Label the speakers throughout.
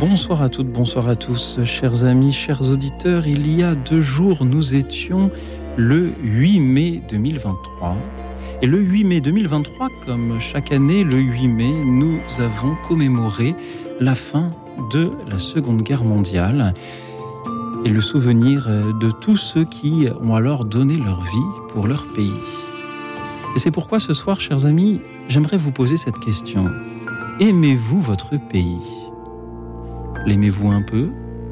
Speaker 1: Bonsoir à toutes, bonsoir à tous, chers amis, chers auditeurs. Il y a deux jours, nous étions le 8 mai 2023. Et le 8 mai 2023, comme chaque année, le 8 mai, nous avons commémoré la fin de la Seconde Guerre mondiale et le souvenir de tous ceux qui ont alors donné leur vie pour leur pays. Et c'est pourquoi ce soir, chers amis, j'aimerais vous poser cette question. Aimez-vous votre pays? L'aimez-vous un peu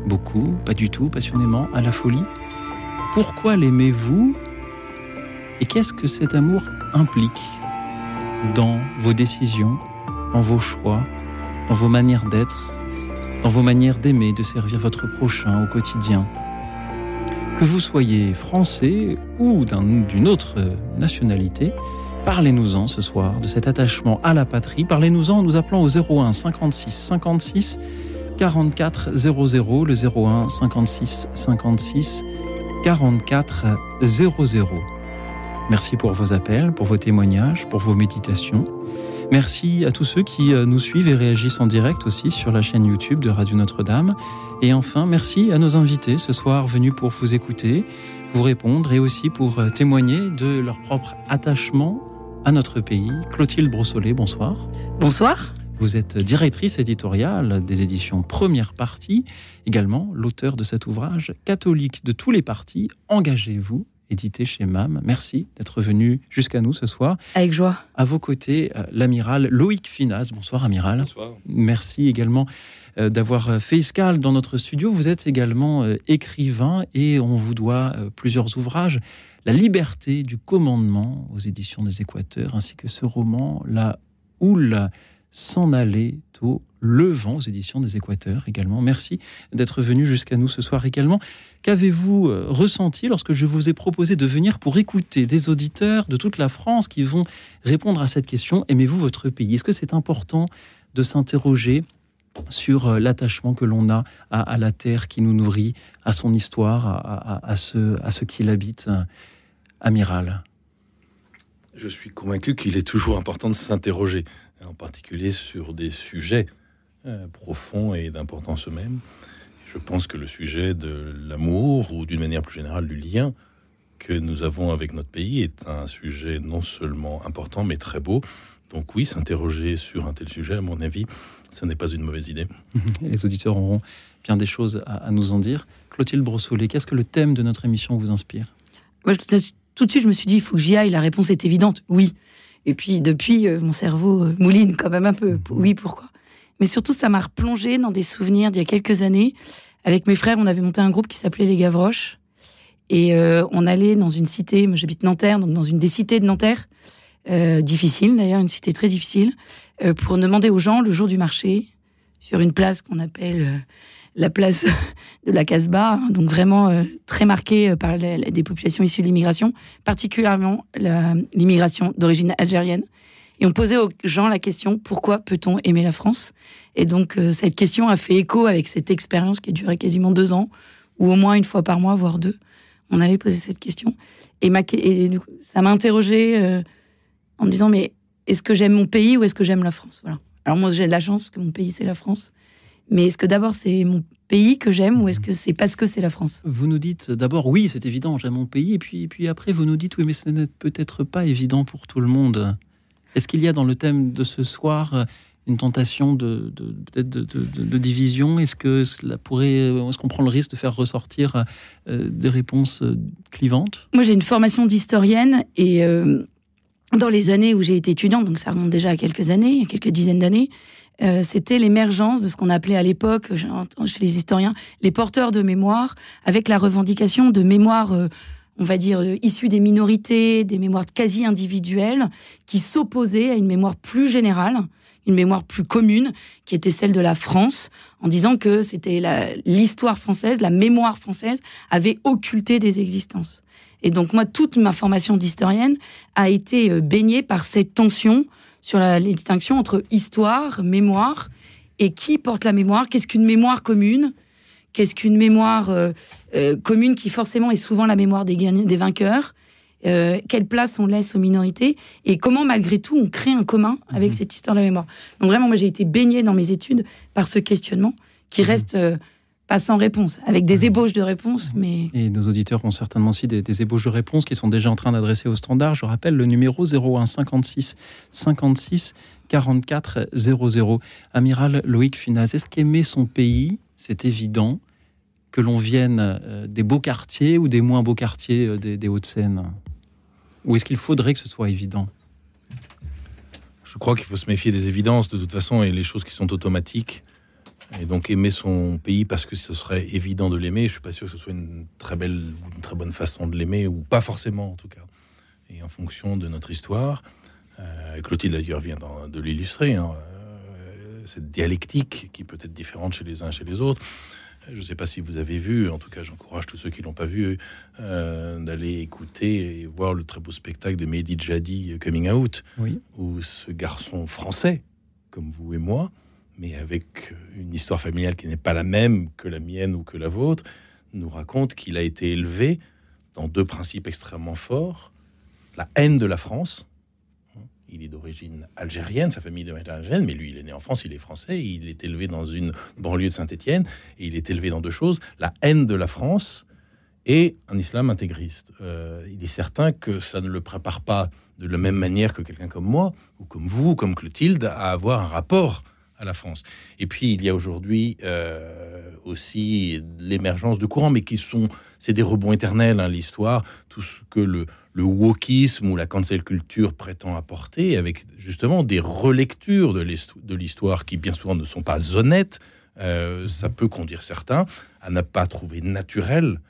Speaker 1: Beaucoup Pas du tout Passionnément À la folie? Pourquoi l'aimez-vous? Et qu'est-ce que cet amour implique dans vos décisions, dans vos choix, dans vos manières d'être, dans vos manières d'aimer, de servir votre prochain au quotidien? Que vous soyez français ou d'une autre nationalité, parlez-nous-en ce soir de cet attachement à la patrie. Parlez-nous-en en nous appelant au 01 56 56 44 00, le 01 56 56 44 00. Merci pour vos appels, pour vos témoignages, pour vos méditations. Merci à tous ceux qui euh, nous suivent et réagissent en direct aussi sur la chaîne YouTube de Radio Notre-Dame. Et enfin, merci à nos invités ce soir venus pour vous écouter, vous répondre et aussi pour euh, témoigner de leur propre attachement à notre pays. Clotilde Brossolet, bonsoir.
Speaker 2: Bonsoir.
Speaker 1: Vous êtes directrice éditoriale des éditions Première Partie, également l'auteur de cet ouvrage Catholique de tous les partis, engagez-vous édité chez MAM. Merci d'être venu jusqu'à nous ce soir.
Speaker 2: Avec joie.
Speaker 1: À vos côtés, euh, l'amiral Loïc Finas. Bonsoir, amiral.
Speaker 3: Bonsoir.
Speaker 1: Merci également euh, d'avoir fait escale dans notre studio. Vous êtes également euh, écrivain et on vous doit plusieurs ouvrages. La liberté du commandement aux éditions des Équateurs, ainsi que ce roman, La Houle s'en aller au Levant aux éditions des Équateurs également. Merci d'être venu jusqu'à nous ce soir également. Qu'avez-vous euh, ressenti lorsque je vous ai proposé de venir pour écouter des auditeurs de toute la France qui vont répondre à cette question? Aimez-vous votre pays? Est-ce que c'est important de s'interroger sur euh, l'attachement que l'on a à, la terre qui nous nourrit, à son histoire, à, à ce, à ce qu'il habite, euh, amiral?
Speaker 3: Je suis convaincu qu'il est toujours important de s'interroger en particulier sur des sujets euh, profonds et d'importance eux-mêmes. Je pense que le sujet de l'amour, ou d'une manière plus générale du lien que nous avons avec notre pays, est un sujet non seulement important, mais très beau. Donc oui, s'interroger sur un tel sujet, à mon avis, ce n'est pas une mauvaise idée.
Speaker 1: Les auditeurs auront bien des choses à, nous en dire. Clotilde Brossolet, qu'est-ce que le thème de notre émission vous inspire?
Speaker 2: Moi, tout de suite, je me suis dit, il faut que j'y aille. La réponse est évidente, oui. Et puis depuis, euh, mon cerveau euh, mouline quand même un peu. Mhm. Oui, pourquoi? Mais surtout, ça m'a replongé dans des souvenirs d'il y a quelques années. Avec mes frères, on avait monté un groupe qui s'appelait Les Gavroches. Et euh, on allait dans une cité, moi j'habite Nanterre, donc dans une des cités de Nanterre, difficile d'ailleurs, une cité très difficile, pour demander aux gens le jour du marché, sur une place qu'on appelle la place de la Casbah, hein, donc vraiment euh, très marquée euh, par des populations issues de l'immigration, particulièrement l'immigration d'origine algérienne. Et on posait aux gens la question pourquoi peut-on aimer la France? Et donc euh, cette question a fait écho avec cette expérience qui a duré quasiment deux ans, ou au moins une fois par mois, voire deux. On allait poser cette question. Et, ça m'a interrogé en me disant mais est-ce que j'aime mon pays ou est-ce que j'aime la France? Voilà. Alors moi j'ai de la chance parce que mon pays c'est la France. Mais est-ce que d'abord c'est mon pays que j'aime ou est-ce que c'est parce que c'est la France?
Speaker 1: Vous nous dites d'abord oui, c'est évident, j'aime mon pays, et puis, puis après vous nous dites oui, mais ce n'est peut-être pas évident pour tout le monde. Est-ce qu'il y a dans le thème de ce soir une tentation de, de, de, de division? Est-ce que cela pourrait, est-ce qu'on prend le risque de faire ressortir euh, des réponses euh, clivantes?
Speaker 2: Moi, j'ai une formation d'historienne et euh, dans les années où j'ai été étudiante, donc ça remonte déjà à quelques années, quelques dizaines d'années, euh, c'était l'émergence de ce qu'on appelait à l'époque, chez les historiens, les porteurs de mémoire, avec la revendication de mémoire, euh, on va dire, euh, issues des minorités, des mémoires quasi individuelles, qui s'opposaient à une mémoire plus générale, une mémoire plus commune, qui était celle de la France, en disant que c'était l'histoire française, la mémoire française, avait occulté des existences. Et donc moi, toute ma formation d'historienne a été euh, baignée par cette tension sur la, distinction entre histoire, mémoire, et qui porte la mémoire, qu'est-ce qu'une mémoire commune, Qu'est-ce qu'une mémoire euh, euh, commune qui forcément est souvent la mémoire des, des vainqueurs? Euh, Quelle place on laisse aux minorités? Et comment malgré tout on crée un commun avec mhm. cette histoire de la mémoire? Donc vraiment, moi j'ai été baignée dans mes études par ce questionnement qui mhm. reste pas sans réponse, avec des ébauches de réponses. Mais...
Speaker 1: Et nos auditeurs ont certainement aussi des, des ébauches de réponses qui sont déjà en train d'adresser au standard. Je rappelle le numéro 01 56 56 44 00. Amiral Loïc Funaz, est-ce qu'aimer son pays, c'est évident que l'on vienne euh, des beaux quartiers ou des moins beaux quartiers euh, des, Hauts-de-Seine? Ou est-ce qu'il faudrait que ce soit évident?
Speaker 3: Je crois qu'il faut se méfier des évidences de toute façon et les choses qui sont automatiques. Et donc aimer son pays parce que ce serait évident de l'aimer, je suis pas sûr que ce soit une très belle, une très bonne façon de l'aimer ou pas forcément en tout cas. Et en fonction de notre histoire, euh, Clotilde d'ailleurs vient de l'illustrer. Hein, cette dialectique qui peut être différente chez les uns et chez les autres. Je ne sais pas si vous avez vu, en tout cas j'encourage tous ceux qui l'ont pas vu euh, d'aller écouter et voir le très beau spectacle de Mehdi Jadi euh, Coming Out,
Speaker 1: oui.
Speaker 3: où ce garçon français, comme vous et moi, mais avec une histoire familiale qui n'est pas la même que la mienne ou que la vôtre, nous raconte qu'il a été élevé dans deux principes extrêmement forts, la haine de la France, il est d'origine algérienne, sa famille est d'origine algérienne, mais lui, il est né en France, il est français, il est élevé dans une banlieue de Saint-Étienne, et il est élevé dans deux choses la haine de la France et un islam intégriste. Euh, il est certain que ça ne le prépare pas de la même manière que quelqu'un comme moi, ou comme vous, comme Clotilde, à avoir un rapport à la France. Et puis, il y a aujourd'hui euh, aussi l'émergence de courants, mais qui sont, c'est des rebonds éternels, hein, l'histoire, tout ce que le, le wokisme ou la cancel culture prétend apporter, avec justement des relectures de l'histoire qui bien souvent ne sont pas honnêtes, euh, ça peut conduire certains à ne pas trouver naturel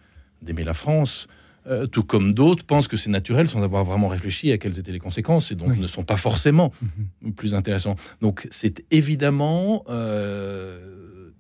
Speaker 3: d'aimer la France. Euh, tout comme d'autres pensent que c'est naturel sans avoir vraiment réfléchi à quelles étaient les conséquences et donc ne sont pas forcément mhm. plus intéressants. Donc c'est évidemment euh,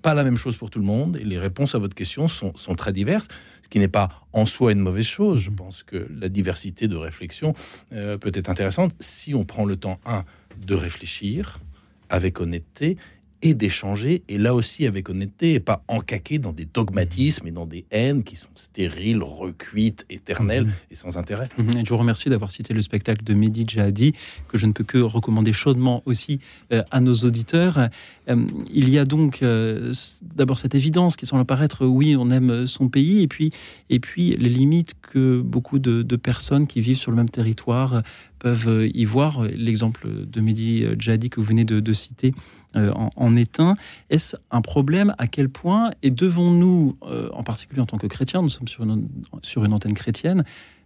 Speaker 3: pas la même chose pour tout le monde et les réponses à votre question sont, très diverses, ce qui n'est pas en soi une mauvaise chose. Je pense que la diversité de réflexion euh, peut être intéressante si on prend le temps, un, de réfléchir avec honnêteté et d'échanger, et là aussi avec honnêteté, et pas encaquer dans des dogmatismes et dans des haines qui sont stériles, recuites, éternelles mhm. et sans intérêt.
Speaker 1: Mhm. je vous remercie d'avoir cité le spectacle de Mehdi Jahadi, que je ne peux que recommander chaudement aussi euh, à nos auditeurs. Euh, il y a donc euh, d'abord cette évidence qui semble apparaître, oui, on aime son pays, et puis, et puis les limites que beaucoup de, de personnes qui vivent sur le même territoire peuvent y voir. L'exemple de Mehdi Jahadi que vous venez de, citer euh, en, est un. Est-ce un problème? À quel point? Et devons-nous, euh, en particulier en tant que chrétiens, nous sommes sur une, antenne chrétienne,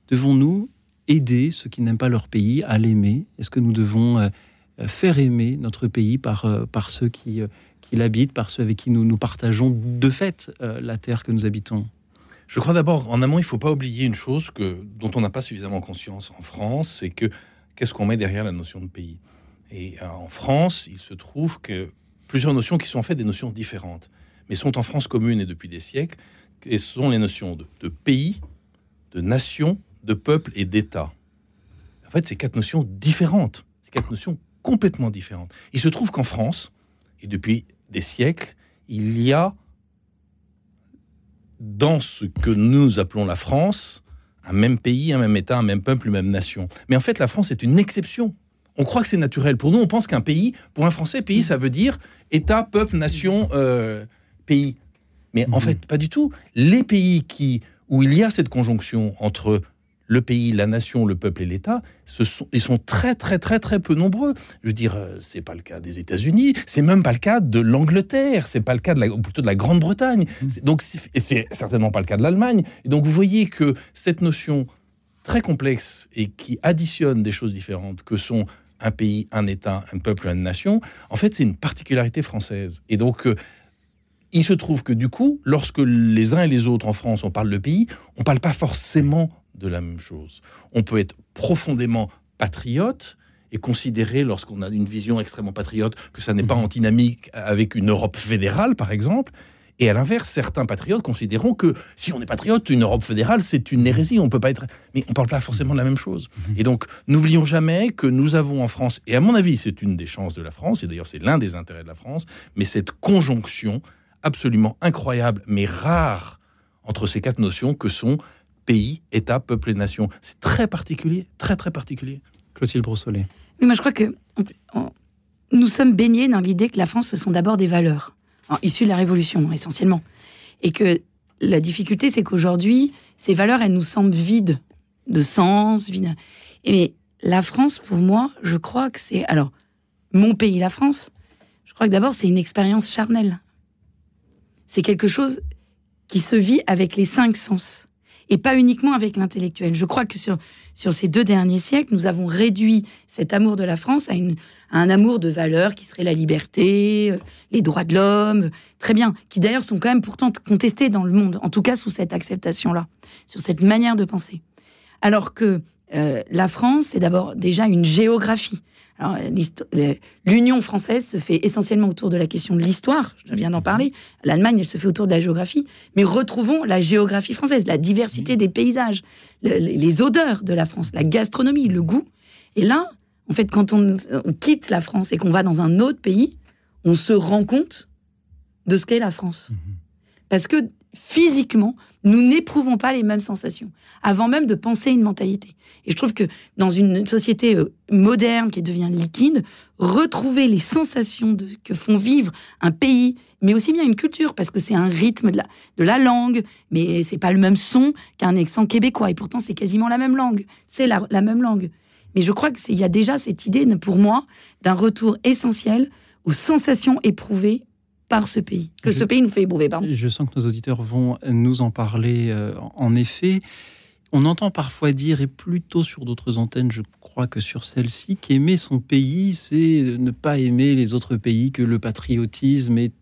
Speaker 1: devons-nous aider ceux qui n'aiment pas leur pays à l'aimer? Est-ce que nous devons euh, faire aimer notre pays par, ceux qui, l'habitent, par ceux avec qui nous, partageons de fait la terre que nous habitons?
Speaker 3: Je crois d'abord, en amont, il ne faut pas oublier une chose dont on n'a pas suffisamment conscience en France, c'est que qu'est-ce qu'on met derrière la notion de pays? Et euh, en France, il se trouve que plusieurs notions qui sont en fait des notions différentes, mais sont en France commune et depuis des siècles, et ce sont les notions de, de pays, de nation, de peuple et d'État. En fait, c'est quatre notions différentes, c'est quatre notions complètement différentes. Il se trouve qu'en France, et depuis des siècles, il y a dans ce que nous appelons la France, un même pays, un même État, un même peuple, une même nation. Mais en fait, la France est une exception. On croit que c'est naturel. Pour nous, on pense qu'un pays, pour un Français, pays, ça veut dire État, peuple, nation, euh, pays. Mais en mhm. fait, pas du tout. Les pays qui, où il y a cette conjonction entre le pays, la nation, le peuple et l'État, sont, ils sont très très très très peu nombreux. Je veux dire, euh, c'est pas le cas des États-Unis, c'est même pas le cas de l'Angleterre, c'est pas le cas de la, plutôt de la Grande-Bretagne. Mmh. Donc, et c'est certainement pas le cas de l'Allemagne. Et donc, vous voyez que cette notion très complexe et qui additionne des choses différentes que sont un pays, un État, un peuple, une nation, en fait, c'est une particularité française. Et donc, euh, il se trouve que du coup, lorsque les uns et les autres en France, on parle de pays, on ne parle pas forcément de la même chose. On peut être profondément patriote et considérer, lorsqu'on a une vision extrêmement patriote, que ça n'est pas en dynamique avec une Europe fédérale, par exemple. Et à l'inverse, certains patriotes considéreront que si on est patriote, une Europe fédérale, c'est une hérésie. On peut pas être. Mais on parle pas forcément de la même chose. Et donc, n'oublions jamais que nous avons en France, et à mon avis, c'est une des chances de la France, et d'ailleurs, c'est l'un des intérêts de la France, mais cette conjonction absolument incroyable, mais rare, entre ces quatre notions que sont pays, État, peuple et nation. C'est très particulier, très très particulier.
Speaker 1: Clotilde Brossolet.
Speaker 2: Mais moi, je crois que on- nous sommes baignés dans l'idée que la France, ce sont d'abord des valeurs, Alors, issues de la Révolution, essentiellement. Et que la difficulté, c'est qu'aujourd'hui, ces valeurs, elles nous semblent vides de sens. Vides. Et mais la France, pour moi, je crois que c'est. Alors, mon pays, la France, je crois que d'abord, c'est une expérience charnelle. C'est quelque chose qui se vit avec les cinq sens et pas uniquement avec l'intellectuel. Je crois que sur, sur ces deux derniers siècles, nous avons réduit cet amour de la France à, un amour de valeurs qui serait la liberté, euh, les droits de l'homme, euh, très bien, qui d'ailleurs sont quand même pourtant contestés dans le monde, en tout cas sous cette acceptation-là, sur cette manière de penser. Alors que euh, la France, c'est d'abord déjà une géographie. L'Union française se fait essentiellement autour de la question de l'histoire, je viens d'en parler. L'Allemagne, elle se fait autour de la géographie. Mais retrouvons la géographie française, la diversité des paysages, le- les odeurs de la France, la gastronomie, le goût. Et là, en fait, quand on, on quitte la France et qu'on va dans un autre pays, on se rend compte de ce qu'est la France. Parce que physiquement, nous n'éprouvons pas les mêmes sensations, avant même de penser une mentalité. Et je trouve que dans une société euh, moderne qui devient liquide, retrouver les sensations que font vivre un pays, mais aussi bien une culture, parce que c'est un rythme de la, de la langue, mais c'est pas le même son qu'un accent québécois, et pourtant c'est quasiment la même langue, c'est la, la même langue. Mais je crois qu'il y a déjà cette idée, pour moi, d'un retour essentiel aux sensations éprouvées par ce pays, que
Speaker 1: Je-
Speaker 2: ce pays nous fait éprouver, pardon.
Speaker 1: Je sens que nos auditeurs vont nous en parler. euh, en effet, on entend parfois dire, et plutôt sur d'autres antennes, je crois que sur celle-ci, qu'aimer son pays, c'est ne pas aimer les autres pays, que le patriotisme est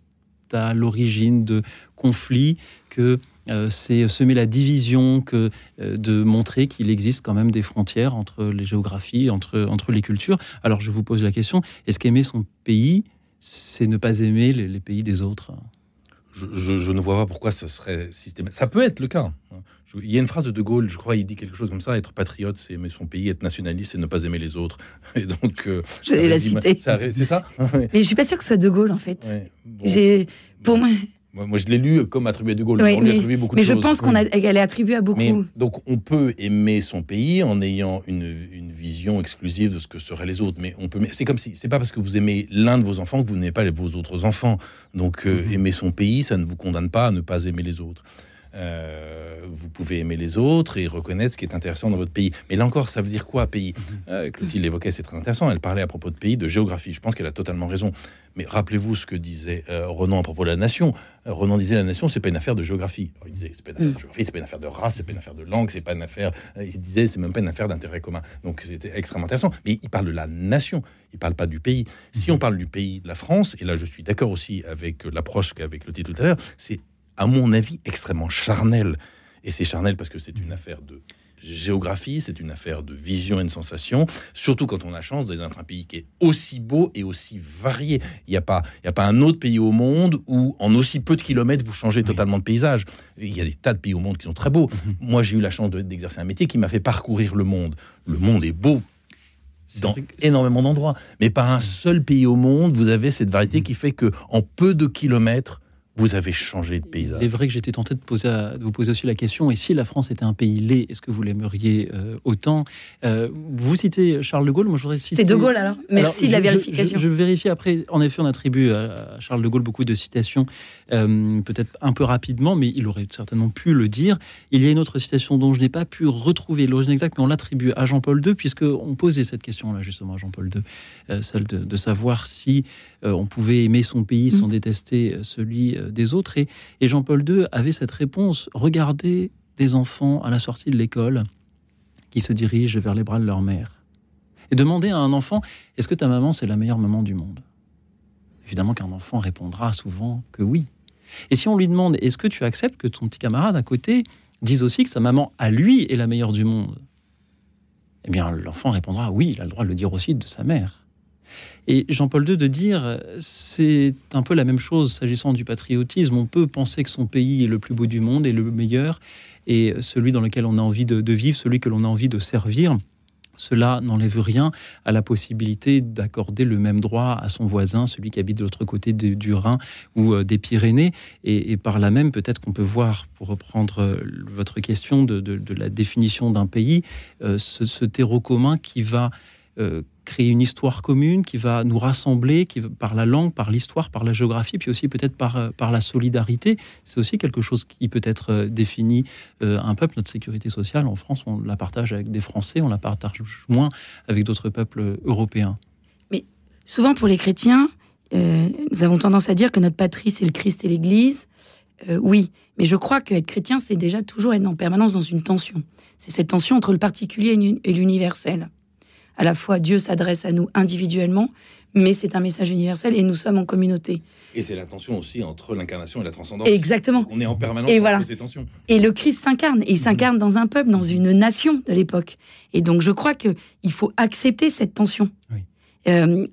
Speaker 1: à l'origine de conflits, que euh, c'est semer la division, que euh, de montrer qu'il existe quand même des frontières entre les géographies, entre, entre les cultures. Alors je vous pose la question, est-ce qu'aimer son pays, c'est ne pas aimer les- les pays des autres
Speaker 3: Je, je- je ne vois pas pourquoi ce serait systématique. Ça peut être le cas. hein. Il y a une phrse de De Gaulle, je crois, il dit quelque chose comme ça être patriote, c'est aimer son pays, être nationaliste, c'est ne pas aimer les autres. Et donc. euh,
Speaker 2: Je vais la citer.
Speaker 3: C'est ça?
Speaker 2: Mais je suis pas sûre que ce soit De Gaulle, en fait.
Speaker 3: ouais. Bon.
Speaker 2: J'ai, pour moi,
Speaker 3: Moi, je l'ai lu comme attribué à De Gaulle.
Speaker 2: Oui,
Speaker 3: On lui
Speaker 2: mais-
Speaker 3: attribue beaucoup
Speaker 2: mais
Speaker 3: de
Speaker 2: je pense qu'on a, qu'elle est attribuée à beaucoup.
Speaker 3: Mais donc on peut aimer son pays en ayant une, une vision exclusive de ce que seraient les autres. Mais on peut. C'est comme si c'est pas parce que vous aimez l'un de vos enfants que vous n'aimez pas vos autres enfants. Donc euh,
Speaker 1: Mhm.
Speaker 3: aimer son pays, ça ne vous condamne pas à ne pas aimer les autres. Euh, vous pouvez aimer les autres et reconnaître ce qui est intéressant dans votre pays. Mais là encore, ça veut dire quoi, pays? Euh, Clotilde l'évoquait, c'est très intéressant. Elle parlait à propos de pays, de géographie. Je pense qu'elle a totalement raison. Mais rappelez-vous ce que disait euh, Renan à propos de la nation. Euh, Renan disait la nation, c'est pas une affaire de géographie. Alors, il disait c'est pas une affaire de géographie, c'est pas une affaire de race, c'est pas une affaire de langue, c'est pas une affaire. euh, il disait c'est même pas une affaire d'intérêt commun. Donc c'était extrêmement intéressant. Mais il parle de la nation. Il parle pas du pays. Si on parle du pays de la France, et là je suis d'accord aussi avec l'approche qu'avec le titre tout à l'heure, c'est à mon avis extrêmement charnel. Et c'est charnel parce que c'est une affaire de géographie, c'est une affaire de vision et de sensation, surtout quand on a la chance d'être dans un pays qui est aussi beau et aussi varié. Il n'y a, pas- il y a pas un autre pays au monde où, en aussi peu de kilomètres, vous changez totalement de paysage. Il y a des tas de pays au monde qui sont très beaux. Moi, j'ai eu la chance de- d'exercer un métier qui m'a fait parcourir le monde. Le monde est beau dans énormément d'endroits, mais pas un seul pays au monde, vous avez cette variété qui fait que en peu de kilomètres, vous avez changé de
Speaker 1: Il
Speaker 3: paysage.
Speaker 1: est vrai que j'étais tenté de, poser à- de vous poser aussi la question, et si la France était un pays laid, est-ce que vous l'aimeriez euh, autant? Euh, Vous citez Charles de Gaulle, moi je voudrais citer...
Speaker 2: C'est De Gaulle alors. Merci
Speaker 1: Alors,
Speaker 2: de la
Speaker 1: je- je-
Speaker 2: vérification.
Speaker 1: Je, je vérifie après. En effet, on attribue à Charles de Gaulle beaucoup de citations, euh, peut-être un peu rapidement, mais il aurait certainement pu le dire. Il y a une autre citation dont je n'ai pas pu retrouver l'origine exacte, mais on l'attribue à Jean-Paul II, puisqu'on posait cette question-là justement à Jean-Paul II, euh, celle de, de savoir si euh, on pouvait aimer son pays sans
Speaker 2: Mm.
Speaker 1: détester euh, celui euh, des autres. Et, et Jean-Paul II avait cette réponse regardez des enfants à la sortie de l'école qui se dirigent vers les bras de leur mère. Et demander à un enfant est-ce que ta maman, c'est la meilleure maman du monde? Évidemment qu'un enfant répondra souvent que oui. Et si on lui demande, est-ce que tu acceptes que ton petit camarade à côté dise aussi que sa maman, à lui, est la meilleure du monde? Eh bien, l'enfant répondra, oui, il a le droit de le dire aussi de sa mère. Et Jean-Paul II de dire, c'est un peu la même chose s'agissant du patriotisme. On peut penser que son pays est le plus beau du monde et le meilleur, et celui dans lequel on a envie de, vivre, celui que l'on a envie de servir. Cela n'enlève rien à la possibilité d'accorder le même droit à son voisin, celui qui habite de l'autre côté du Rhin ou euh, des Pyrénées. Et, par là même, peut-être qu'on peut voir, pour reprendre euh, votre question de, la définition d'un pays, euh, ce, ce, terreau commun qui va créer une histoire commune qui va nous rassembler qui, par la langue, par l'histoire, par la géographie, puis aussi peut-être par, euh, la solidarité. C'est aussi quelque chose qui peut être euh, défini euh, un peuple. Notre sécurité sociale en France, on la partage avec des Français, on la partage moins avec d'autres peuples européens.
Speaker 2: Mais souvent pour les chrétiens, nous avons tendance à dire que notre patrie, c'est le Christ et l'Église. oui, mais je crois qu'être chrétien, c'est déjà toujours être en permanence dans une tension. C'est cette tension entre le particulier et l'universel à la fois Dieu s'adresse à nous individuellement, mais c'est un message universel et nous sommes en communauté.
Speaker 3: Et c'est la tension aussi entre l'incarnation et la transcendance.
Speaker 2: Exactement.
Speaker 3: On est en permanence
Speaker 2: et voilà.
Speaker 3: ces tensions.
Speaker 2: Et le Christ s'incarne, et il mhm. s'incarne dans un peuple, dans une nation de l'époque. Et donc je crois qu'il faut accepter cette tension. Euh,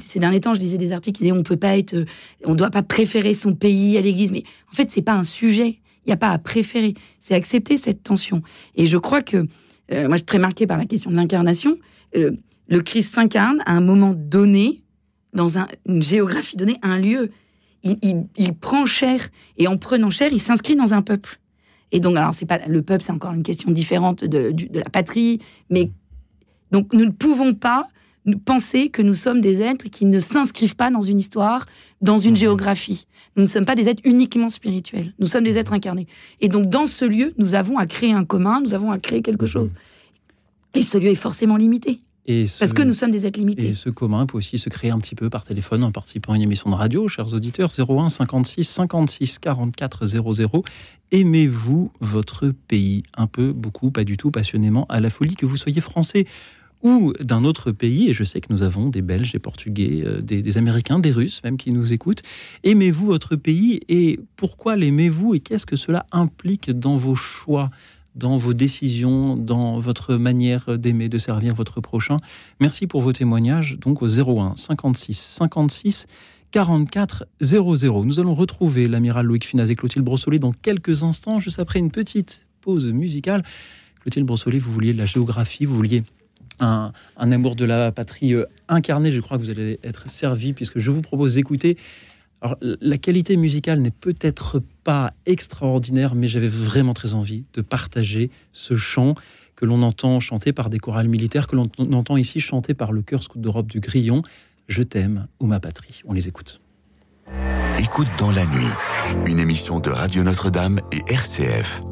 Speaker 2: ces derniers temps, je lisais des articles qui disaient on peut pas être, euh, on doit pas préférer son pays à l'Église, mais en fait c'est pas un sujet. Il n'y a pas à préférer, c'est accepter cette tension. Et je crois que euh, moi je suis très marquée par la question de l'incarnation. Euh, le Christ s'incarne à un moment donné, dans une géographie donnée, un lieu. Il, prend chair et en prenant chair, il s'inscrit dans un peuple. Et donc, alors, c'est pas le peuple, c'est encore une question différente de, la patrie, mais donc nous ne pouvons pas penser que nous sommes des êtres qui ne s'inscrivent pas dans une histoire, dans une mmh. géographie. Nous ne sommes pas des êtres uniquement spirituels. Nous sommes des êtres incarnés. Et donc, dans ce lieu, nous avons à créer un commun, nous avons à créer quelque mmh. chose. Et ce lieu est forcément limité. Parce que nous sommes des êtres limités.
Speaker 1: Et ce commun peut aussi se créer un petit peu par téléphone en participant à une émission de radio, chers auditeurs, 01 56 56 44 00. Aimez-vous votre pays? Un peu, beaucoup, pas du tout, passionnément, à la folie, que vous soyez français ou d'un autre pays, et je sais que nous avons des Belges, des Portugais, euh, des, des Américains, des Russes même qui nous écoutent. Aimez-vous votre pays et pourquoi l'aimez-vous et qu'est-ce que cela implique dans vos choix? Dans vos décisions, dans votre manière d'aimer, de servir votre prochain. Merci pour vos témoignages, donc au 01 56 56 44 00. Nous allons retrouver l'amiral Loïc Finaz et Clotilde Brossolet dans quelques instants, juste après une petite pause musicale. Clotilde Brossolet, vous vouliez de la géographie, vous vouliez un, un amour de la patrie euh, incarné. Je crois que vous allez être servi puisque je vous propose d'écouter alors, la qualité musicale n'est peut-être pas extraordinaire, mais j'avais vraiment très envie de partager ce chant que l'on entend chanter par des chorales militaires, que l'on entend ici chanter par le chœur scout d'Europe du Grillon. Je t'aime ou ma patrie. On les écoute.
Speaker 4: Écoute dans la nuit, une émission de Radio Notre-Dame et RCF.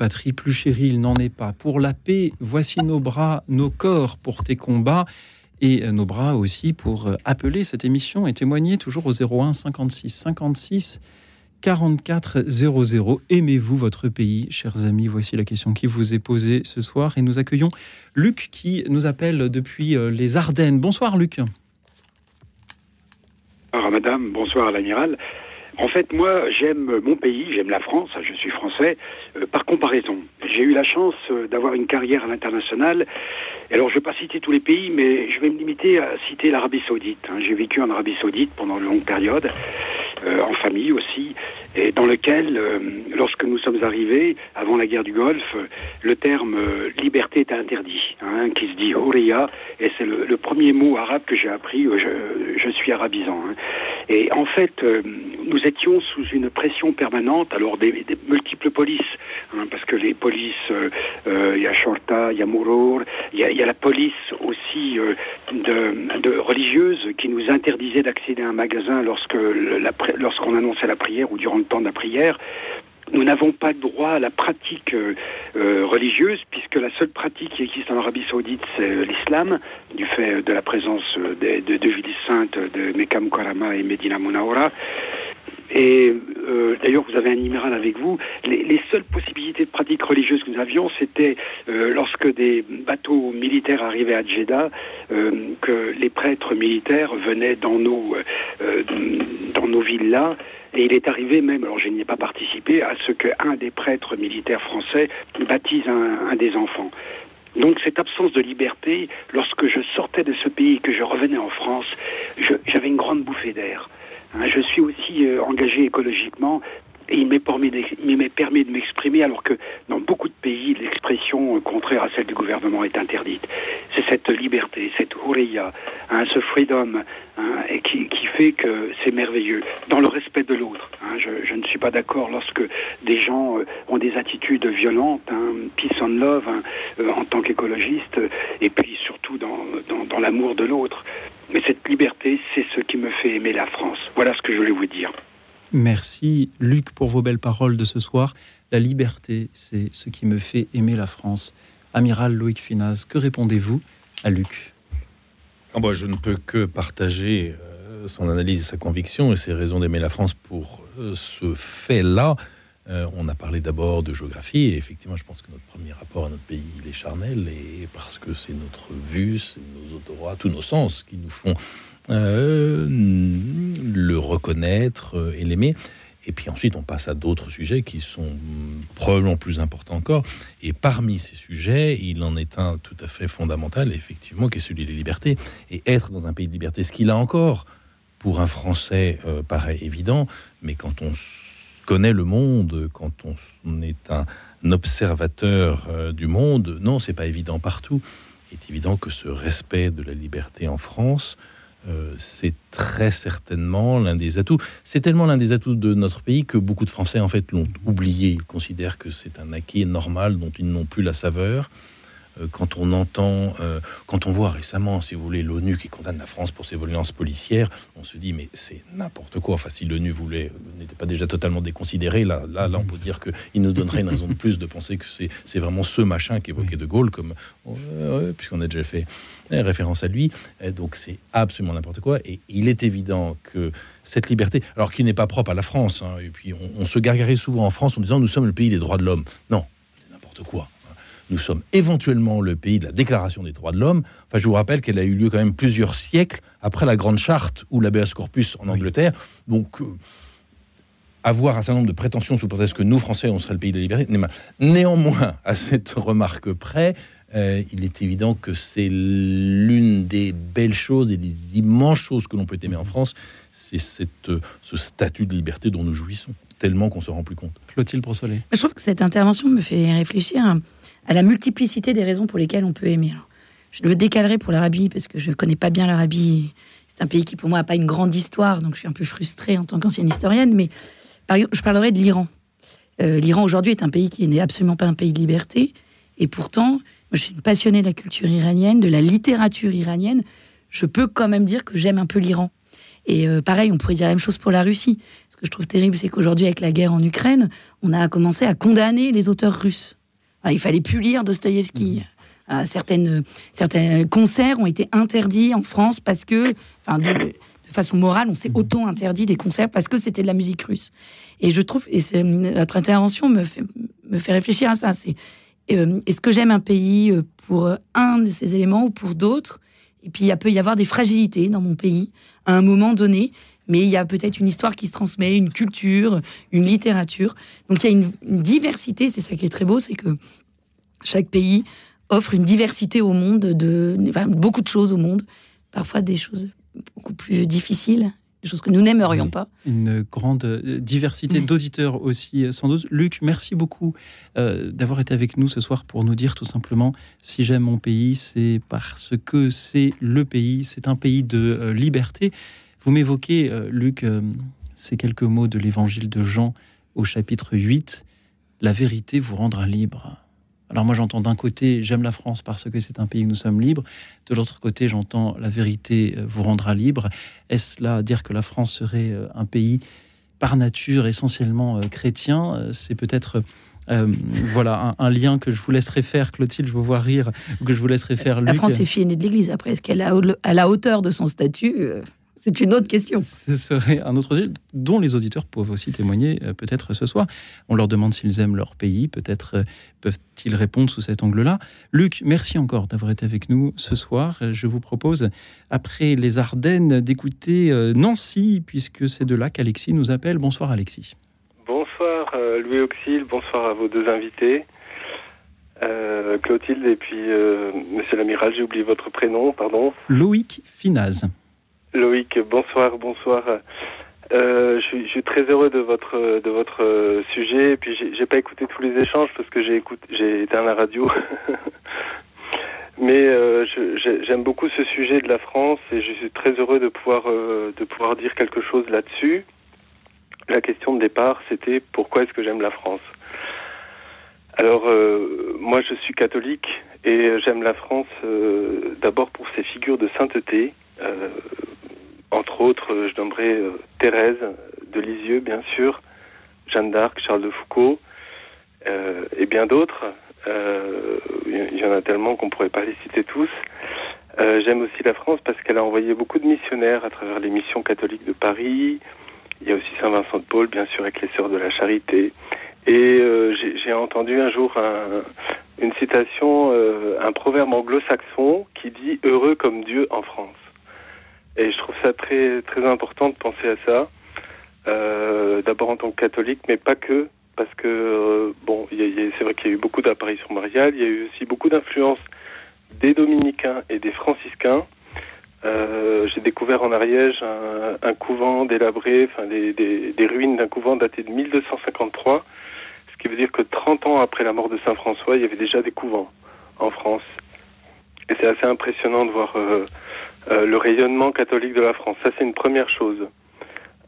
Speaker 1: Patrie plus chérie, il n'en est pas. Pour la paix, voici nos bras, nos corps pour tes combats et nos bras aussi pour appeler cette émission et témoigner toujours au 01 56 56 44 00. Aimez-vous votre pays, chers amis? Voici la question qui vous est posée ce soir et nous accueillons Luc qui nous appelle depuis les Ardennes. Bonsoir Luc.
Speaker 5: Bonsoir madame, bonsoir à l'amiral. En fait, moi, j'aime mon pays, j'aime la France, je suis français, euh, par comparaison. J'ai eu la chance euh, d'avoir une carrière à l'international. Alors, je ne vais pas citer tous les pays, mais je vais me limiter à citer l'Arabie Saoudite. Hein. J'ai vécu en Arabie Saoudite pendant une longue période, euh, en famille aussi, et dans lequel, lorsque nous sommes arrivés, avant la guerre du Golfe, le terme liberté est interdit, hein, qui se dit Houria, et c'est le, premier mot arabe que j'ai appris, je, je, suis arabisant. Hein. Et en fait, nous étions sous une pression permanente, alors des, multiples polices, hein, parce que les polices, euh, euh, il y a Shorta, il y a Mourour, il y a, la police aussi euh, de, religieuse qui nous interdisait d'accéder à un magasin lorsque lorsqu'on annonçait la prière ou durant le temps de la prière nous n'avons pas droit à la pratique religieuse, puisque la seule pratique qui existe en Arabie Saoudite, c'est l'islam, du fait de la présence de, de, de villes saintes de Mekka Mukarrama et Medina Munawara. Et euh, d'ailleurs, vous avez un numéral avec vous. Les, les, seules possibilités de pratique religieuse que nous avions, c'était euh, lorsque des bateaux militaires arrivaient à Jeddah, euh, que les prêtres militaires venaient dans nos euh, dans nos villas. Et il est arrivé même, alors je n'y ai pas participé, à ce qu'un des prêtres militaires français baptise un, un des enfants. Donc cette absence de liberté, lorsque je sortais de ce pays et que je revenais en France, j'avais une grande bouffée d'air. Hein, je suis aussi euh, engagé écologiquement il m'est permis de m'exprimer alors que dans beaucoup de pays, l'expression euh, contraire à celle du gouvernement est interdite. C'est cette liberté, cette houreya, hein, ce freedom hein, qui, fait que c'est merveilleux, dans le respect de l'autre. Hein, je, ne suis pas d'accord lorsque des gens euh, ont des attitudes violentes, peace and love en tant qu'écologiste, et puis surtout dans l'amour de l'autre. Mais cette liberté, c'est ce qui me fait aimer la France. Voilà ce que je voulais vous dire.
Speaker 1: Merci Luc pour vos belles paroles de ce soir. La liberté, c'est ce qui me fait aimer la France. Amiral Loïc Finaz, que répondez-vous à Luc?
Speaker 3: Bah, Je ne peux que partager euh, son analyse sa conviction et ses raisons d'aimer la France pour euh, ce fait-là. Euh, on a parlé d'abord de géographie, et effectivement, je pense que notre premier rapport à notre pays, il est charnel, et parce que c'est notre vue, c'est nos odorats, tous nos sens qui nous font euh, le reconnaître euh, et l'aimer. Et puis ensuite, on passe à d'autres sujets qui sont probablement plus importants encore. Et parmi ces sujets, il en est un tout à fait fondamental, effectivement, qui est celui des libertés. Et être dans un pays de liberté, ce qu'il a encore, pour un Français, paraît évident, mais quand on le monde, quand on est un observateur euh, du monde, non, c'est pas évident partout. Il est évident que ce respect de la liberté en France, euh, c'est très certainement l'un des atouts. C'est tellement l'un des atouts de notre pays que beaucoup de Français en fait l'ont oublié. Ils considèrent que c'est un acquis normal dont ils n'ont plus la saveur. Euh, quand on entend, euh, quand on voit récemment, si vous voulez, l'ONU qui condamne la France pour ses violences policières, on se dit mais c'est n'importe quoi. Enfin, si l'ONU voulait n'était pas déjà totalement déconsidéré, là, là, là, on peut dire qu'il nous donnerait une raison de plus de penser que c'est vraiment ce machin qu'évoquait De Gaulle, comme puisqu'on a déjà fait référence à lui. donc c'est absolument n'importe quoi. Et il est évident que cette liberté, alors qui n'est pas propre à la France, hein, et puis on, on se gargarise souvent en France en disant nous sommes le pays des droits de l'homme. Non, n'importe quoi. Nous sommes éventuellement le pays de la Déclaration des droits de l'homme. Enfin, je vous rappelle qu'elle a eu lieu quand même plusieurs siècles après la Grande Charte ou l'habeas corpus en Angleterre. Donc, euh, avoir un certain nombre de prétentions sous le prétexte que nous, Français, on serait le pays de la liberté. Néanmoins, à cette remarque près, euh, il est évident que c'est l'une des belles choses et des immenses choses que l'on peut aimer en France, c'est euh, ce statut de liberté dont nous jouissons, tellement qu'on se rend plus compte.
Speaker 1: Clotilde Brossolet.
Speaker 2: Je trouve que cette intervention me fait réfléchir à la multiplicité des raisons pour lesquelles on peut aimer. je le décalerai pour l'Arabie parce que je ne connais pas bien l'Arabie. C'est un pays qui, pour moi, n'a pas une grande histoire, donc je suis un peu frustrée en tant qu'ancienne historienne. Mais par je parlerai de l'Iran. Euh, L'Iran, aujourd'hui, est un pays qui n'est absolument pas un pays de liberté. Et pourtant, moi, je suis une passionnée de la culture iranienne, de la littérature iranienne. Je peux quand même dire que j'aime un peu l'Iran. Et pareil, on pourrait dire la même chose pour la Russie. Ce que je trouve terrible, c'est qu'aujourd'hui, avec la guerre en Ukraine, on a commencé à condamner les auteurs russes. il fallait plus lire Dostoïevski. Mmh. certaines, certains concerts ont été interdits en France parce que, enfin, de, façon morale, on s'est mmh. auto-interdit des concerts parce que c'était de la musique russe. Et je trouve, et notre intervention me fait, me fait réfléchir à ça. C'est euh, est-ce que j'aime un pays euh, pour un de ces éléments ou pour d'autres? Et puis il peut y avoir des fragilités dans mon pays à un moment donné, mais il y a peut-être une histoire qui se transmet, une culture, une littérature. Donc il y a une, diversité, c'est ça qui est très beau, c'est que chaque pays offre une diversité au monde, de, beaucoup de choses au monde, parfois des choses beaucoup plus difficiles des choses que nous n'aimerions pas.
Speaker 1: Une grande euh, diversité d'auditeurs aussi, euh, sans doute. Luc, merci beaucoup euh, d'avoir été avec nous ce soir pour nous dire tout simplement si j'aime mon pays, c'est parce que c'est le pays, c'est un pays de liberté. Vous m'évoquez, Luc, ces quelques mots de l'évangile de Jean au chapitre 8. La vérité vous rendra libre. Alors moi j'entends d'un côté j'aime la France parce que c'est un pays où nous sommes libres, de l'autre côté j'entends la vérité euh, vous rendra libre. Est-ce là dire que la France serait euh, un pays par nature essentiellement euh, chrétien C'est peut-être voilà un, lien que je vous laisserai faire, Clotilde, je vous vois rire, ou que je vous laisserai faire. Luc.
Speaker 2: La France est fille de l'Église. Après, est-ce qu'elle a à la hauteur de son statut c'est une autre question.
Speaker 1: Ce serait un autre sujet dont les auditeurs peuvent aussi témoigner euh, peut-être ce soir. On leur demande s'ils aiment leur pays, peut-être euh, peuvent-ils répondre sous cet angle-là. Luc, merci encore d'avoir été avec nous ce soir. Je vous propose, après les Ardennes, d'écouter euh, Nancy, puisque c'est de là qu'Alexis nous appelle. Bonsoir Alexis.
Speaker 6: Bonsoir Louis Auxil, bonsoir à vos deux invités. Clotilde et puis Monsieur l'amiral, j'ai oublié votre prénom, pardon.
Speaker 1: Loïc Finaz.
Speaker 6: Loïc, bonsoir, bonsoir. Euh, je, suis, très heureux de votre de votre sujet. Et puis j'ai pas écouté tous les échanges parce que j'ai écouté, j'ai à la radio. Mais euh, j'aime beaucoup ce sujet de la France et je suis très heureux de pouvoir euh, de pouvoir dire quelque chose là-dessus. La question de départ, c'était pourquoi est-ce que j'aime la France? Alors moi, je suis catholique et j'aime la France d'abord pour ses figures de sainteté entre autres, euh, je nommerai euh, Thérèse de Lisieux, bien sûr, Jeanne d'Arc, Charles de Foucault, euh, et bien d'autres. Il y en a tellement qu'on ne pourrait pas les citer tous. J'aime aussi la France parce qu'elle a envoyé beaucoup de missionnaires à travers les missions catholiques de Paris. Il y a aussi Saint-Vincent de Paul, bien sûr, avec les Sœurs de la Charité. Et j'ai entendu un jour une citation, un proverbe anglo-saxon qui dit Heureux comme Dieu en France. Et je trouve ça très très important de penser à ça. Euh, D'abord en tant que catholique, mais pas que, parce que euh, bon, c'est vrai qu'il y a eu beaucoup d'apparitions mariales, il y a eu aussi beaucoup d'influence des dominicains et des franciscains. Euh, J'ai découvert en Ariège un, un couvent délabré, enfin des, des, des ruines d'un couvent daté de 1253, ce qui veut dire que 30 ans après la mort de Saint François, il y avait déjà des couvents en France. Et c'est assez impressionnant de voir euh, euh, le rayonnement catholique de la France. Ça, c'est une première chose.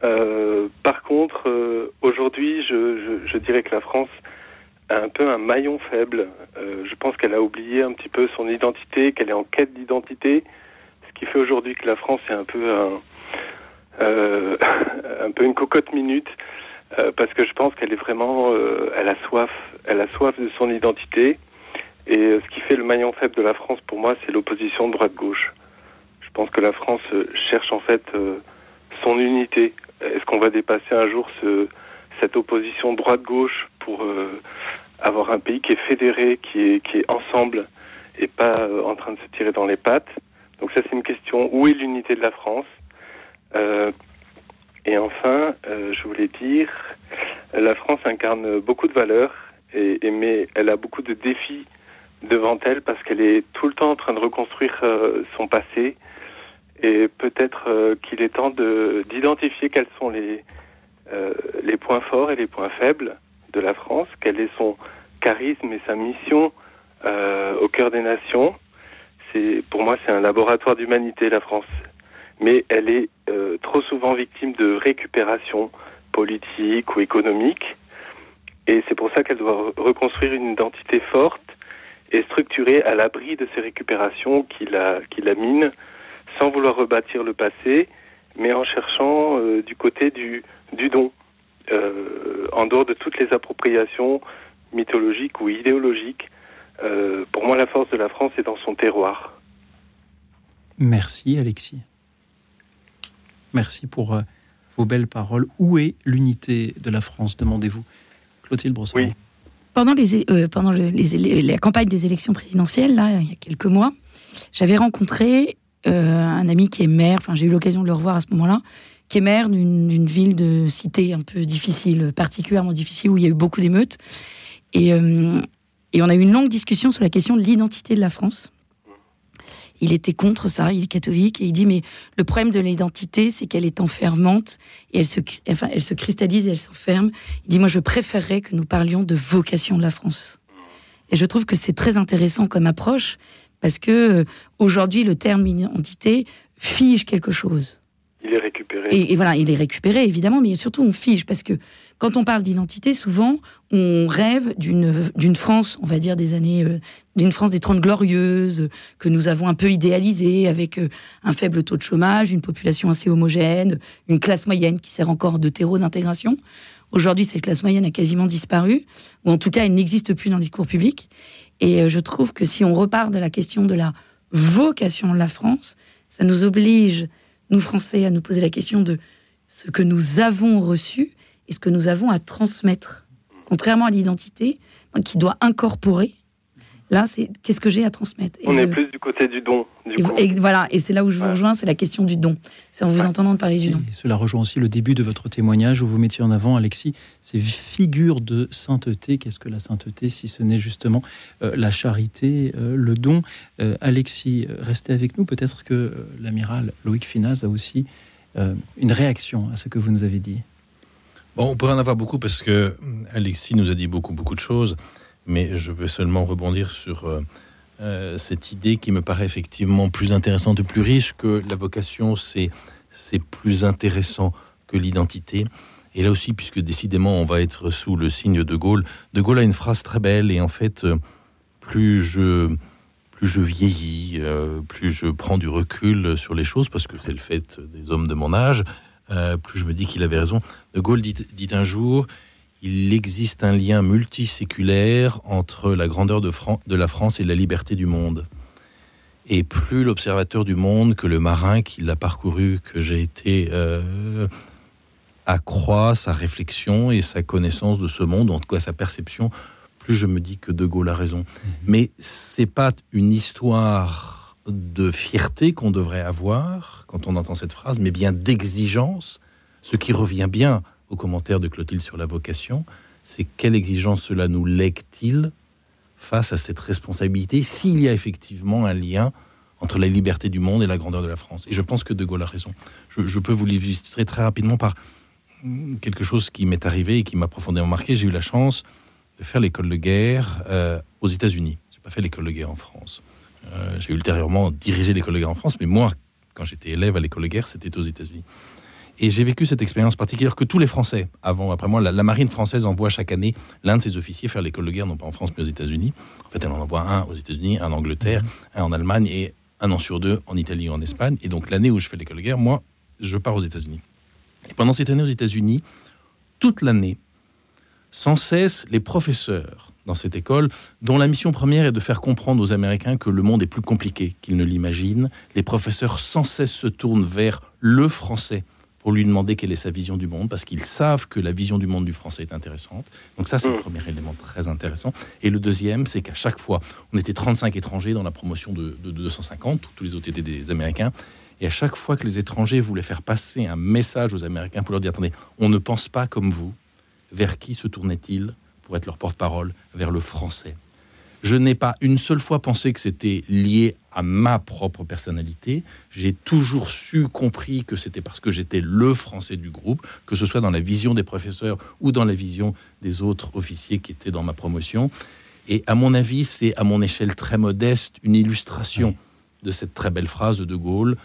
Speaker 6: Euh, par contre, euh, aujourd'hui, je, je, je, dirais que la France a un peu un maillon faible. Euh, je pense qu'elle a oublié un petit peu son identité, qu'elle est en quête d'identité, ce qui fait aujourd'hui que la France est un peu un, un peu une cocotte minute, parce que je pense qu'elle est vraiment, elle a soif, elle a soif de son identité. Et ce qui fait le maillon faible de la France, pour moi, c'est l'opposition droite-gauche. Je pense que la France euh, cherche en fait euh, son unité. Est-ce qu'on va dépasser un jour ce, cette opposition droite-gauche pour euh, avoir un pays qui est fédéré, qui est, qui est ensemble et pas en train de se tirer dans les pattes? Donc ça c'est une question. Où est l'unité de la France? Et enfin, je voulais dire, la France incarne beaucoup de valeurs, et, et, mais elle a beaucoup de défis devant elle parce qu'elle est tout le temps en train de reconstruire son passé, et peut-être euh, qu'il est temps d'identifier quels sont les, euh, les points forts et les points faibles de la France, quel est son charisme et sa mission euh, au cœur des nations. Pour moi c'est un laboratoire d'humanité la France, mais elle est trop souvent victime de récupération politique ou économique, et c'est pour ça qu'elle doit reconstruire une identité forte et structurée à l'abri de ces récupérations qui la qui la minent sans vouloir rebâtir le passé, mais en cherchant du côté du, du don, en dehors de toutes les appropriations mythologiques ou idéologiques. pour moi, la force de la France est dans son terroir.
Speaker 1: Merci Alexis. Merci pour vos belles paroles. Où est l'unité de la France, demandez-vous? Clotilde Brosson.
Speaker 2: Pendant, les, euh, pendant les, la campagne des élections présidentielles, là, il y a quelques mois, j'avais rencontré euh, un ami qui est maire, enfin j'ai eu l'occasion de le revoir à ce moment-là, qui est maire d'une ville de cité un peu difficile, particulièrement difficile, où il y a eu beaucoup d'émeutes. Et, euh, et on a eu une longue discussion sur la question de l'identité de la France il était contre ça, il est catholique, et il dit, mais le problème de l'identité, c'est qu'elle est enfermante, et elle se, enfin, elle se cristallise et elle s'enferme. Il dit, moi, je préférerais que nous parlions de vocation de la France. Et je trouve que c'est très intéressant comme approche, parce que euh, aujourd'hui, le terme identité fige quelque chose.
Speaker 6: Il est récupéré.
Speaker 2: Et, voilà, il est récupéré, évidemment, mais surtout on fige, parce que quand on parle d'identité, souvent, on rêve d'une France, on va dire des années, euh, d'une France des Trente Glorieuses, que nous avons un peu idéalisée, avec euh, un faible taux de chômage, une population assez homogène, une classe moyenne qui sert encore de terreau d'intégration. Aujourd'hui, cette classe moyenne a quasiment disparu, ou en tout cas, elle n'existe plus dans le discours public. Et euh, je trouve que si on repart de la question de la vocation de la France, ça nous oblige nous Français, à nous poser la question de ce que nous avons reçu et ce que nous avons à transmettre. Contrairement à l'identité, qui doit incorporer, Là, c'est qu'est-ce que j'ai à transmettre.
Speaker 6: On est plus du côté du don.
Speaker 2: et, voilà, et c'est là où je vous rejoins, c'est la question du don. C'est en vous entendant parler du don.
Speaker 1: Et cela rejoint aussi le début de votre témoignage où vous mettiez en avant, Alexis, ces figures de sainteté. Qu'est-ce que la sainteté, si ce n'est justement euh, la charité, euh, le don? Euh, Alexis, restez avec nous. Peut-être que l'amiral Loïc Finaz a aussi une réaction à ce que vous nous avez dit.
Speaker 3: Bon, on pourrait en avoir beaucoup parce que Alexis nous a dit beaucoup, beaucoup de choses mais je veux seulement rebondir sur euh, euh, cette idée qui me paraît effectivement plus intéressante et plus riche que la vocation, c'est plus intéressant que l'identité. Et là aussi, puisque décidément on va être sous le signe de Gaulle, De Gaulle a une phrase très belle et en fait, euh, plus je plus je vieillis, plus je prends du recul sur les choses, parce que c'est le fait des hommes de mon âge, plus je me dis qu'il avait raison. De Gaulle dit, dit un jour, il existe un lien multiséculaire entre la grandeur de, la France et la liberté du monde. Et plus l'observateur du monde que le marin qui l'a parcouru, que j'ai été, euh, accroît sa réflexion et sa connaissance de ce monde, en tout cas sa perception, plus je me dis que De Gaulle a raison. Mmh. Mais c'est pas une histoire de fierté qu'on devrait avoir quand on entend cette phrase, mais bien d'exigence, ce qui revient bien au commentaire de Clotilde sur la vocation, c'est quelle exigence cela nous lègue-t-il face à cette responsabilité s'il y a effectivement un lien entre la liberté du monde et la grandeur de la France. Et je pense que De Gaulle a raison. Je, peux vous l'illustrer très rapidement par quelque chose qui m'est arrivé et qui m'a profondément marqué. J'ai eu la chance de faire l'école de guerre euh, aux États-Unis. J'ai pas fait l'école de guerre en France. Euh, j'ai ultérieurement dirigé l'école de guerre en France, mais moi, quand j'étais élève à l'école de guerre, c'était aux États-Unis. Et j'ai vécu cette expérience particulière que tous les Français, avant, après moi, la, marine française envoie chaque année l'un de ses officiers faire l'école de guerre, non pas en France, mais aux États-Unis. En fait, elle en envoie un aux États-Unis, un en Angleterre, mhm. un en Allemagne et un an sur deux en Italie ou en Espagne. Et donc, l'année où je fais l'école de guerre, moi, je pars aux États-Unis. Et pendant cette année aux États-Unis, toute l'année, sans cesse, les professeurs dans cette école, dont la mission première est de faire comprendre aux Américains que le monde est plus compliqué qu'ils ne l'imaginent, les professeurs sans cesse se tournent vers le français pour lui demander quelle est sa vision du monde, parce qu'ils savent que la vision du monde du français est intéressante. Donc ça, c'est le mm. premier élément très intéressant. Et le deuxième, c'est qu'à chaque fois, on était 35 étrangers dans la promotion de, 250, tous les autres étaient des Américains. Et à chaque fois que les étrangers voulaient faire passer un message aux Américains pour leur dire, attendez, on ne pense pas comme vous, vers qui se tournait-il pour être leur porte-parole? Vers le français. Je n'ai pas une seule fois pensé que c'était lié à ma propre personnalité. J'ai toujours su, compris que c'était parce que j'étais le français du groupe, que ce soit dans la vision des professeurs ou dans la vision des autres officiers qui étaient dans ma promotion. Et à mon avis, c'est à mon échelle très modeste une illustration de cette très belle phrase de De Gaulle.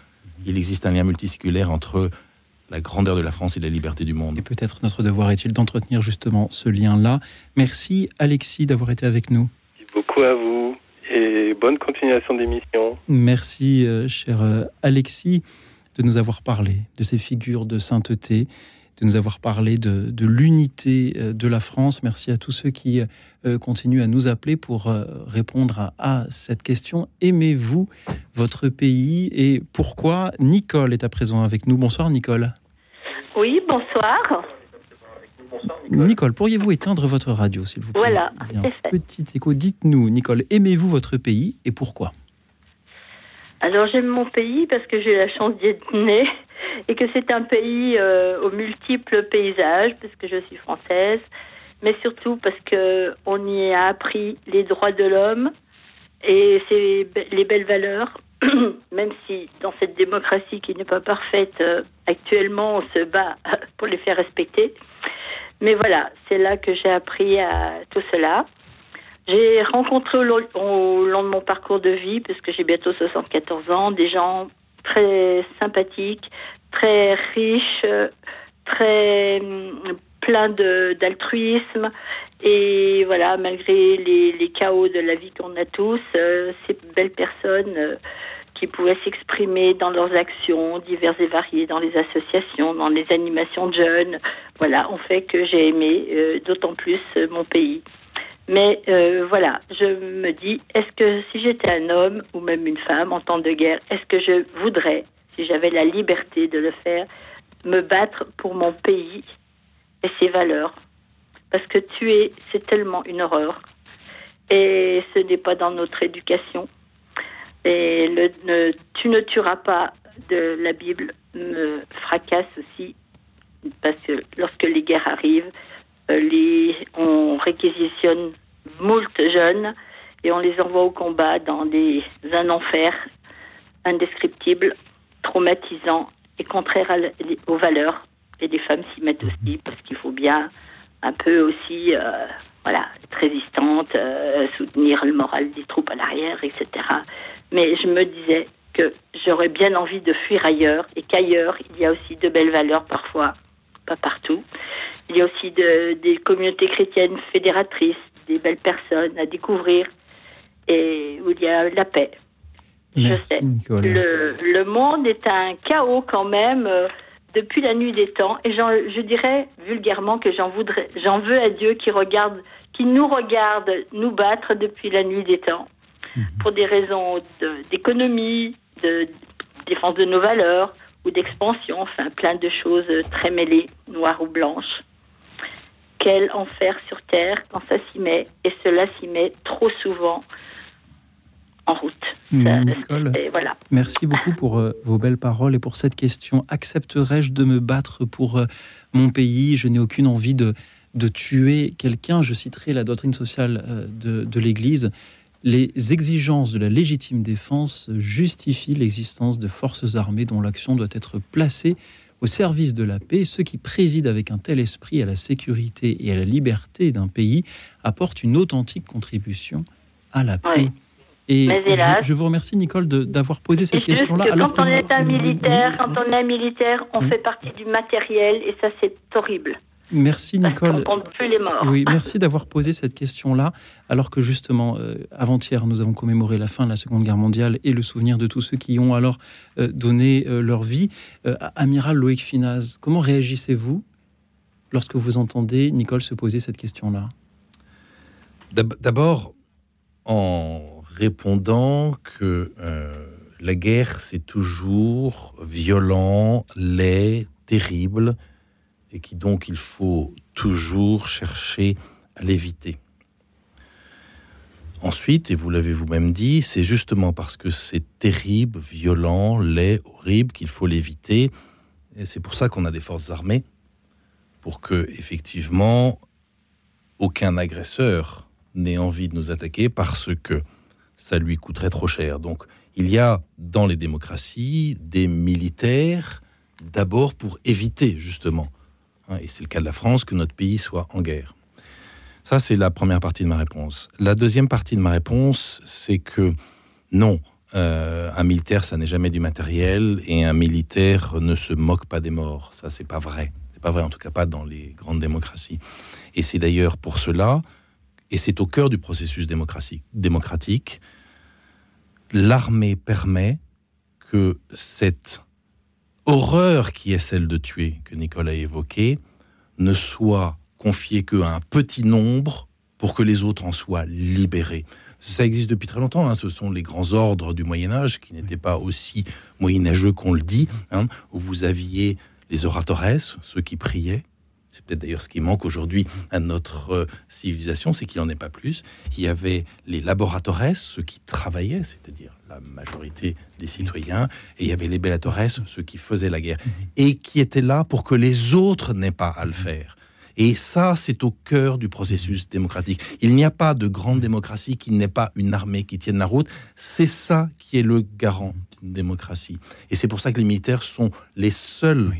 Speaker 3: Il existe un lien multiséculaire entre la grandeur de la France et la liberté du monde.
Speaker 1: Et peut-être notre devoir est-il d'entretenir justement ce lien-là. Merci Alexis d'avoir été avec nous
Speaker 6: beaucoup à vous et bonne continuation d'émission.
Speaker 1: Merci, euh, cher euh, Alexis de nous avoir parlé de ces figures de sainteté, de nous avoir parlé de, l'unité euh, de la France. Merci à tous ceux qui euh, continuent à nous appeler pour euh, répondre à, cette question. Aimez-vous votre pays et pourquoi Nicole est à présent avec nous? Bonsoir Nicole.
Speaker 7: Oui, bonsoir.
Speaker 1: Nicole, pourriez-vous éteindre votre radio, s'il vous plaît
Speaker 7: Voilà.
Speaker 1: petit écho. Dites-nous, Nicole, aimez-vous votre pays et pourquoi?
Speaker 7: Alors, j'aime mon pays parce que j'ai la chance d'y être née et que c'est un pays euh, aux multiples paysages, parce que je suis française, mais surtout parce que on y a appris les droits de l'homme et les belles valeurs, même si dans cette démocratie qui n'est pas parfaite euh, actuellement, on se bat pour les faire respecter. Mais voilà, c'est là que j'ai appris à tout cela. J'ai rencontré au long, de mon parcours de vie, puisque j'ai bientôt 74 ans, des gens très sympathiques, très riche, très mm, plein d'altruisme. Et voilà, malgré les, les, chaos de la vie qu'on a tous, euh, ces belles personnes euh, qui pouvaient s'exprimer dans leurs actions diverses et variées, dans les associations, dans les animations de jeunes, voilà, ont fait que j'ai aimé euh, d'autant plus mon pays. Mais voilà, je me dis, est-ce que si j'étais un homme ou même une femme en temps de guerre, est-ce que je voudrais si j'avais la liberté de le faire, me battre pour mon pays et ses valeurs? Parce que tuer, c'est tellement une horreur. Et ce n'est pas dans notre éducation. Et le tu ne tueras pas de la Bible me fracasse aussi, parce que lorsque les guerres arrivent, euh, les, on réquisitionne moult jeunes et on les envoie au combat dans des, un enfer indescriptible traumatisant et contraire aux valeurs. Et les femmes s'y mettent aussi parce qu'il faut bien un peu aussi euh, voilà, être résistante, euh, soutenir le moral des troupes à l'arrière, etc. Mais je me disais que j'aurais bien envie de fuir ailleurs et qu'ailleurs, il y a aussi de belles valeurs parfois, pas partout. Il y a aussi de, des communautés chrétiennes fédératrices, des belles personnes à découvrir et où il y a la paix. Je sais. Le, le, monde est un chaos quand même euh, depuis la nuit des temps. Et je dirais vulgairement que j'en voudrais, j'en veux à Dieu qui regarde, qui nous regarde nous battre depuis la nuit des temps, mhm. pour des raisons d'économie, de, défense de nos valeurs ou d'expansion, enfin plein de choses très mêlées, noires ou blanches. Quel enfer sur terre quand ça s'y met, et cela s'y met trop souvent en route.
Speaker 1: Nicole, voilà. merci beaucoup pour euh, vos belles paroles et pour cette question. Accepterais-je de me battre pour euh, mon pays? Je n'ai aucune envie de, de tuer quelqu'un. Je citerai la doctrine sociale euh, de, de l'Église. Les exigences de la légitime défense justifient l'existence de forces armées dont l'action doit être placée au service de la paix. Ceux qui président avec un tel esprit à la sécurité et à la liberté d'un pays apportent une authentique contribution à la paix. Et je, vous remercie, Nicole, d'avoir posé cette question-là.
Speaker 7: Alors quand on est un militaire, quand on est militaire, on fait partie du matériel et ça, c'est horrible.
Speaker 1: Merci Nicole.
Speaker 7: On compte plus les morts.
Speaker 1: Oui, merci d'avoir posé cette question-là, alors que justement, euh, avant-hier, nous avons commémoré la fin de la Seconde Guerre mondiale et le souvenir de tous ceux qui ont alors euh, donné euh, leur vie. Amiral Loïc Finaz, comment réagissez-vous lorsque vous entendez Nicole se poser cette question-là?
Speaker 3: D'abord, en répondant que euh, la guerre, c'est toujours violent, laid, terrible, et qui donc il faut toujours chercher à l'éviter. Ensuite, et vous l'avez vous-même dit, c'est justement parce que c'est terrible, violent, laid, horrible qu'il faut l'éviter. Et c'est pour ça qu'on a des forces armées, pour que, effectivement, aucun agresseur n'ait envie de nous attaquer parce que ça lui coûterait trop cher. Donc il y a dans les démocraties des militaires d'abord pour éviter justement, et c'est le cas de la France, que notre pays soit en guerre. Ça, c'est la première partie de ma réponse. La deuxième partie de ma réponse, c'est que non, euh, un militaire, ça n'est jamais du matériel, et un militaire ne se moque pas des morts. Ça, c'est pas vrai. C'est pas vrai, en tout cas pas dans les grandes démocraties. Et c'est d'ailleurs pour cela et c'est au cœur du processus démocratique, l'armée permet que cette horreur qui est celle de tuer, que Nicole a évoquée, ne soit confiée qu'à un petit nombre pour que les autres en soient libérés. Ça existe depuis très longtemps. Hein. Ce sont les grands ordres du Moyen Âge qui n'étaient pas aussi moyenâgeux qu'on le dit, hein, où vous aviez les oratoresses, ceux qui priaient, c'est peut-être d'ailleurs ce qui manque aujourd'hui à notre euh, civilisation, c'est qu'il n'en ait pas plus. Il y avait les laboratores, ceux qui travaillaient, c'est-à-dire la majorité des citoyens, et il y avait les bellatores, ceux qui faisaient la guerre, et qui étaient là pour que les autres n'aient pas à le faire. Et ça, c'est au cœur du processus démocratique. Il n'y a pas de grande démocratie qui n'ait pas une armée qui tienne la route. C'est ça qui est le garant d'une démocratie. Et c'est pour ça que les militaires sont les seuls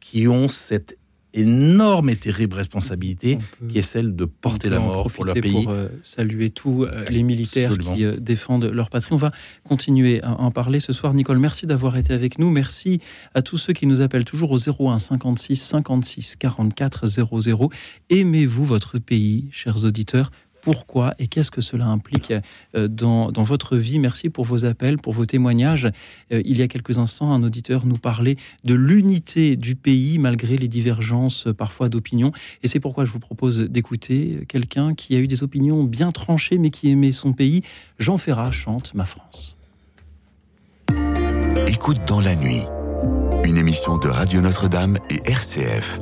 Speaker 3: qui ont cette énorme et terrible responsabilité qui est celle de porter la mort pour leur pays.
Speaker 1: Pour euh, saluer tous euh, les militaires qui euh, défendent leur patrie. On va continuer à en parler ce soir. Nicole, merci d'avoir été avec nous. Merci à tous ceux qui nous appellent toujours au 01 56 56 44 00. Aimez-vous votre pays, chers auditeurs? Pourquoi et qu'est-ce que cela implique euh, dans, votre vie. Merci pour vos appels, pour vos témoignages. Euh, il y a quelques instants, un auditeur nous parlait de l'unité du pays malgré les divergences euh, parfois d'opinion. Et c'est pourquoi je vous propose d'écouter quelqu'un qui a eu des opinions bien tranchées mais qui aimait son pays. Jean Ferrat chante Ma France.
Speaker 4: Écoute dans la nuit, une émission de Radio Notre-Dame et RCF.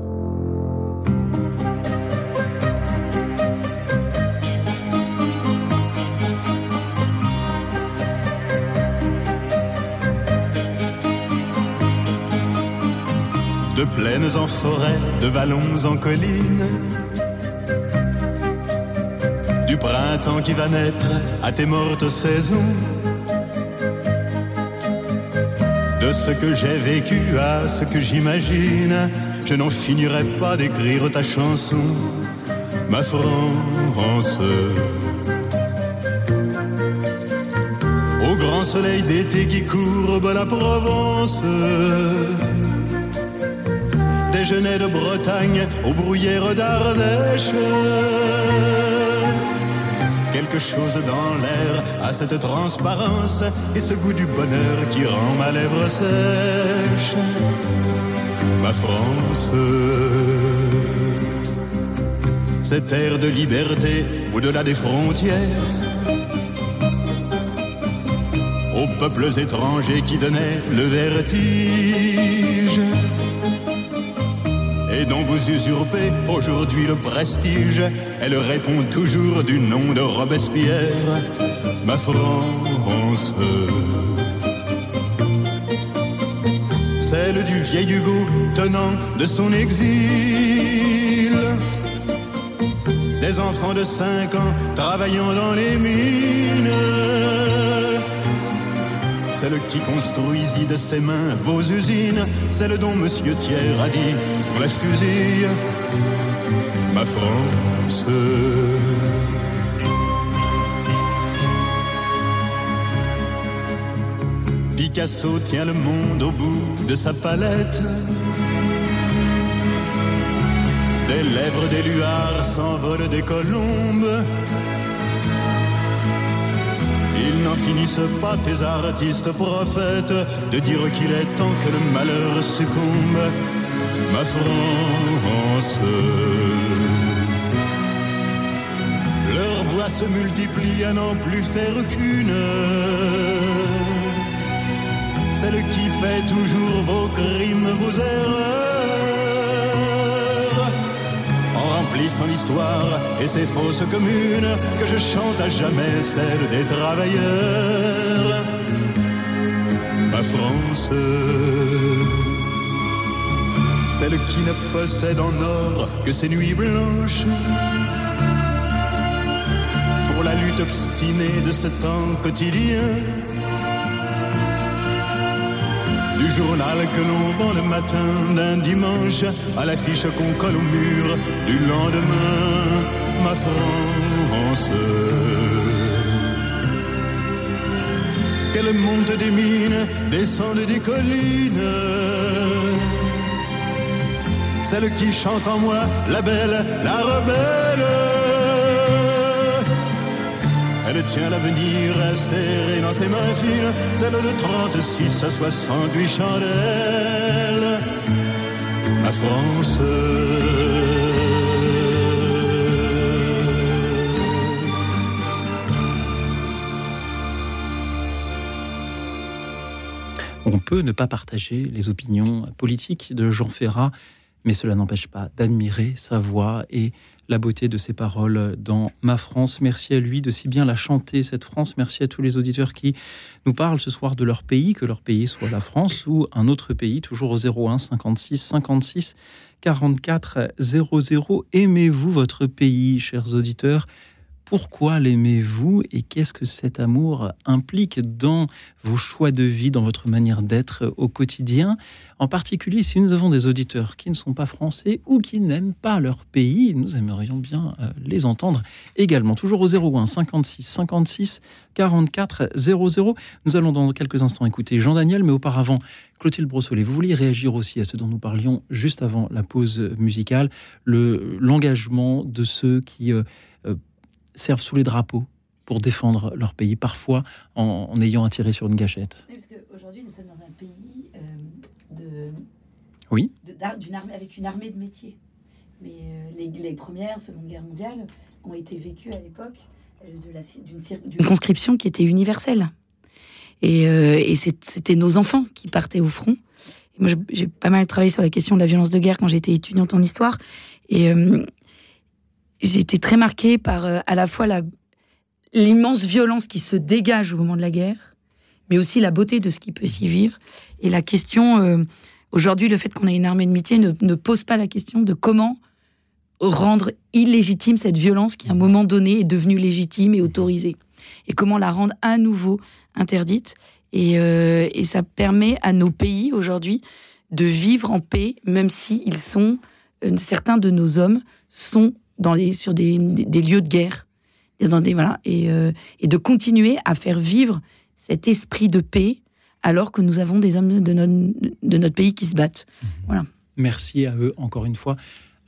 Speaker 8: De plaines en forêt, de vallons en collines. Du printemps qui va naître à tes mortes saisons. De ce que j'ai vécu à ce que j'imagine, je n'en finirai pas d'écrire ta chanson, ma France. Au grand soleil d'été qui courbe la Provence déjeuner de Bretagne aux bruyères d'Ardèche. Quelque chose dans l'air a cette transparence et ce goût du bonheur qui rend ma lèvre sèche. Ma France, cette air de liberté au-delà des frontières. Aux peuples étrangers qui donnaient le vertige et dont vous usurpez aujourd'hui le prestige. Elle répond toujours du nom de Robespierre, ma France. Celle du vieil Hugo tenant de son exil. Des enfants de 5 ans travaillant dans les mines celle qui construisit de ses mains vos usines, celle dont Monsieur Thiers a dit qu'on la fusille, ma France. Picasso tient le monde au bout de sa palette. Des lèvres des luards s'envolent des colombes n'en finissent pas tes artistes prophètes de dire qu'il est temps que le malheur succombe, ma France. Leurs voix se multiplient à n'en plus faire qu'une. Celle qui fait toujours vos crimes, vos erreurs remplissant l'histoire et ses fausses communes, que je chante à jamais celle des travailleurs. Ma France, celle qui ne possède en or que ses nuits blanches. Pour la lutte obstinée de ce temps quotidien du journal que l'on vend le matin d'un dimanche à l'affiche qu'on colle au mur du lendemain, ma France. Qu'elle monte des mines, descende des collines. Celle qui chante en moi, la belle, la rebelle elle tient l'avenir serré dans ses mains fines, celle de 36 à 68 chandelles. ma France.
Speaker 1: On peut ne pas partager les opinions politiques de Jean Ferrat, mais cela n'empêche pas d'admirer sa voix et la beauté de ses paroles dans Ma France. Merci à lui de si bien la chanter, cette France. Merci à tous les auditeurs qui nous parlent ce soir de leur pays, que leur pays soit la France ou un autre pays, toujours au 01 56 56 44 00. Aimez-vous votre pays, chers auditeurs? Pourquoi l'aimez-vous et qu'est-ce que cet amour implique dans vos choix de vie, dans votre manière d'être au quotidien? En particulier, si nous avons des auditeurs qui ne sont pas français ou qui n'aiment pas leur pays, nous aimerions bien euh, les entendre également. Toujours au 01 56 56 44 00. Nous allons dans quelques instants écouter Jean-Daniel, mais auparavant, Clotilde Brossolet, vous vouliez réagir aussi à ce dont nous parlions juste avant la pause musicale, l'engagement de ceux qui... Euh, servent sous les drapeaux pour défendre leur pays, parfois en, ayant un tiré sur une gâchette.
Speaker 2: Oui, parce qu'aujourd'hui, nous sommes dans un pays euh, de,
Speaker 1: oui.
Speaker 2: armée, avec une armée de métiers. Mais euh, les, les, premières Seconde Guerre mondiale ont été vécues à l'époque euh, d'une conscription qui était universelle. Et, et c'était nos enfants qui partaient au front. Et moi, j'ai pas mal travaillé sur la question de la violence de guerre quand j'étais étudiante en histoire. Et j'ai été très marquée par euh, à la fois l'immense violence qui se dégage au moment de la guerre, mais aussi la beauté de ce qui peut s'y vivre. Et la question, euh, aujourd'hui, le fait qu'on ait une armée de métier ne, ne, pose pas la question de comment rendre illégitime cette violence qui, à un moment donné, est devenue légitime et autorisée. Et comment la rendre à nouveau interdite. Et, euh, et ça permet à nos pays, aujourd'hui, de vivre en paix, même si ils sont, certains de nos hommes sont dans les, sur des, des, lieux de guerre. Dans des, voilà, et, euh, et, de continuer à faire vivre cet esprit de paix alors que nous avons des hommes de notre, de notre pays qui se battent. Mhm. Voilà.
Speaker 1: Merci à eux encore une fois.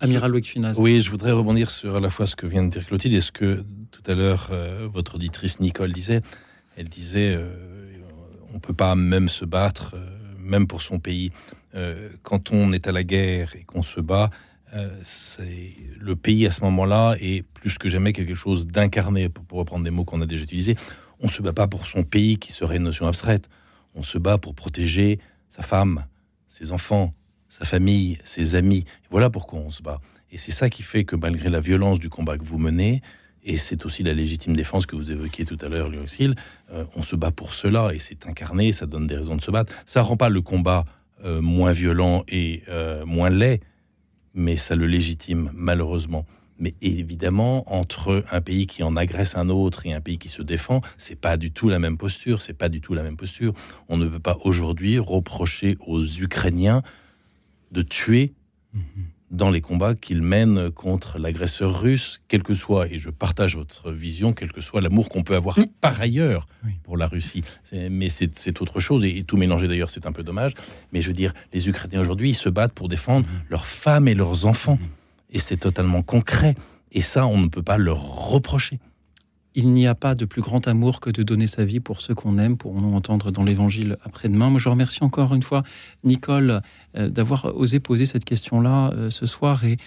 Speaker 1: Amiral Louis
Speaker 3: Oui, je voudrais rebondir sur à la fois ce que vient de dire Clotilde et ce que tout à l'heure euh, votre auditrice Nicole disait. Elle disait euh, on peut pas même se battre, même pour son pays. quand on est à la guerre et qu'on se bat, euh, le pays à ce moment-là est plus que jamais quelque chose d'incarné, pour, reprendre des mots qu'on a déjà utilisés. On se bat pas pour son pays qui serait une notion abstraite. On se bat pour protéger sa femme, ses enfants, sa famille, ses amis. Voilà pourquoi on se bat. Et c'est ça qui fait que malgré la violence du combat que vous menez, et c'est aussi la légitime défense que vous évoquiez tout à l'heure, Luxil, euh, on se bat pour cela et c'est incarné, ça donne des raisons de se battre. Ça rend pas le combat euh, moins violent et moins laid, mais ça le légitime, malheureusement. Mais évidemment, entre un pays qui en agresse un autre et un pays qui se défend, c'est pas du tout la même posture. C'est pas du tout la même posture. On ne peut pas aujourd'hui reprocher aux Ukrainiens de tuer mhm. Dans les combats qu'ils mènent contre l'agresseur russe, quel que soit, et je partage votre vision, quel que soit l'amour qu'on peut avoir par ailleurs pour la Russie. Mais c'est autre chose, et, tout mélanger d'ailleurs, c'est un peu dommage. Mais je veux dire, les Ukrainiens aujourd'hui, ils se battent pour défendre mhm. leurs femmes et leurs enfants. Mhm. Et c'est totalement concret. Et ça, on ne peut pas leur reprocher.
Speaker 1: Il n'y a pas de plus grand amour que de donner sa vie pour ceux qu'on aime, pour nous entendre dans l'évangile après-demain. Moi, je remercie encore une fois Nicole euh, d'avoir osé poser cette question-là euh, ce soir. Et,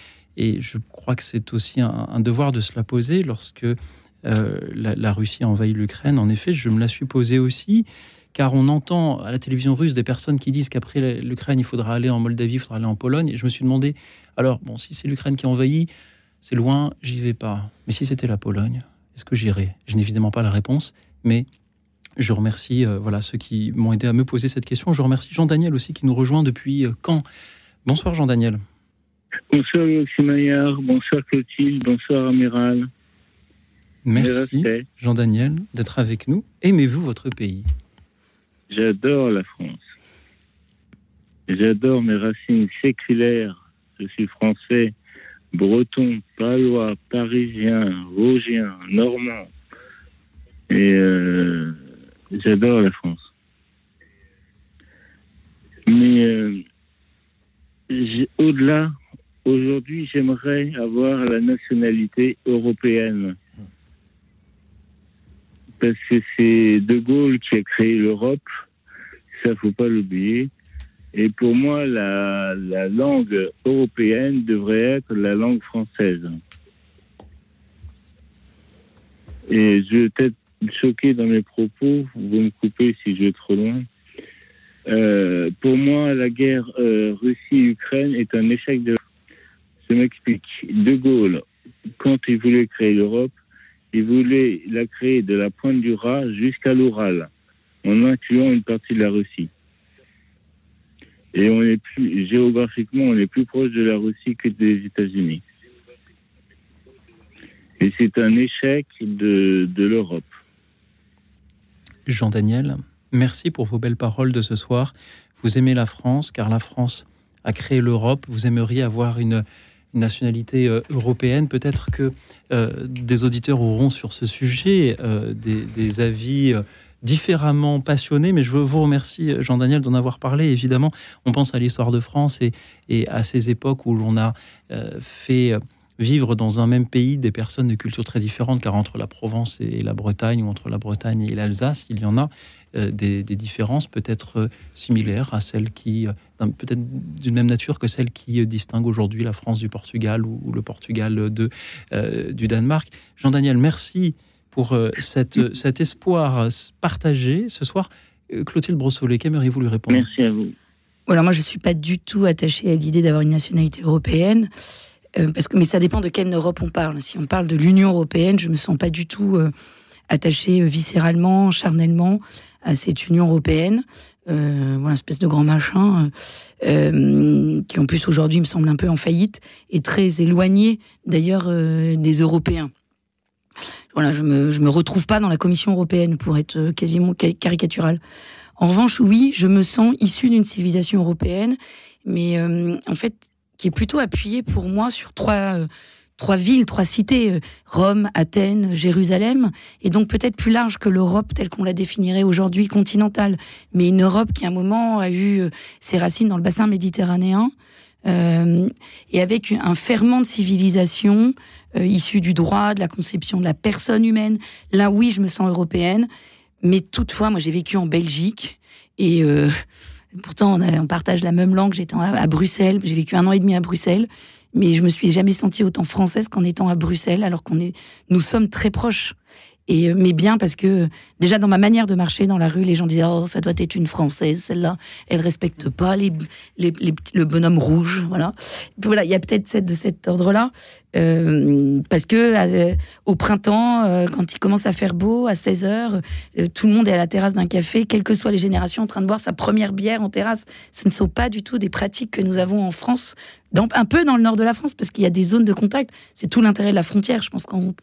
Speaker 1: je crois que c'est aussi un, devoir de se la poser lorsque euh, la, Russie a envahi l'Ukraine. En effet, je me la suis posée aussi car on entend à la télévision russe des personnes qui disent qu'après l'Ukraine, il faudra aller en Moldavie, il faudra aller en Pologne. Et je me suis demandé, alors, bon, si c'est l'Ukraine qui envahit, c'est loin, j'y vais pas. Mais si c'était la Pologne, est-ce que j'irai Je n'ai évidemment pas la réponse, mais je remercie euh, voilà, ceux qui m'ont aidé à me poser cette question. Je remercie Jean-Daniel aussi qui nous rejoint depuis euh, quand Bonsoir Jean-Daniel.
Speaker 9: Bonsoir Maillard, bonsoir Clotilde, bonsoir Amiral.
Speaker 1: Merci Jean-Daniel d'être avec nous. Aimez-vous votre pays?
Speaker 9: J'adore la France. J'adore mes racines séculaires. Je suis français breton, palois, parisien, vosgien, normand. Et euh, j'adore la France. Mais euh, au-delà, aujourd'hui, j'aimerais avoir la nationalité européenne. Parce que c'est De Gaulle qui a créé l'Europe, ça faut pas l'oublier. Et pour moi, la, la langue européenne devrait être la langue française. Et je vais peut-être choqué dans mes propos, vous me coupez si je vais trop loin. Euh, pour moi, la guerre euh, Russie-Ukraine est un échec de. Je m'explique. De Gaulle, quand il voulait créer l'Europe, il voulait la créer de la pointe du Raz jusqu'à l'Oural, en incluant une partie de la Russie. Et on est plus, géographiquement, on est plus proche de la Russie que des États-Unis. Et c'est un échec de, l'Europe.
Speaker 1: Jean Daniel, merci pour vos belles paroles de ce soir. Vous aimez la France car la France a créé l'Europe. Vous aimeriez avoir une, nationalité euh, européenne. Peut-être que euh, des auditeurs auront sur ce sujet euh, des, avis différemment passionnés, mais je vous remercier, Jean-Daniel, d'en avoir parlé. Évidemment, on pense à l'histoire de France et, à ces époques où l'on a fait vivre dans un même pays des personnes de cultures très différentes, car entre la Provence et la Bretagne, ou entre la Bretagne et l'Alsace, il y en a euh, des, différences peut-être euh, similaires à celles qui, euh, peut-être d'une même nature que celles qui distinguent aujourd'hui la France du Portugal ou, le Portugal du Danemark. Jean-Daniel, merci pour cette, cet espoir partagé ce soir. Clotilde Brossolet, qu'aimeriez-vous lui répondre?
Speaker 9: Merci à vous.
Speaker 2: Voilà, moi je ne suis pas du tout attachée à l'idée d'avoir une nationalité européenne. Euh, parce que, mais ça dépend de quelle Europe on parle. Si on parle de l'Union européenne, je me sens pas du tout euh, attachée euh, viscéralement, charnellement à cette Union européenne. Euh, voilà, espèce de grand machin euh, qui en plus aujourd'hui me semble un peu en faillite et très éloigné d'ailleurs euh, des Européens. Voilà, je me je me retrouve pas dans la Commission européenne pour être quasiment caricatural. En revanche, oui, je me sens issue d'une civilisation européenne, mais en fait, qui est plutôt appuyé pour moi sur trois, euh, trois villes, trois cités, euh, Rome, Athènes, Jérusalem, et donc peut-être plus large que l'Europe telle qu'on la définirait aujourd'hui continentale, mais une Europe qui à un moment a eu euh, ses racines dans le bassin méditerranéen, et avec un ferment de civilisation issu du droit, de la conception de la personne humaine. Là, oui, je me sens européenne, mais toutefois, moi j'ai vécu en Belgique, et Pourtant, on, partage la même langue. J'étais à, Bruxelles. J'ai vécu un an et demi à Bruxelles. Mais je me suis jamais sentie autant française qu'en étant à Bruxelles, alors qu'on est, nous sommes très proches. Et, euh, mais bien parce que déjà dans ma manière de marcher dans la rue, les gens disaient oh ça doit être une française celle-là, elle respecte pas les, les, le bonhomme rouge, voilà. Voilà, il y a peut-être cette de cet ordre-là euh, parce que euh, au printemps, euh, quand il commence à faire beau, à 16 heures, tout le monde est à la terrasse d'un café, quelles que soient les générations, en train de boire sa première bière en terrasse. Ce ne sont pas du tout des pratiques que nous avons en France, dans, un peu dans le nord de la France, parce qu'il y a des zones de contact. C'est tout l'intérêt de la frontière. Je pense qu'on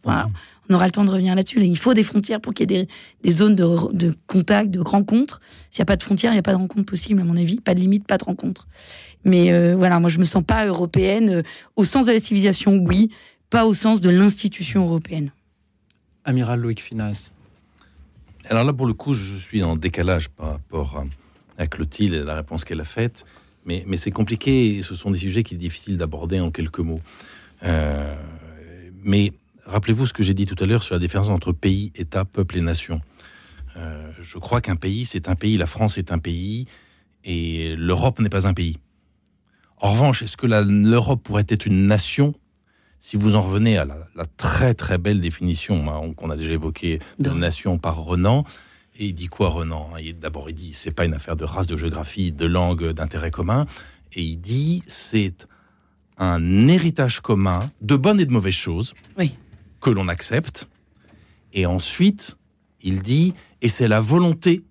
Speaker 2: on aura le temps de revenir là-dessus. Il faut des frontières pour qu'il y ait des, des zones de, de, contact, de rencontres. S'il n'y a pas de frontières, il n'y a pas de rencontre possible, à mon avis. Pas de limite, pas de rencontre. Mais euh, voilà, moi, je me sens pas européenne euh, au sens de la civilisation, oui, pas au sens de l'institution européenne.
Speaker 1: Amiral Loïc Finas.
Speaker 3: Alors là, pour le coup, je suis en décalage par rapport à Clotilde et la réponse qu'elle a faite. Mais, mais c'est compliqué, ce sont des sujets qu'il est difficile d'aborder en quelques mots. Euh, mais rappelez-vous ce que j'ai dit tout à l'heure sur la différence entre pays, État, peuple et nation. Euh, je crois qu'un pays, c'est un pays, la France est un pays, et l'Europe n'est pas un pays. En revanche, est-ce que l'Europe pourrait être une nation? Si vous en revenez à la, très très belle définition hein, qu'on a déjà évoquée de nation par Renan, et il dit quoi Renan D'abord il dit c'est pas une affaire de race, de géographie, de langue, d'intérêt commun, et il dit c'est un héritage commun de bonnes et de mauvaises choses
Speaker 2: oui.
Speaker 3: que l'on accepte, et ensuite il dit et c'est la volonté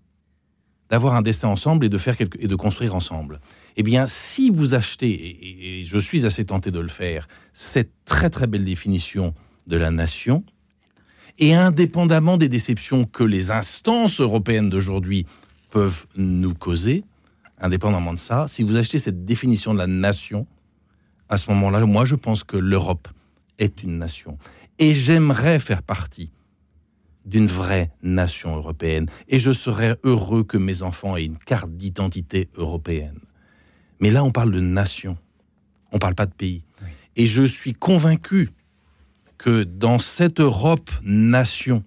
Speaker 3: d'avoir un destin ensemble et de faire quelque, et de construire ensemble. Eh bien, si vous achetez, et, je suis assez tenté de le faire, cette très très belle définition de la nation, et indépendamment des déceptions que les instances européennes d'aujourd'hui peuvent nous causer, indépendamment de ça, si vous achetez cette définition de la nation, à ce moment-là, moi je pense que l'Europe est une nation. Et j'aimerais faire partie d'une vraie nation européenne. Et je serais heureux que mes enfants aient une carte d'identité européenne. Mais là, on parle de nation. On ne parle pas de pays. Et je suis convaincu que dans cette Europe nation,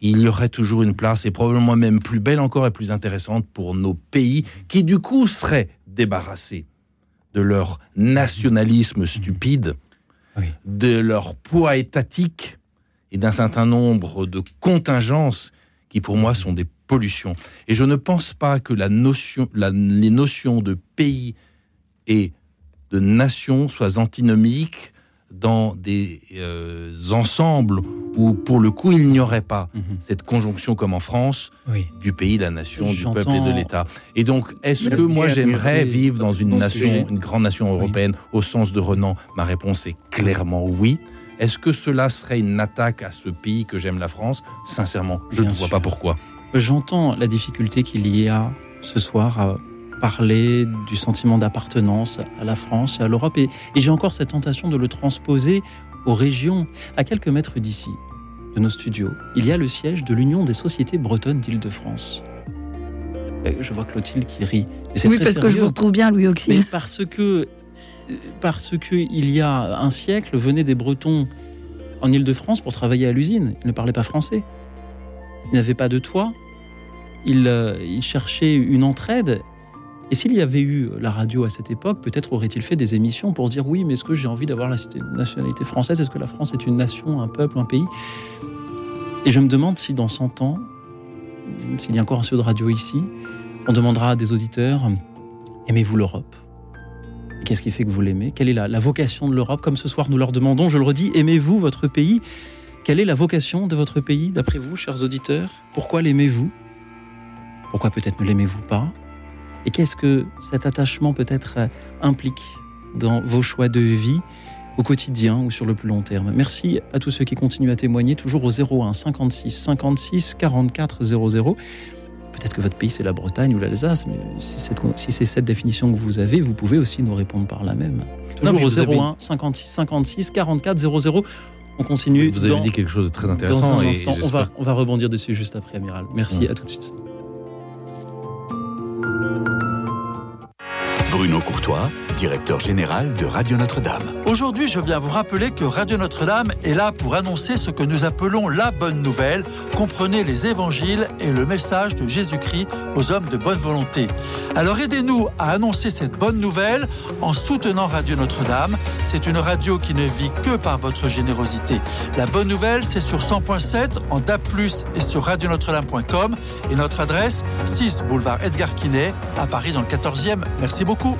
Speaker 3: il y aurait toujours une place, et probablement même plus belle encore et plus intéressante pour nos pays, qui du coup seraient débarrassés de leur nationalisme stupide, de leur poids étatique et d'un certain nombre de contingences qui pour moi sont des Et je ne pense pas que la notion, les notions de pays et de nation soient antinomiques dans des euh, ensembles où, pour le coup, il n'y aurait pas mhm. cette conjonction comme en France du pays, la nation, du peuple et de l'État. Et donc, est-ce que moi j'aimerais vivre dans une nation, une grande nation européenne au sens de Renan Ma réponse est clairement oui. Est-ce que cela serait une attaque à ce pays que j'aime, la France? Sincèrement, je ne vois pas pourquoi.
Speaker 1: J'entends la difficulté qu'il y a ce soir à parler du sentiment d'appartenance à la France et à l'Europe. Et, j'ai encore cette tentation de le transposer aux régions. À quelques mètres d'ici, de nos studios, il y a le siège de l'Union des sociétés bretonnes d'Île-de-France. Je vois Clotilde qui rit.
Speaker 2: Oui, parce que je vous retrouve bien, Louis Auxil.
Speaker 1: parce que, parce que il y a un siècle, venaient des Bretons en Île-de-France pour travailler à l'usine. Ils ne parlaient pas français. Ils n'avaient pas de toit. Euh, ils cherchaient une entraide. Et s'il y avait eu la radio à cette époque, peut-être aurait-il fait des émissions pour dire oui, mais est-ce que j'ai envie d'avoir la nationalité française? Est-ce que la France est une nation, un peuple, un pays? Et je me demande si dans 100 ans, s'il y a encore un studio de radio ici, on demandera à des auditeurs aimez-vous l'Europe? Qu'est-ce qui fait que vous l'aimez? Quelle est la, la vocation de l'Europe? Comme ce soir, nous leur demandons, je le redis, aimez-vous votre pays? Quelle est la vocation de votre pays, d'après vous, chers auditeurs? Pourquoi l'aimez-vous? Pourquoi peut-être ne l'aimez-vous pas et qu'est-ce que cet attachement peut-être euh, implique dans vos choix de vie au quotidien ou sur le plus long terme? Merci à tous ceux qui continuent à témoigner, toujours au 01 56 56 44 00. Peut-être que votre pays c'est la Bretagne ou l'Alsace, mais si c'est cette définition que vous avez, vous pouvez aussi nous répondre par la même. Toujours au 01 56 56 44 00. On continue.
Speaker 3: Vous avez dit quelque chose de très intéressant.
Speaker 1: Dans un instant, on, va, on va rebondir dessus juste après, Amiral. Merci, à tout de suite.
Speaker 4: Bruno Courtois, directeur général de Radio Notre-Dame.
Speaker 10: Aujourd'hui, je viens vous rappeler que Radio Notre-Dame est là pour annoncer ce que nous appelons la bonne nouvelle. Comprenez les évangiles et le message de Jésus-Christ aux hommes de bonne volonté. Alors aidez-nous à annoncer cette bonne nouvelle en soutenant Radio Notre-Dame. C'est une radio qui ne vit que par votre générosité. La bonne nouvelle, c'est sur 100.7 en DAP+, et sur radionotre-dame.com et notre adresse 6 boulevard Edgar Quinet à Paris dans le 14e. Merci beaucoup.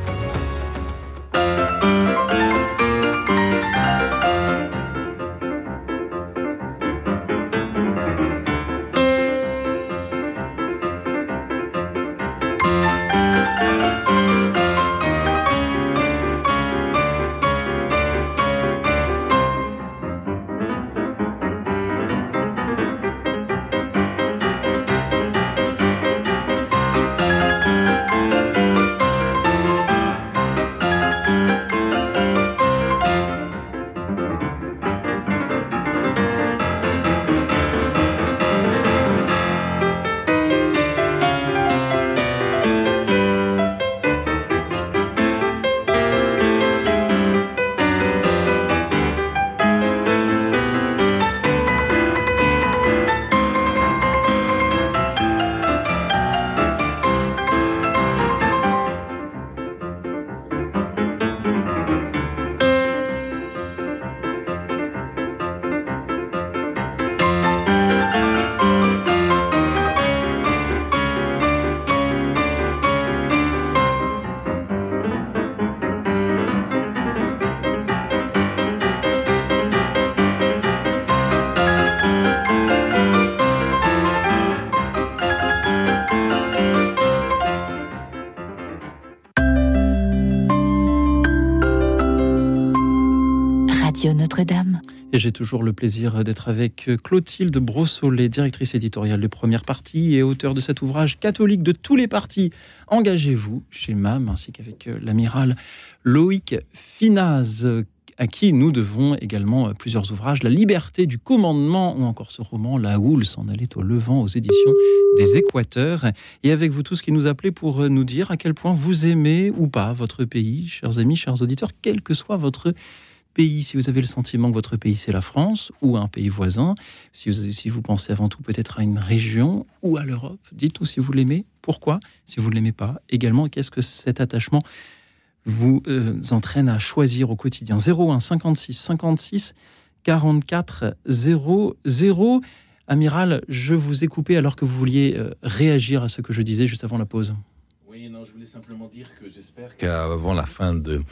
Speaker 1: J'ai toujours le plaisir d'être avec Clotilde Brossolet, directrice éditoriale de Première Partie et auteur de cet ouvrage catholique de tous les partis. Engagez-vous chez MAM, ainsi qu'avec l'amiral Loïc Finaz, à qui nous devons également plusieurs ouvrages, La liberté du commandement ou encore ce roman La houle s'en allait au levant aux éditions des Équateurs. Et avec vous tous qui nous appelez pour nous dire à quel point vous aimez ou pas votre pays, chers amis, chers auditeurs, quel que soit votre pays, si vous avez le sentiment que votre pays c'est la France ou un pays voisin, si vous, pensez avant tout peut-être à une région ou à l'Europe, dites-nous si vous l'aimez, pourquoi, si vous ne l'aimez pas, également qu'est-ce que cet attachement vous euh, entraîne à choisir au quotidien? 01 56 56 44 00. Amiral, je vous ai coupé alors que vous vouliez euh, réagir à ce que je disais juste avant la pause.
Speaker 11: Oui, non, je voulais simplement dire que j'espère qu'avant la fin de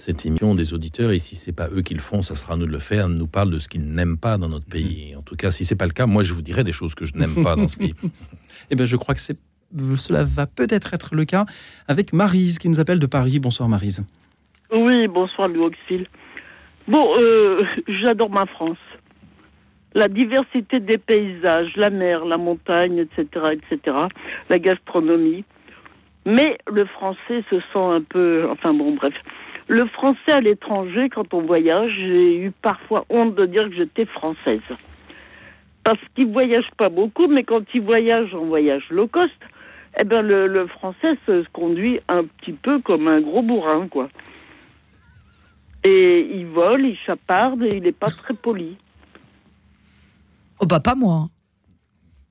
Speaker 11: cette émission, des auditeurs, et si c'est pas eux qui le font, ça sera à nous de le faire, nous parlent de ce qu'ils n'aiment pas dans notre pays. En tout cas, si c'est pas le cas, moi je vous dirai des choses que je n'aime pas dans ce pays.
Speaker 1: eh bien, je crois que cela va peut-être être le cas avec Marise qui nous appelle de Paris. Bonsoir Marise.
Speaker 12: Oui, bonsoir Louis Bon, euh, j'adore ma France. La diversité des paysages, la mer, la montagne, etc., etc., la gastronomie. Mais le français se sent un peu... Enfin bon, bref. Le français à l'étranger, quand on voyage, j'ai eu parfois honte de dire que j'étais française. Parce qu'ils ne voyagent pas beaucoup, mais quand ils voyagent en voyage low cost, eh ben le, français se conduit un petit peu comme un gros bourrin, quoi. Et il vole, il chaparde et il n'est pas très poli.
Speaker 2: Oh bah pas moi.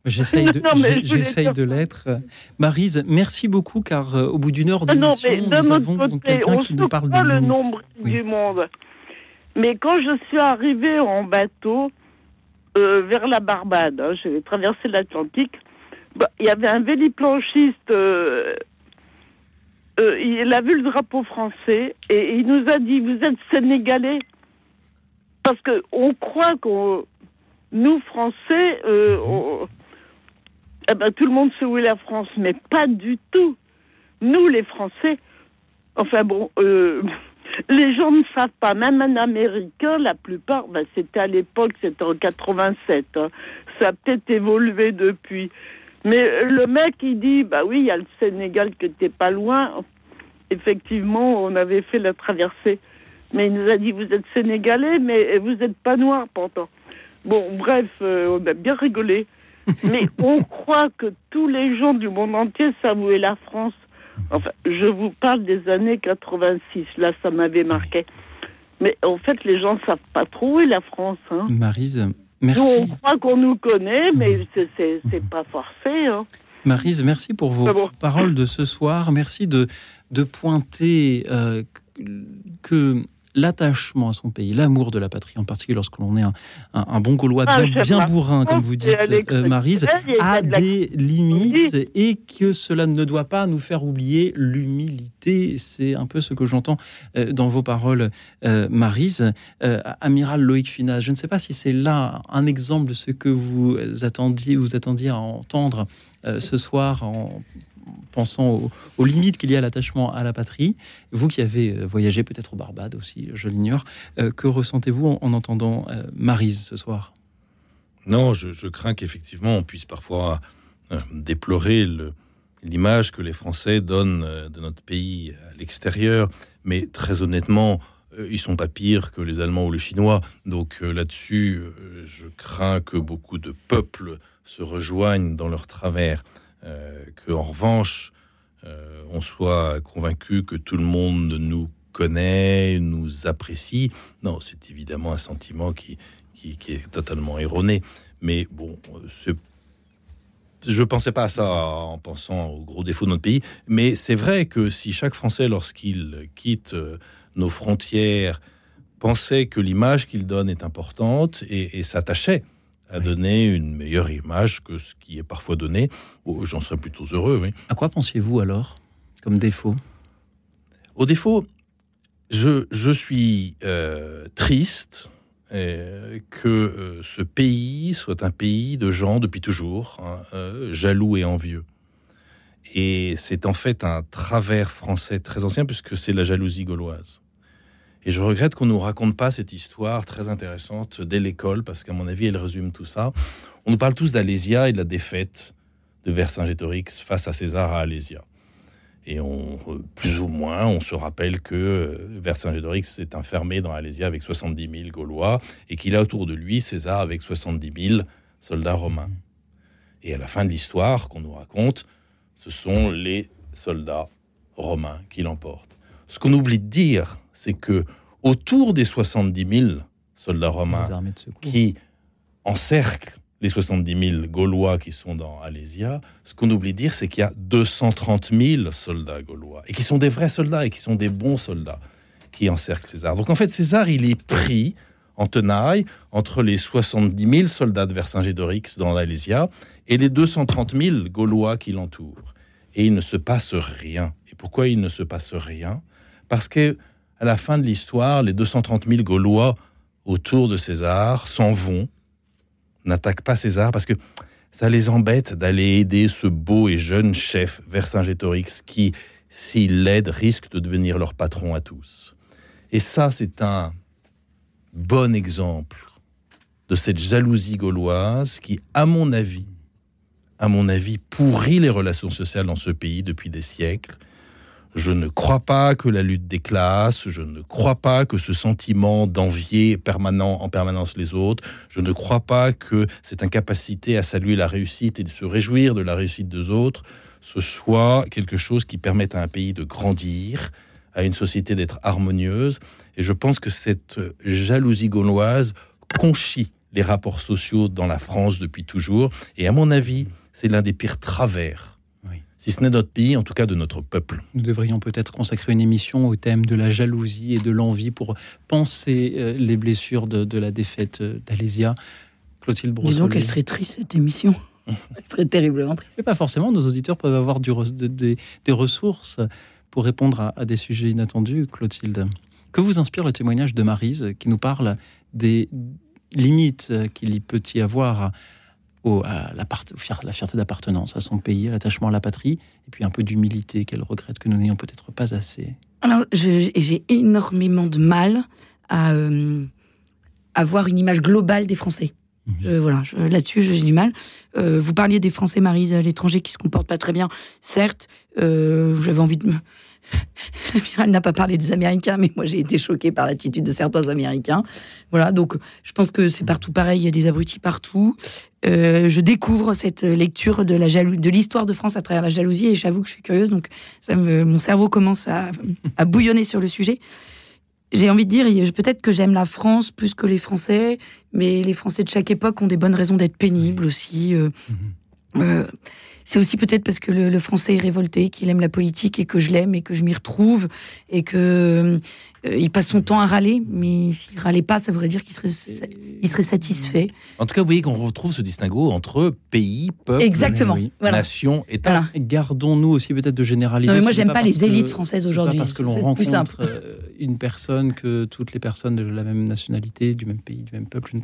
Speaker 1: J'essaye de, de l'être. Marise, merci beaucoup car euh, au bout d'une heure ah d'émission, nous avons quelqu'un qui nous parle de
Speaker 12: le nombre du monde. Mais quand je suis arrivée en bateau euh, vers la Barbade, hein, j'ai traversé l'Atlantique, bah, il y avait un véliplanchiste. Euh, euh, il a vu le drapeau français et il nous a dit Vous êtes sénégalais Parce que on croit qu'on. Nous, Français, euh, eh ben, tout le monde sait où est la France, mais pas du tout. Nous, les Français, enfin bon, les gens ne savent pas. Même un Américain, la plupart, ben, c'était à l'époque, c'était en 87. Hein. Ça a peut-être évolué depuis. Mais le mec, il dit, bah oui, il y a le Sénégal qui était pas loin. Effectivement, on avait fait la traversée. Mais il nous a dit, vous êtes sénégalais, mais vous n'êtes pas noir pourtant. Bon, bref, euh, on a bien rigolé. Mais on croit que tous les gens du monde entier savent où est la France. Enfin, je vous parle des années 86. Là, ça m'avait marqué. Mais en fait, les gens ne savent pas trop où est la France. Hein.
Speaker 1: Marise, Merci.
Speaker 12: on croit qu'on nous connaît, mais c'est pas forcé. Hein.
Speaker 1: Marise, merci pour vos paroles de ce soir. Merci de, de pointer euh, que l'attachement à son pays, l'amour de la patrie, en particulier lorsque l'on est un, bon Gaulois ah, bien, bourrin, comme vous dites, euh, Marise, a des limites et que cela ne doit pas nous faire oublier l'humilité. C'est un peu ce que j'entends euh, dans vos paroles, euh, Marise. Amiral Loïc Finas, je ne sais pas si c'est là un exemple de ce que vous attendiez, vous attendiez à entendre ce soir en pensant aux, limites qu'il y a à l'attachement à la patrie. Vous qui avez euh, voyagé peut-être au Barbade aussi, je l'ignore, euh, que ressentez-vous en, entendant euh, Marise ce soir?
Speaker 3: Non, je, crains qu'effectivement on puisse parfois déplorer l'image que les Français donnent de notre pays à l'extérieur, mais très honnêtement, ils sont pas pires que les Allemands ou les Chinois. Donc là-dessus, je crains que beaucoup de peuples se rejoignent dans leur travers. Euh, qu'en revanche, euh, on soit convaincu que tout le monde nous connaît, nous apprécie. Non, c'est évidemment un sentiment qui, qui, est totalement erroné. Mais bon, je ne pensais pas à ça en pensant aux gros défauts de notre pays. Mais c'est vrai que si chaque Français, lorsqu'il quitte euh, nos frontières, pensait que l'image qu'il donne est importante et s'attachait à donner une meilleure image que ce qui est parfois donné. Oh, j'en serais plutôt heureux, oui.
Speaker 1: À quoi pensiez-vous alors comme défaut?
Speaker 3: Au défaut, je, je suis euh, triste euh, que euh, ce pays soit un pays de gens depuis toujours, hein, jaloux et envieux. Et c'est en fait un travers français très ancien puisque c'est la jalousie gauloise. Et je regrette qu'on ne nous raconte pas cette histoire très intéressante dès l'école, parce qu'à mon avis, elle résume tout ça. On nous parle tous d'Alésia et de la défaite de Vercingétorix face à César à Alésia. Et on, plus ou moins, on se rappelle que euh, Vercingétorix s'est enfermé dans Alésia avec 70 000 Gaulois et qu'il a autour de lui César avec 70 000 soldats romains. Et à la fin de l'histoire qu'on nous raconte, ce sont les soldats romains qui l'emportent. Ce qu'on oublie de dire, c'est que autour des 70 000 soldats romains qui encerclent les 70 000 Gaulois qui sont dans Alésia, ce qu'on oublie de dire, c'est qu'il y a 230 000 soldats gaulois, et qui sont des vrais soldats, et qui sont des bons soldats, qui encerclent César. Donc en fait, César, il est pris en tenaille entre les 70 000 soldats de Vercingétorix dans Alésia et les 230 000 Gaulois qui l'entourent. Et il ne se passe rien. Et pourquoi il ne se passe rien? Parce que à la fin de l'histoire, les 230 000 Gaulois autour de César s'en vont, n'attaquent pas César parce que ça les embête d'aller aider ce beau et jeune chef Vercingétorix qui, s'il l'aide, risque de devenir leur patron à tous. Et ça, c'est un bon exemple de cette jalousie gauloise qui, à mon avis, à mon avis, pourrit les relations sociales dans ce pays depuis des siècles je ne crois pas que la lutte des classes, je ne crois pas que ce sentiment d'envier permanent en permanence les autres, je ne crois pas que cette incapacité à saluer la réussite et de se réjouir de la réussite des autres, ce soit quelque chose qui permette à un pays de grandir, à une société d'être harmonieuse. Et je pense que cette jalousie gauloise conchit les rapports sociaux dans la France depuis toujours. Et à mon avis, c'est l'un des pires travers si ce n'est notre pays, en tout cas de notre peuple.
Speaker 1: Nous devrions peut-être consacrer une émission au thème de la jalousie et de l'envie pour penser euh, les blessures de, la défaite euh, d'Alésia. Clotilde Brossolet.
Speaker 2: Disons qu'elle serait triste, cette émission. Elle serait terriblement triste.
Speaker 1: Mais pas forcément, nos auditeurs peuvent avoir du, des ressources pour répondre à, des sujets inattendus, Clotilde. Que vous inspire le témoignage de Marise qui nous parle des limites qu'il y peut y avoir à la, la fierté d'appartenance à son pays, à l'attachement à la patrie, et puis un peu d'humilité qu'elle regrette que nous n'ayons peut-être pas assez.
Speaker 2: Alors, j'ai énormément de mal à euh, avoir une image globale des Français. Mhm. voilà, là-dessus, j'ai du mal. Euh, vous parliez des Français, Marise, à l'étranger, qui se comportent pas très bien. Certes, euh, j'avais envie de me L'amiral n'a pas parlé des Américains, mais moi j'ai été choquée par l'attitude de certains Américains. Voilà, donc je pense que c'est partout pareil, il y a des abrutis partout. Euh, je découvre cette lecture de la de l'histoire de France à travers la jalousie et j'avoue que je suis curieuse, donc ça mon cerveau commence à, bouillonner sur le sujet. J'ai envie de dire, peut-être que j'aime la France plus que les Français, mais les Français de chaque époque ont des bonnes raisons d'être pénibles aussi. Euh, mhm. euh, c'est aussi peut-être parce que le, français est révolté, qu'il aime la politique et que je l'aime et que je m'y retrouve et que euh, il passe son temps à râler, mais s'il râlait pas, ça voudrait dire qu'il serait, il serait satisfait.
Speaker 3: En tout cas, vous voyez qu'on retrouve ce distinguo entre pays, peuple,
Speaker 2: Exactement.
Speaker 3: nation, État.
Speaker 1: Gardons-nous aussi peut-être de généraliser.
Speaker 2: Non, mais moi, j'aime pas, les élites françaises aujourd'hui.
Speaker 1: Parce que l'on rencontre euh, une personne que toutes les personnes de la même nationalité, du même pays, du même peuple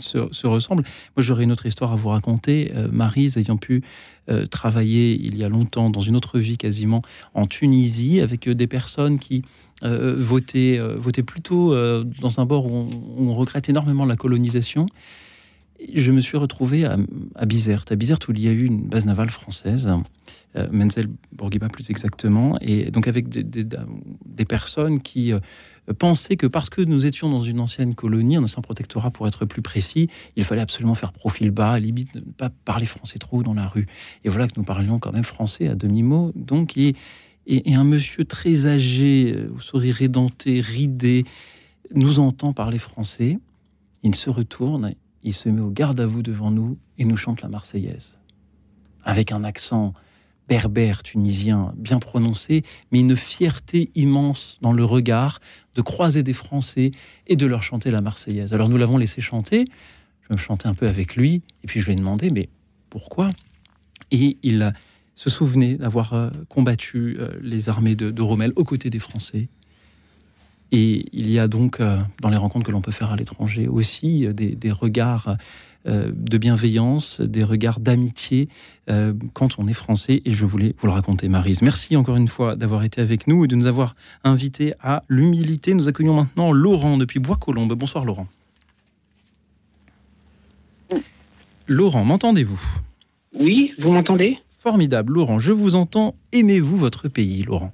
Speaker 1: se, ressemblent. Moi, j'aurais une autre histoire à vous raconter. Euh, Marise ayant pu travailler il y a longtemps dans une autre vie quasiment en Tunisie avec des personnes qui euh, voter, euh, voter plutôt euh, dans un bord où on, regrette énormément la colonisation. Je me suis retrouvé à, Bizerte, à Bizerte où il y a eu une base navale française, Menzel Bourguiba plus exactement, et donc avec des, des, personnes qui pensaient que parce que nous étions dans une ancienne colonie, un ancien protectorat pour être plus précis, il fallait absolument faire profil bas, limite ne pas parler français trop dans la rue. Et voilà que nous parlions quand même français à demi-mot, donc et, un monsieur très âgé, euh, au sourire édenté, ridé, nous entend parler français. Il se retourne, il se met au garde à vous devant nous et nous chante la Marseillaise. Avec un accent berbère tunisien bien prononcé, mais une fierté immense dans le regard de croiser des Français et de leur chanter la Marseillaise. Alors nous l'avons laissé chanter, je me chantais un peu avec lui, et puis je lui ai demandé, mais pourquoi? Et il se souvenait d'avoir euh, combattu euh, les armées de, Rommel aux côtés des Français. Et il y a donc, euh, dans les rencontres que l'on peut faire à l'étranger aussi, des, regards de bienveillance, des regards d'amitié quand on est français. Et je voulais vous le raconter, Marise. Merci encore une fois d'avoir été avec nous et de nous avoir invités à l'humilité. Nous accueillons maintenant Laurent depuis Bois-Colombes. Bonsoir, Laurent. Laurent, m'entendez-vous?
Speaker 13: Oui, vous m'entendez?
Speaker 1: Formidable. Laurent, je vous entends. Aimez-vous votre pays, Laurent?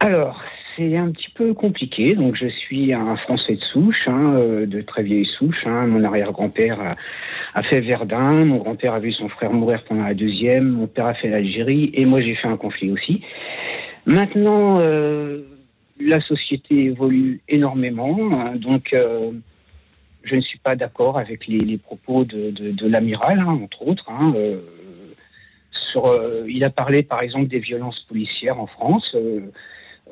Speaker 13: Alors, c'est un petit peu compliqué. Donc, je suis un Français de souche, hein, euh, de très vieille souche. Hein. Mon arrière-grand-père a, fait Verdun. Mon grand-père a vu son frère mourir pendant la deuxième. Mon père a fait l'Algérie. Et moi, j'ai fait un conflit aussi. Maintenant, euh, la société évolue énormément, hein, donc euh, je ne suis pas d'accord avec les, propos de, l'amiral, entre autres. Euh, il a parlé par exemple des violences policières en France. Euh,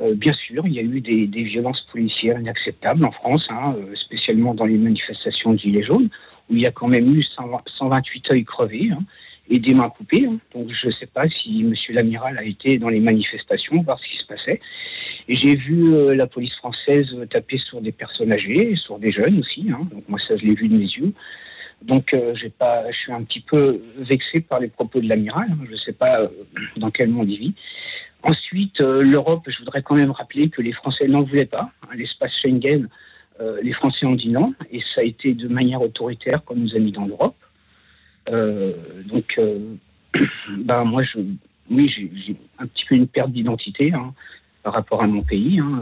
Speaker 13: euh, bien sûr, il y a eu des, violences policières inacceptables en France, hein, spécialement dans les manifestations de Gilets jaunes, où il y a quand même eu 120 128 œils crevés hein, et des mains coupées. hein. Donc je ne sais pas si Monsieur l'amiral a été dans les manifestations, voir ce qui se passait. Et j'ai vu la police française taper sur des personnes âgées, sur des jeunes aussi. Donc moi ça je l'ai vu de mes yeux. Donc euh, j'ai pas, je suis un petit peu vexé par les propos de l'amiral. hein. Je ne sais pas euh, dans quel monde il vit. Ensuite, euh, l'Europe, je voudrais quand même rappeler que les Français n'en voulaient pas. hein. L'espace Schengen, euh, les Français ont dit non, et ça a été de manière autoritaire qu'on nous a mis dans l'Europe. Euh, donc, euh, ben moi, je, oui, j'ai un petit peu une perte d'identité hein, par rapport à mon pays. hein.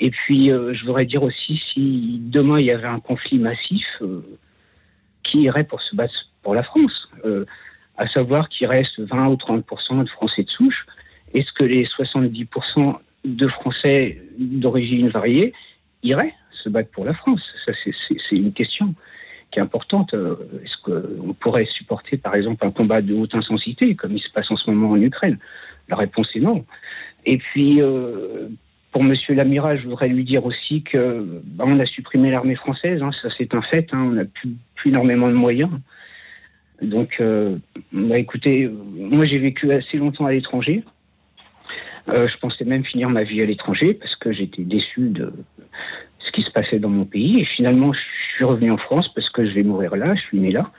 Speaker 13: Et puis, je voudrais dire aussi, si demain il y avait un conflit massif, qui irait pour se battre pour la France Euh, À savoir qu'il reste 20 ou 30% de Français de souche. Est-ce que les 70% de Français d'origine variée iraient se battre pour la France? Ça, c'est- une question qui est importante. Euh, Est-ce qu'on pourrait supporter, par exemple, un combat de haute intensité, comme il se passe en ce moment en Ukraine? La réponse est non. Et puis, euh, pour Monsieur l'amiral, je voudrais lui dire aussi que bah, on a supprimé l'armée française, hein, ça c'est un fait. hein, on n'a plus, énormément de moyens. Donc, euh, bah, écoutez, moi j'ai vécu assez longtemps à l'étranger. Euh, je pensais même finir ma vie à l'étranger parce que j'étais déçu de ce qui se passait dans mon pays. Et finalement, je suis revenu en France parce que je vais mourir là, je suis né là.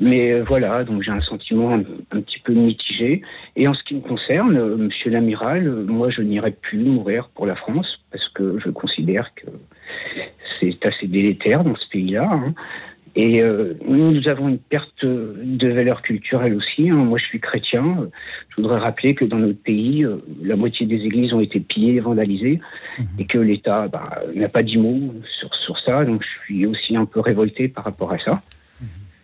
Speaker 13: Mais euh, voilà, donc j'ai un sentiment un, un petit peu mitigé. Et en ce qui me concerne, euh, monsieur l'amiral, euh, moi je n'irai plus mourir pour la France parce que je considère que c'est assez délétère dans ce pays-là. hein. Et euh, nous avons une perte de valeur culturelle aussi. hein. Moi, je suis chrétien. Je voudrais rappeler que dans notre pays, euh, la moitié des églises ont été pillées et vandalisées, et que l'État bah, n'a pas dit mot sur, sur ça. Donc, je suis aussi un peu révolté par rapport à ça.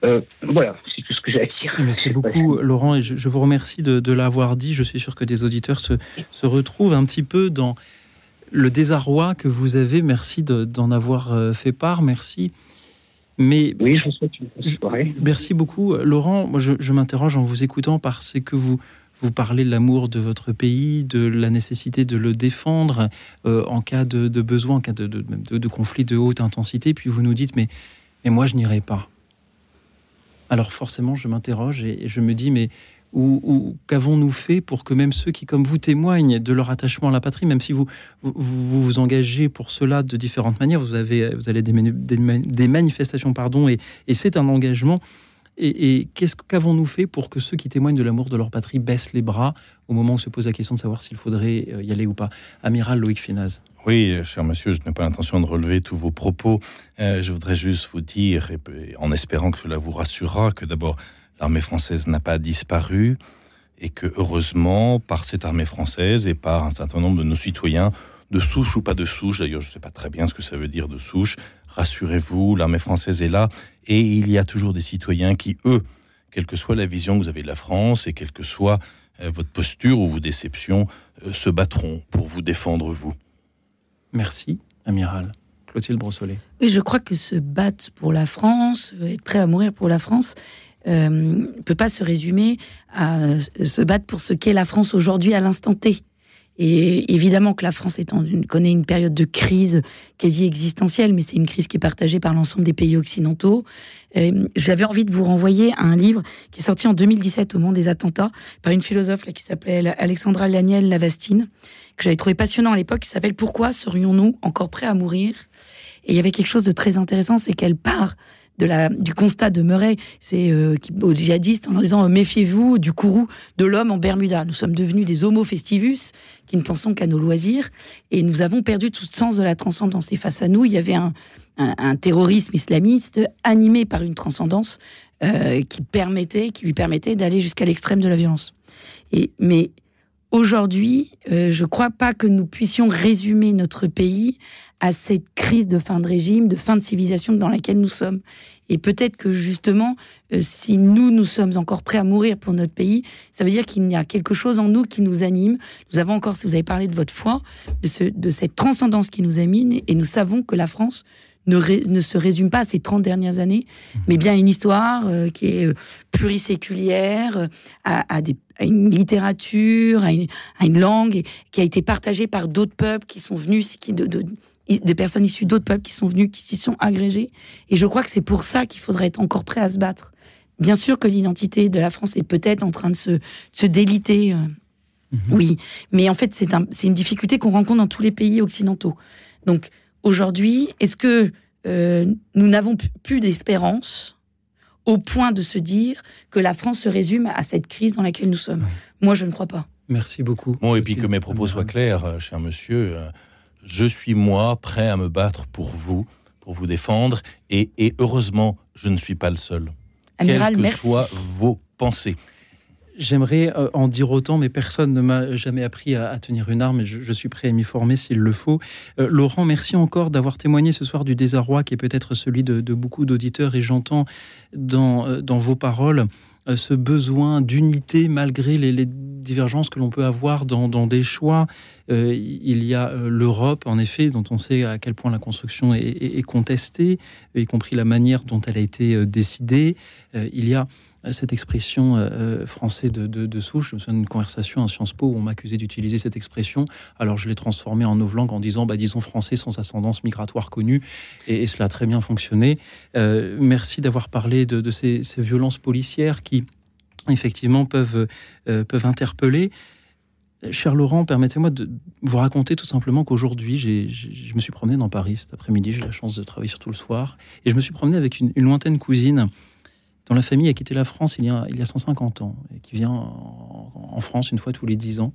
Speaker 13: Euh, voilà, c'est tout ce que j'ai à dire.
Speaker 1: Merci beaucoup, Laurent, et je, je vous remercie de, de l'avoir dit. Je suis sûr que des auditeurs se, se retrouvent un petit peu dans le désarroi que vous avez. Merci de- d'en avoir euh, fait part. Merci. Mais
Speaker 13: oui, je vous souhaite une bonne soirée.
Speaker 1: Merci beaucoup, Laurent. Moi, je, je m'interroge en vous écoutant parce que vous vous parlez de l'amour de votre pays, de la nécessité de le défendre euh, en cas de, de besoin, en cas de- de conflit de haute intensité. Puis vous nous dites, mais, mais moi, je n'irai pas. Alors forcément, je m'interroge et, je me dis, mais où, qu'avons-nous fait pour que même ceux qui, comme vous, témoignent de leur attachement à la patrie, même si vous vous, vous, vous engagez pour cela de différentes manières, vous avez vous allez des, des, des manifestations, pardon, et, et c'est un engagement. Et, qu'est-ce qu'avons-nous fait pour que ceux qui témoignent de l'amour de leur patrie baissent les bras au moment où se pose la question de savoir s'il faudrait euh, y aller ou pas? Amiral Loïc Fénaz.
Speaker 3: Oui, cher monsieur, je n'ai pas l'intention de relever tous vos propos. Euh, je voudrais juste vous dire, en espérant que cela vous rassurera, que d'abord, l'armée française n'a pas disparu et que, heureusement, par cette armée française et par un certain nombre de nos citoyens, de souche ou pas de souche, d'ailleurs, je ne sais pas très bien ce que ça veut dire de souche, rassurez-vous, l'armée française est là et il y a toujours des citoyens qui, eux, quelle que soit la vision que vous avez de la France et quelle que soit euh, votre posture ou vos déceptions, euh, se battront pour vous défendre, vous.
Speaker 1: Merci, Amiral. Clotilde Brossolet.
Speaker 2: Oui, je crois que se battre pour la France, euh, être prêt à mourir pour la France, ne peut pas se résumer à se battre pour ce qu'est la France aujourd'hui à l'instant T. Et évidemment que la France connaît une période de crise quasi existentielle, mais c'est une crise qui est partagée par l'ensemble des pays occidentaux. Euh, J'avais envie de vous renvoyer à un livre qui est sorti en 2017 au moment des attentats par une philosophe qui s'appelait Alexandra Laniel Lavastine, que j'avais trouvé passionnant à l'époque, qui s'appelle Pourquoi serions-nous encore prêts à mourir? Et il y avait quelque chose de très intéressant, c'est qu'elle part de la, du constat de Murray, c'est euh, aux djihadistes en disant euh, méfiez-vous du courroux de l'homme en Bermuda. Nous sommes devenus des homo festivus qui ne pensons qu'à nos loisirs et nous avons perdu tout sens de la transcendance. Et face à nous, il y avait un, un- un terrorisme islamiste animé par une transcendance euh, qui permettait, qui lui permettait d'aller jusqu'à l'extrême de la violence. Et mais aujourd'hui, euh, je ne crois pas que nous puissions résumer notre pays à cette crise de fin de régime, de fin de civilisation dans laquelle nous sommes. Et peut-être que justement, euh, si nous, nous sommes encore prêts à mourir pour notre pays, ça veut dire qu'il y a quelque chose en nous qui nous anime. Nous avons encore, si vous avez parlé de votre foi, de, ce, de cette transcendance qui nous anime, et nous savons que la France ne, ne, se résume pas à ces 30 dernières années, mais bien à une histoire euh, qui est euh, pluriséculière, à, à, des, à, une littérature, à une, à une, langue, qui a été partagée par d'autres peuples qui sont venus, qui, de, de, des personnes issues d'autres peuples qui sont venus, qui s'y sont agrégés. Et je crois que c'est pour ça qu'il faudrait être encore prêt à se battre. Bien sûr que l'identité de la France est peut-être en train de se, se déliter. Euh, mmh. Oui, mais en fait, c'est un, une difficulté qu'on rencontre dans tous les pays occidentaux. Donc, aujourd'hui, est-ce que euh, nous n'avons plus d'espérance au point de se dire que la France se résume à cette crise dans laquelle nous sommes? Moi, je ne crois pas.
Speaker 1: Merci beaucoup.
Speaker 11: Bon, et puis que mes propos soient clairs, euh, cher monsieur. Euh, je suis moi prêt à me battre pour vous, pour vous défendre, et, et heureusement, je ne suis pas le seul.
Speaker 2: Amiral,
Speaker 11: Quelles que
Speaker 2: merci.
Speaker 11: soient vos pensées.
Speaker 1: J'aimerais euh, en dire autant, mais personne ne m'a jamais appris à, à, tenir une arme et je, je suis prêt à m'y former s'il le faut. Euh, Laurent, merci encore d'avoir témoigné ce soir du désarroi qui est peut-être celui de, de beaucoup d'auditeurs et j'entends dans, euh, dans vos paroles euh, ce besoin d'unité malgré les, les, divergences que l'on peut avoir dans, des choix. Euh, il y a euh, l'Europe, en effet, dont on sait à quel point la construction est, est, est contestée, y compris la manière dont elle a été euh, décidée. il y a cette expression euh, français de, souche. Je me souviens d'une conversation à Sciences Po où on m'accusait d'utiliser cette expression. Alors je l'ai transformée en novlangue en disant, bah, disons français sans ascendance migratoire connue. Et, cela a très bien fonctionné. Euh, merci d'avoir parlé de, ces, violences policières qui, effectivement, peuvent, euh, peuvent interpeller. Cher Laurent, permettez-moi de vous raconter tout simplement qu'aujourd'hui, je me suis promené dans Paris cet après-midi. J'ai la chance de travailler surtout le soir. Et je me suis promené avec une, lointaine cousine dont la famille a quitté la France il y a, il y a 150 ans, et qui vient en, France une fois tous les 10 ans.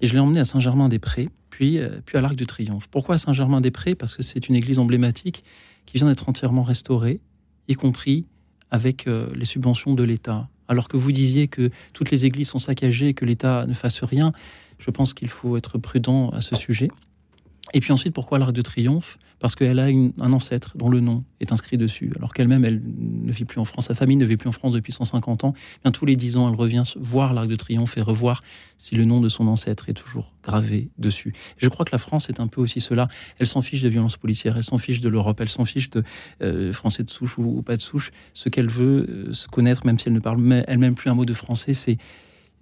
Speaker 1: Et je l'ai emmené à Saint-Germain-des-Prés, puis, euh, puis à l'Arc de Triomphe. Pourquoi Saint-Germain-des-Prés? Parce que c'est une église emblématique qui vient d'être entièrement restaurée, y compris avec euh, les subventions de l'État. Alors que vous disiez que toutes les églises sont saccagées et que l'État ne fasse rien, je pense qu'il faut être prudent à ce sujet. Et puis ensuite, pourquoi l'Arc de Triomphe? Parce qu'elle a un ancêtre dont le nom est inscrit dessus, alors qu'elle-même, elle ne vit plus en France. Sa famille ne vit plus en France depuis 150 ans. Bien, tous les 10 ans, elle revient voir l'Arc de Triomphe et revoir si le nom de son ancêtre est toujours gravé dessus. Je crois que la France est un peu aussi cela. Elle s'en fiche des violences policières, elle s'en fiche de l'Europe, elle s'en fiche de euh, français de souche ou, pas de souche. Ce qu'elle veut euh, se connaître, même si elle ne parle elle-même plus un mot de français, c'est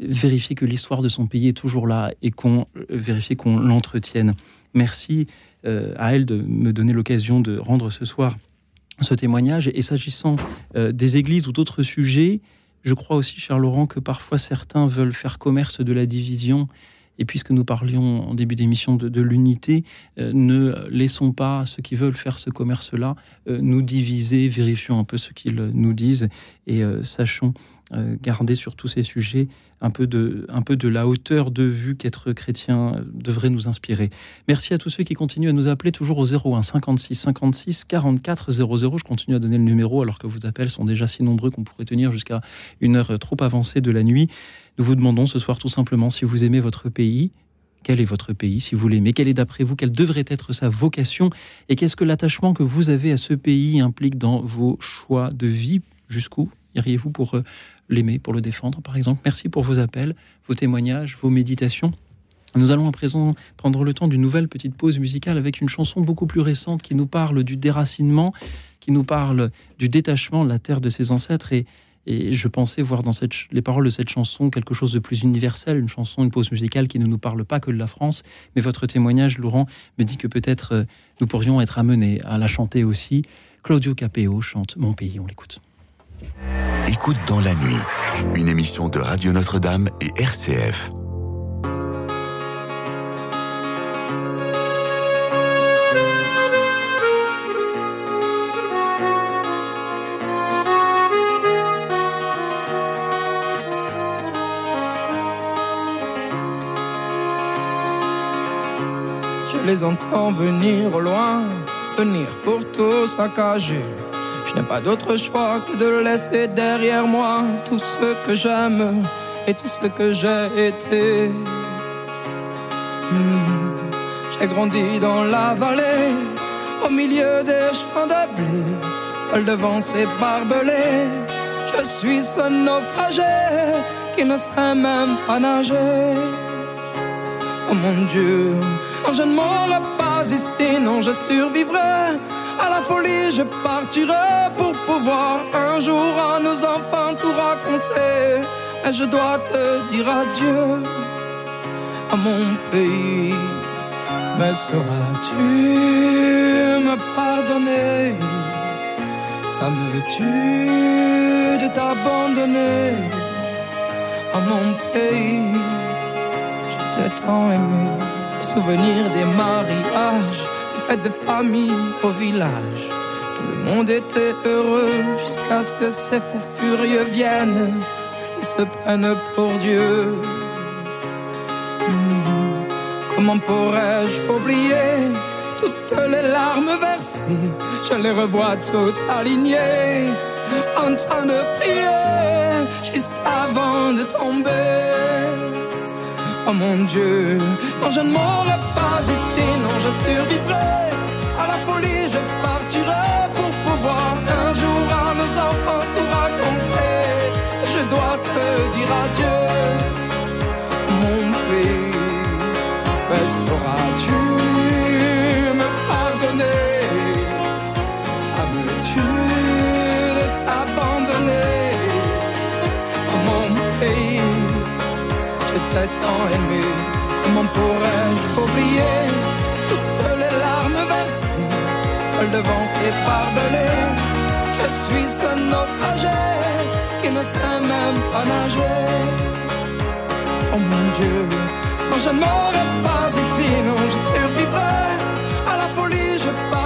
Speaker 1: vérifier que l'histoire de son pays est toujours là et qu'on vérifier qu'on l'entretienne. Merci euh, à elle de me donner l'occasion de rendre ce soir ce témoignage. Et s'agissant euh, des églises ou d'autres sujets, je crois aussi, cher Laurent, que parfois certains veulent faire commerce de la division. Et puisque nous parlions en début d'émission de, de l'unité, euh, ne laissons pas ceux qui veulent faire ce commerce-là nous diviser, vérifions un peu ce qu'ils nous disent et sachons garder sur tous ces sujets un peu de, la hauteur de vue qu'être chrétien devrait nous inspirer. Merci à tous ceux qui continuent à nous appeler toujours au 01 56 56 44 00. Je continue à donner le numéro alors que vos appels sont déjà si nombreux qu'on pourrait tenir jusqu'à une heure trop avancée de la nuit. Nous vous demandons ce soir tout simplement si vous aimez votre pays, quel est votre pays, si vous l'aimez, quelle est d'après vous, quelle devrait être sa vocation, et qu'est-ce que l'attachement que vous avez à ce pays implique dans vos choix de vie, jusqu'où iriez-vous pour l'aimer, pour le défendre, par exemple. Merci pour vos appels, vos témoignages, vos méditations. Nous allons à présent prendre le temps d'une nouvelle petite pause musicale avec une chanson beaucoup plus récente qui nous parle du déracinement, qui nous parle du détachement de la terre de ses ancêtres et, et je pensais voir dans cette, les paroles de cette chanson quelque chose de plus universel, une chanson, une pause musicale qui ne nous parle pas que de la France. Mais votre témoignage, Laurent, me dit que peut-être euh, nous pourrions être amenés à la chanter aussi. Claudio Capeo chante Mon pays, on l'écoute.
Speaker 4: Écoute dans la nuit, une émission de Radio Notre-Dame et RCF.
Speaker 14: Je les entends venir au loin, venir pour tout saccager. N'ai pas d'autre choix que de laisser derrière moi tout ce que j'aime et tout ce que j'ai été. Hmm. J'ai grandi dans la vallée, au milieu des champs de blé, seul devant ces barbelés. Je suis ce naufragé qui ne sait même pas nager. Oh mon Dieu, non, je ne mourrai pas ici, non, je survivrai. À la folie, je partirai pour pouvoir un jour à nos enfants tout raconter. Et je dois te dire adieu à mon pays. Mais sauras-tu me pardonner? Ça me tue de t'abandonner à mon pays? Je t'ai tant aimé. Souvenir des mariages, des fêtes de famille au village. Tout le monde était heureux jusqu'à ce que ces fous furieux viennent et se prennent pour Dieu. Comment pourrais-je oublier toutes les larmes versées? Je les revois toutes alignées en train de prier jusqu'avant de tomber. Oh mon Dieu, non je ne mourrai pas ici, non je survivrai à la folie, je partirai T'ai tant aimé, comment pourrais-je oublier toutes les larmes versées, seul devant ces barbelés. Je suis ce naufragé qui ne sait même pas nager. Oh mon Dieu, non je ne mourrai pas ici, non je survivrai à la folie, je partirai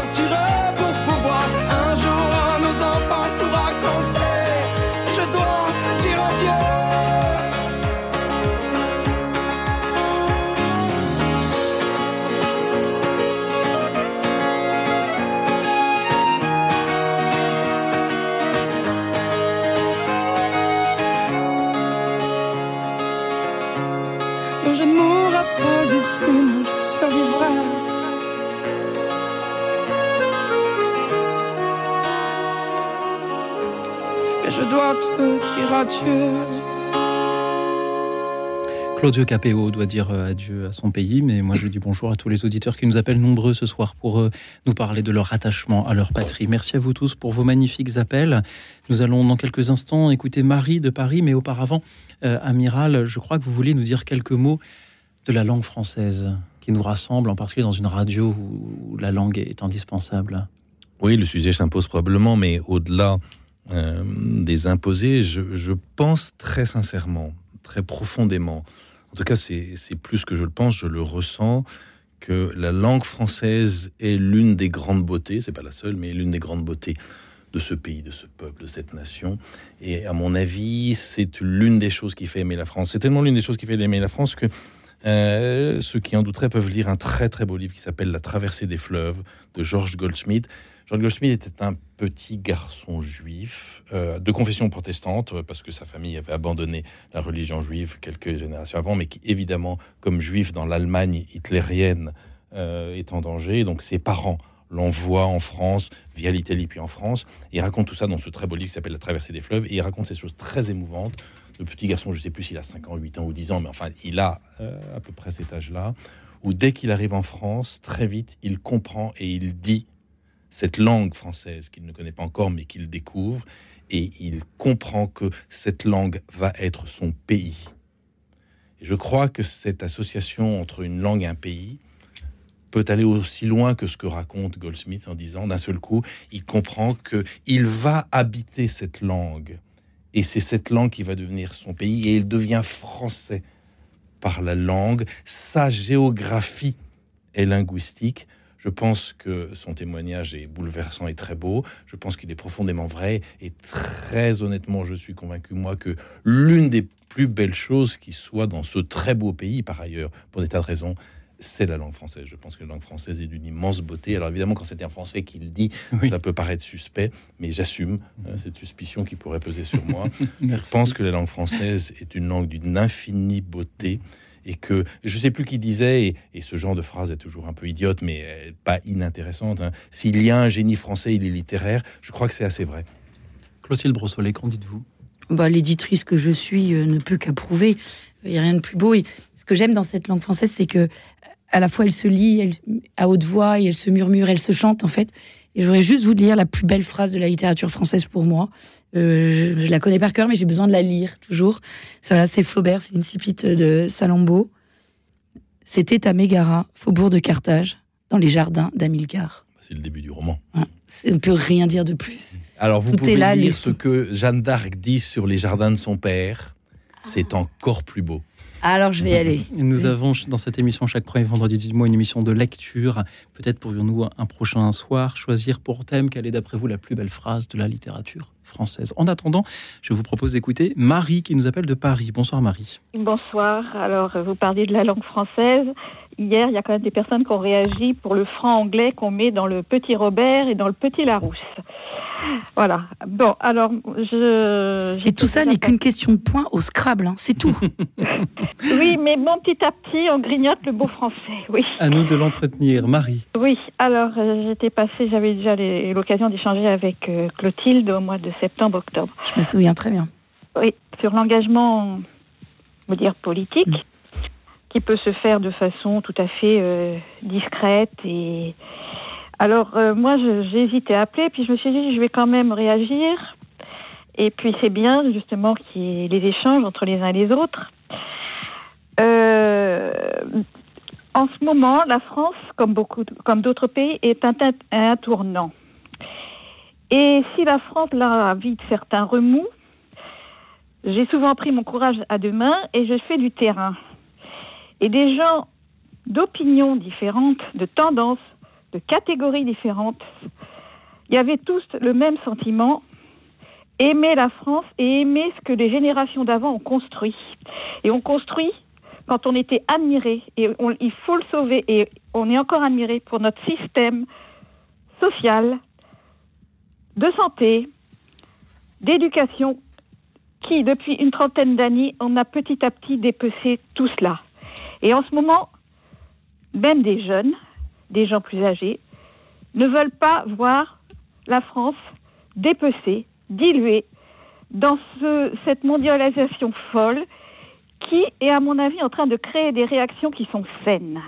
Speaker 1: Claudio Capéo doit dire euh, adieu à son pays, mais moi je dis bonjour à tous les auditeurs qui nous appellent nombreux ce soir pour euh, nous parler de leur attachement à leur patrie. Merci à vous tous pour vos magnifiques appels. Nous allons dans quelques instants écouter Marie de Paris, mais auparavant, euh, Amiral, je crois que vous voulez nous dire quelques mots de la langue française qui nous rassemble, en particulier dans une radio où la langue est indispensable.
Speaker 3: Oui, le sujet s'impose probablement, mais au-delà euh, des imposés, je, pense très sincèrement, très profondément, en tout cas c'est plus que je le pense, je le ressens, que la langue française est l'une des grandes beautés, c'est pas la seule, mais l'une des grandes beautés de ce pays, de ce peuple, de cette nation. Et à mon avis, c'est l'une des choses qui fait aimer la France. C'est tellement l'une des choses qui fait aimer la France que euh, ceux qui en douteraient peuvent lire un très très beau livre qui s'appelle La traversée des fleuves de George Goldsmith. George Goldsmith était un petit garçon juif euh, de confession protestante euh, parce que sa famille avait abandonné la religion juive quelques générations avant, mais qui évidemment, comme juif dans l'Allemagne hitlérienne, euh, est en danger. Donc ses parents l'envoient en France via l'Italie puis en France. Il raconte tout ça dans ce très beau livre qui s'appelle La traversée des fleuves et il raconte ces choses très émouvantes le petit garçon, je ne sais plus s'il a 5 ans, 8 ans ou 10 ans, mais enfin, il a à peu près cet âge-là, où dès qu'il arrive en France, très vite, il comprend et il dit cette langue française qu'il ne connaît pas encore, mais qu'il découvre, et il comprend que cette langue va être son pays. Je crois que cette association entre une langue et un pays peut aller aussi loin que ce que raconte Goldsmith en disant d'un seul coup, il comprend que il va habiter cette langue et c'est cette langue qui va devenir son pays et il devient français par la langue. Sa géographie est linguistique. Je pense que son témoignage est bouleversant et très beau. Je pense qu'il est profondément vrai. Et très honnêtement, je suis convaincu, moi, que l'une des plus belles choses qui soit dans ce très beau pays, par ailleurs, pour des tas de raisons, c'est la langue française. Je pense que la langue française est d'une immense beauté. Alors évidemment, quand c'est un Français qui le dit,
Speaker 1: Oui.
Speaker 3: ça peut paraître suspect, mais j'assume euh, cette suspicion qui pourrait peser sur moi. Je pense que la langue française est une langue d'une infinie beauté
Speaker 11: et que je ne sais plus qui disait, et, ce genre de phrase est toujours un peu idiote, mais euh, pas inintéressante. hein, S'il y a un génie français, il est littéraire. Je crois que c'est assez vrai.
Speaker 1: Clotilde Brossolet, qu'en dites-vous?
Speaker 2: Bah, L'éditrice que je suis euh, ne peut qu'approuver. Il n'y a rien de plus beau. Et ce que j'aime dans cette langue française, c'est que à la fois elle se lit elle, à haute voix et elle se murmure, elle se chante en fait. Et j'aurais juste vous lire la plus belle phrase de la littérature française pour moi. Euh, je, la connais par cœur, mais j'ai besoin de la lire toujours. Voilà, c'est Flaubert, c'est une cipite de Salammbô. C'était à Mégara, faubourg de Carthage, dans les jardins d'Amilcar.
Speaker 3: C'est le début du roman.
Speaker 2: on ne peut rien dire de plus.
Speaker 11: Alors vous
Speaker 2: Tout
Speaker 11: pouvez
Speaker 2: est là,
Speaker 11: lire
Speaker 2: les
Speaker 11: ce que Jeanne d'Arc dit sur les jardins de son père. C'est encore plus beau.
Speaker 2: Alors je vais y aller.
Speaker 1: Nous avons dans cette émission chaque premier vendredi du mois une émission de lecture. Peut-être pourrions-nous un prochain soir choisir pour thème quelle est d'après vous la plus belle phrase de la littérature française. En attendant, je vous propose d'écouter Marie qui nous appelle de Paris. Bonsoir Marie.
Speaker 15: Bonsoir. Alors, vous parliez de la langue française. Hier, il y a quand même des personnes qui ont réagi pour le franc anglais qu'on met dans le petit Robert et dans le petit Larousse. Voilà. Bon, alors, je.
Speaker 2: Et tout ça n'est qu'une question de points au Scrabble, hein, c'est tout.
Speaker 15: Oui, mais bon, petit à petit, on grignote le beau français. Oui.
Speaker 1: À nous de l'entretenir. Marie.
Speaker 15: Oui, alors euh, j'étais passée, j'avais déjà l'occasion d'échanger avec euh, Clotilde au mois de septembre-octobre.
Speaker 2: Je me souviens très bien.
Speaker 15: Oui, sur l'engagement, on va dire politique, qui peut se faire de façon tout à fait euh, discrète et. Alors euh, moi, j'ai hésité à appeler, puis je me suis dit, je vais quand même réagir. Et puis c'est bien justement qu'il y ait les échanges entre les uns et les autres. Euh, en ce moment, la France, comme beaucoup, comme d'autres pays, est un, un tournant. Et si la France là vit certains remous, j'ai souvent pris mon courage à deux mains et je fais du terrain. Et des gens d'opinions différentes, de tendances, de catégories différentes, il y avait tous le même sentiment, aimer la France et aimer ce que les générations d'avant ont construit. Et on construit quand on était admiré, et il faut le sauver, et on est encore admiré pour notre système social, de santé, d'éducation, qui, depuis une trentaine d'années, on a petit à petit dépecé tout cela. Et en ce moment, même des jeunes, des gens plus âgés, ne veulent pas voir la France dépecée, diluée dans ce- cette mondialisation folle qui est, à mon avis, en train de créer des réactions qui sont saines.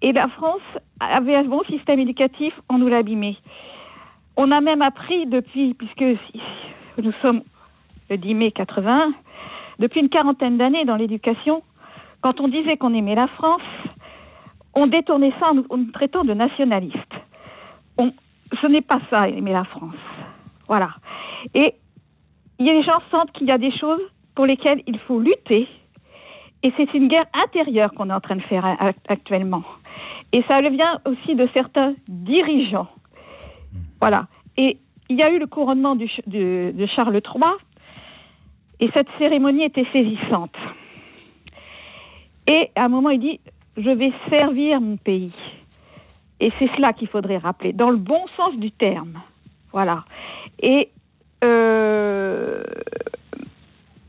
Speaker 15: Et la France avait un bon système éducatif, on nous l'a abîmé. On a même appris depuis, puisque nous sommes le 10 mai 80, depuis une quarantaine d'années dans l'éducation, quand on disait qu'on aimait la France, on détournait ça en nous, traitant de nationalistes. On- ce n'est pas ça, aimer la France. Voilà. Et y a les gens sentent qu'il y a des choses pour lesquelles il faut lutter. Et c'est une guerre intérieure qu'on est en train de faire actuellement. Et ça vient aussi de certains dirigeants. Voilà. Et il y a eu le couronnement de, de Charles III. Et cette cérémonie était saisissante. Et à un moment, il dit Je vais servir mon pays. Et c'est cela qu'il faudrait rappeler, dans le bon sens du terme. Voilà. Et euh,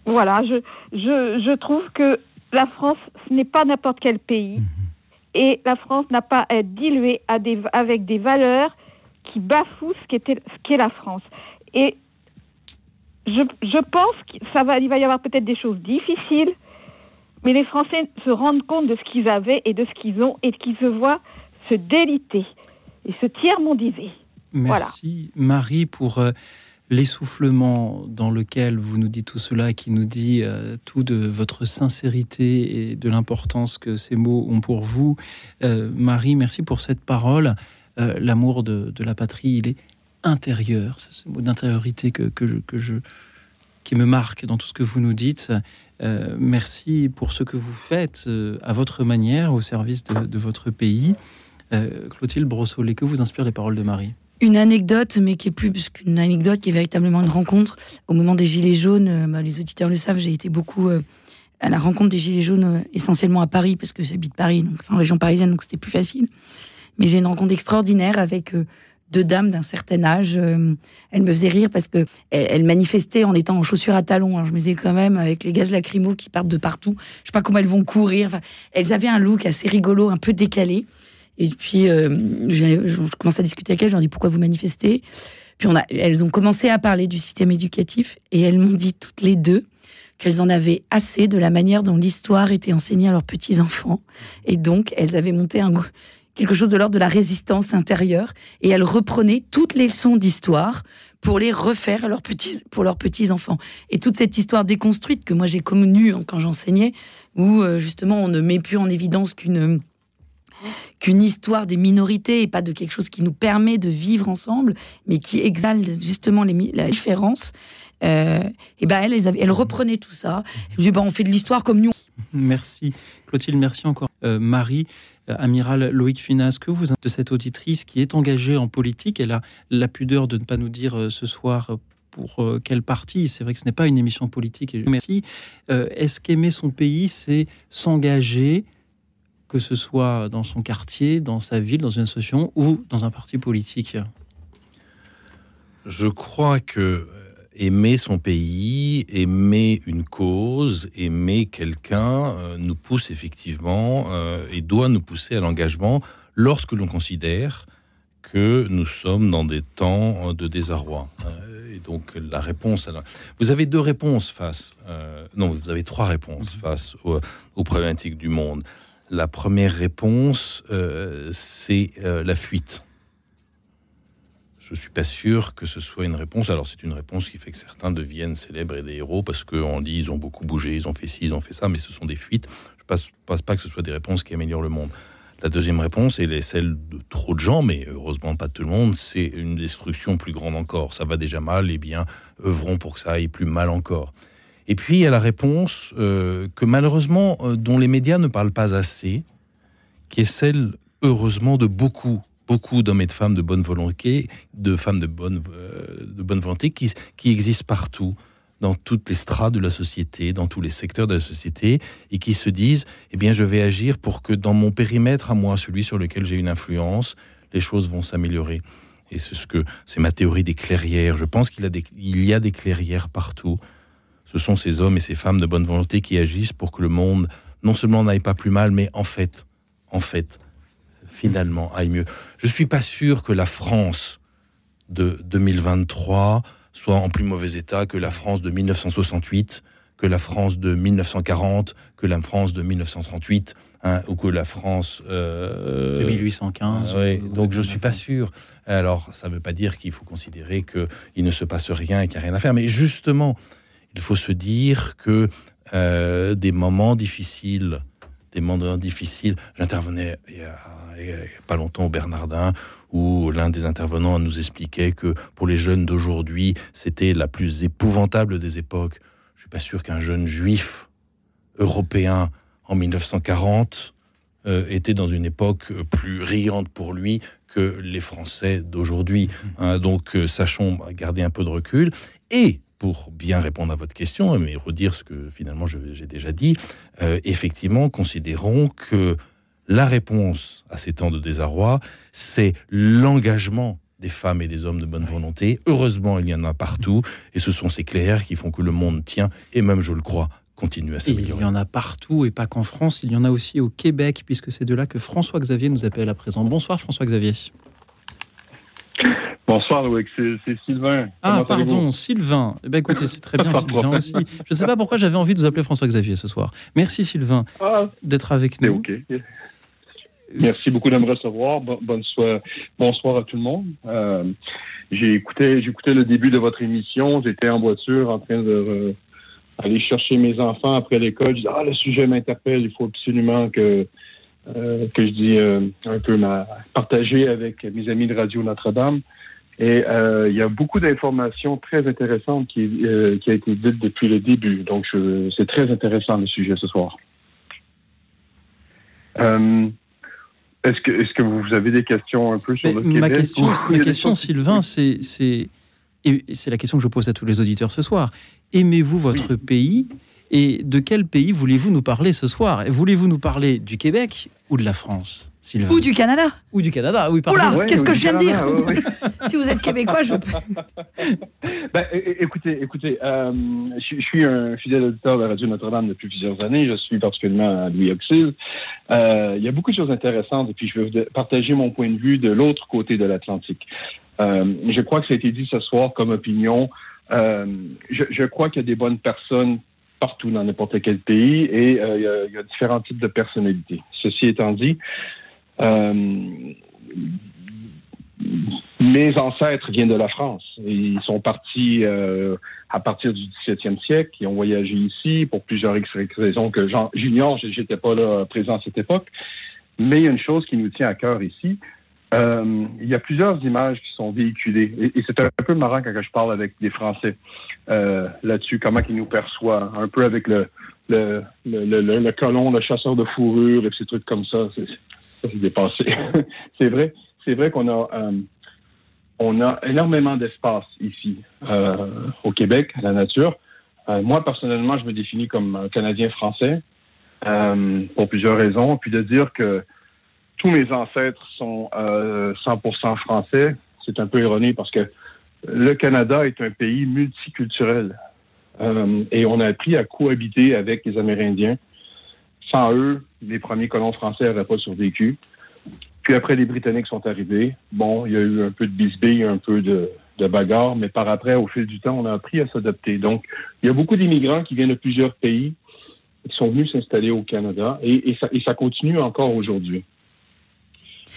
Speaker 15: voilà, je, je, je trouve que la France, ce n'est pas n'importe quel pays. Et la France n'a pas à être diluée à des, avec des valeurs qui bafouent ce qu'est la France. Et je, je pense qu'il va, il va y avoir peut-être des choses difficiles, mais les Français se rendent compte de ce qu'ils avaient et de ce qu'ils ont et qu'ils se voient se déliter et se tiers-mondiser.
Speaker 1: Merci Marie pour euh, l'essoufflement dans lequel vous nous dites tout cela qui nous dit euh, tout de votre sincérité et de l'importance que ces mots ont pour vous. Euh, Marie, merci pour cette parole. L'amour de, la patrie, il est intérieur. C'est ce mot d'intériorité que, que je, qui me marque dans tout ce que vous nous dites. Euh, merci pour ce que vous faites euh, à votre manière au service de, votre pays. Euh, Clotilde Brossolet, que vous inspirent les paroles de Marie?
Speaker 2: Une anecdote, mais qui est plus qu'une anecdote, qui est véritablement une rencontre. Au moment des Gilets jaunes, bah, les auditeurs le savent, j'ai été beaucoup à la rencontre des Gilets jaunes, essentiellement à Paris, parce que j'habite Paris, donc, en région parisienne, donc c'était plus facile. Mais j'ai une rencontre extraordinaire avec deux dames d'un certain âge. Euh, elles me faisaient rire parce que elles, manifestaient en étant en chaussures à talons. Alors je me disais quand même, avec les gaz lacrymaux qui partent de partout, je sais pas comment elles vont courir. Elles avaient un look assez rigolo, un peu décalé. Et puis, euh, je commence à discuter avec elles, je dis pourquoi vous manifestez? Puis elles ont commencé à parler du système éducatif et elles m'ont dit toutes les deux qu'elles en avaient assez de la manière dont l'histoire était enseignée à leurs petits-enfants. Et donc, elles avaient monté un, quelque chose de l'ordre de la résistance intérieure et elles reprenaient toutes les leçons d'histoire pour les refaire à leurs petits, pour leurs petits-enfants. Et toute cette histoire déconstruite que moi j'ai connue quand j'enseignais, où euh, justement on ne met plus en évidence qu'une qu'une histoire des minorités et pas de quelque chose qui nous permet de vivre ensemble, mais qui exalte justement la différence. Euh, et ben elle, elle, reprenait tout ça. Je dis, ben, on fait de l'histoire comme nous.
Speaker 1: Merci. Clotilde, merci encore. Euh, Marie, amiral Loïc Finas, que vous de cette auditrice qui est engagée en politique Elle a la pudeur de ne pas nous dire ce soir pour quelle partie. C'est vrai que ce n'est pas une émission politique. Merci. Est-ce qu'aimer son pays, c'est s'engager que ce soit dans son quartier, dans sa ville, dans une association ou dans un parti politique?
Speaker 3: Je crois que euh, aimer son pays, aimer une cause, aimer quelqu'un euh, nous pousse effectivement euh, et doit nous pousser à l'engagement lorsque l'on considère que nous sommes dans des temps de désarroi. Et donc la réponse, vous avez deux réponses face, non, vous avez trois réponses face aux problématiques du monde. La première réponse, euh, c'est euh, la fuite. Je ne suis pas sûr que ce soit une réponse. Alors, c'est une réponse qui fait que certains deviennent célèbres et des héros parce qu'on dit ils ont beaucoup bougé, ils ont fait ci, ils ont fait ça, mais ce sont des fuites. Je ne pense, pas que ce soit des réponses qui améliorent le monde. La deuxième réponse, et celle de trop de gens, mais heureusement pas tout le monde, c'est une destruction plus grande encore. Ça va déjà mal, et eh bien, œuvrons pour que ça aille plus mal encore. Et puis il y a la réponse euh, que malheureusement, euh, dont les médias ne parlent pas assez, qui est celle, heureusement, de beaucoup, beaucoup d'hommes et de femmes de bonne volonté, de femmes de bonne, euh, de bonne volonté qui, qui existent partout, dans toutes les strates de la société, dans tous les secteurs de la société, et qui se disent, eh bien, je vais agir pour que dans mon périmètre à moi, celui sur lequel j'ai une influence, les choses vont s'améliorer. Et c'est ce que c'est ma théorie des clairières. Je pense qu'il y a des clairières partout ce sont ces hommes et ces femmes de bonne volonté qui agissent pour que le monde non seulement n'aille pas plus mal, mais en fait, en fait, finalement aille mieux. Je ne suis pas sûr que la France de 2023 soit en plus mauvais état que la France de 1968, que la France de 1940, que la France de 1938, hein, ou que la France
Speaker 1: euh, de 1815.
Speaker 3: oui, donc je ne suis pas sûr. Alors, ça ne veut pas dire qu'il faut considérer qu'il ne se passe rien et qu'il n'y a rien à faire, mais justement, il faut se dire que euh, des moments difficiles, des moments difficiles, j'intervenais il n'y a, pas longtemps au Bernardin, où l'un des intervenants nous expliquait que pour les jeunes d'aujourd'hui, c'était la plus épouvantable des époques. Je suis pas sûr qu'un jeune juif européen en 1940 euh, était dans une époque plus riante pour lui que les Français d'aujourd'hui. Hein. donc, euh, sachons garder un peu de recul. Et pour bien répondre à votre question, mais redire ce que finalement j'ai déjà dit, euh, effectivement, considérons que la réponse à ces temps de désarroi, c'est l'engagement des femmes et des hommes de bonne volonté. Heureusement, il y en a partout, et ce sont ces clairs qui font que le monde tient, et même, je le crois, continue à s'améliorer.
Speaker 1: Il y en a partout, et pas qu'en France, il y en a aussi au Québec, puisque c'est de là que François-Xavier nous appelle à présent. Bonsoir François-Xavier.
Speaker 16: Bonsoir, Loïc, c'est Sylvain.
Speaker 1: Ah, pardon, Sylvain. Eh ben, écoutez, c'est très bien, Sylvain aussi. Je ne sais pas pourquoi j'avais envie de vous appeler François-Xavier ce soir. Merci, Sylvain, ah. d'être avec nous.
Speaker 16: OK. Merci beaucoup de me recevoir. bonsoir, bonsoir à tout le monde. Euh, j'ai écouté, écouté le début de votre émission. J'étais en voiture en train de euh, aller chercher mes enfants après l'école. Je dis, ah, le sujet m'interpelle. Il faut absolument que, euh, que je dis un peu ma, partager avec mes amis de Radio Notre-Dame. Et euh, il y a beaucoup d'informations très intéressantes qui, euh, qui a été dites depuis le début. Donc, c'est très intéressant le sujet ce soir. Euh, est-ce que, vous avez des questions un peu sur le
Speaker 1: ma Question, ma question, Sylvain, c'est, c'est, c'est la question que je pose à tous les auditeurs ce soir. Aimez-vous votre pays Et de quel pays voulez-vous nous parler ce soir? Voulez-vous nous parler du Québec ou de la France? Sylvain
Speaker 2: Ou du Canada
Speaker 1: Ou du Canada, oui, pardon.
Speaker 2: Oula,
Speaker 16: Ouais,
Speaker 2: qu'est-ce
Speaker 16: ou
Speaker 2: que je viens de dire
Speaker 16: ouais,
Speaker 2: Si vous êtes québécois, je
Speaker 16: Ben, é- écoutez, écoutez, euh, je, je suis un fidèle auditeur de Radio Notre-Dame depuis plusieurs années. Je suis particulièrement à Louis Auxil. Euh, il y a beaucoup de choses intéressantes et puis je vais vous partager mon point de vue de l'autre côté de l'Atlantique. Euh, je crois que ça a été dit ce soir comme opinion. Euh, je, je crois qu'il y a des bonnes personnes partout dans n'importe quel pays et euh, il, y a, il y a différents types de personnalités. Ceci étant dit, euh, mes ancêtres viennent de la France. Ils sont partis euh, à partir du 17e siècle. Ils ont voyagé ici pour plusieurs raisons que j'ignore. J'étais pas là présent à cette époque. Mais il y a une chose qui nous tient à cœur ici. Euh, il y a plusieurs images qui sont véhiculées. Et, c'est un peu marrant quand je parle avec des Français euh, là-dessus, comment ils nous perçoivent. Un peu avec le, le, le- le colon, le chasseur de fourrure et ces trucs comme ça. Ça, dépassé. c'est vrai. C'est vrai qu'on a... euh, on a énormément d'espace ici euh, au Québec, à la nature. Euh, moi, personnellement, je me définis comme un Canadien-Français euh, pour plusieurs raisons. Puis de dire que tous mes ancêtres sont euh, 100% français, c'est un peu ironique parce que le Canada est un pays multiculturel et on a appris à cohabiter avec les Amérindiens. Sans eux, les premiers colons français n'auraient pas survécu. Puis après, les Britanniques sont arrivés. Bon, il y a eu un peu de bisbille, un peu de, de bagarre, mais par après, au fil du temps, on a appris à s'adapter. Donc, il y a beaucoup d'immigrants qui viennent de plusieurs pays, qui sont venus s'installer au Canada, et, et ça, et ça continue encore aujourd'hui.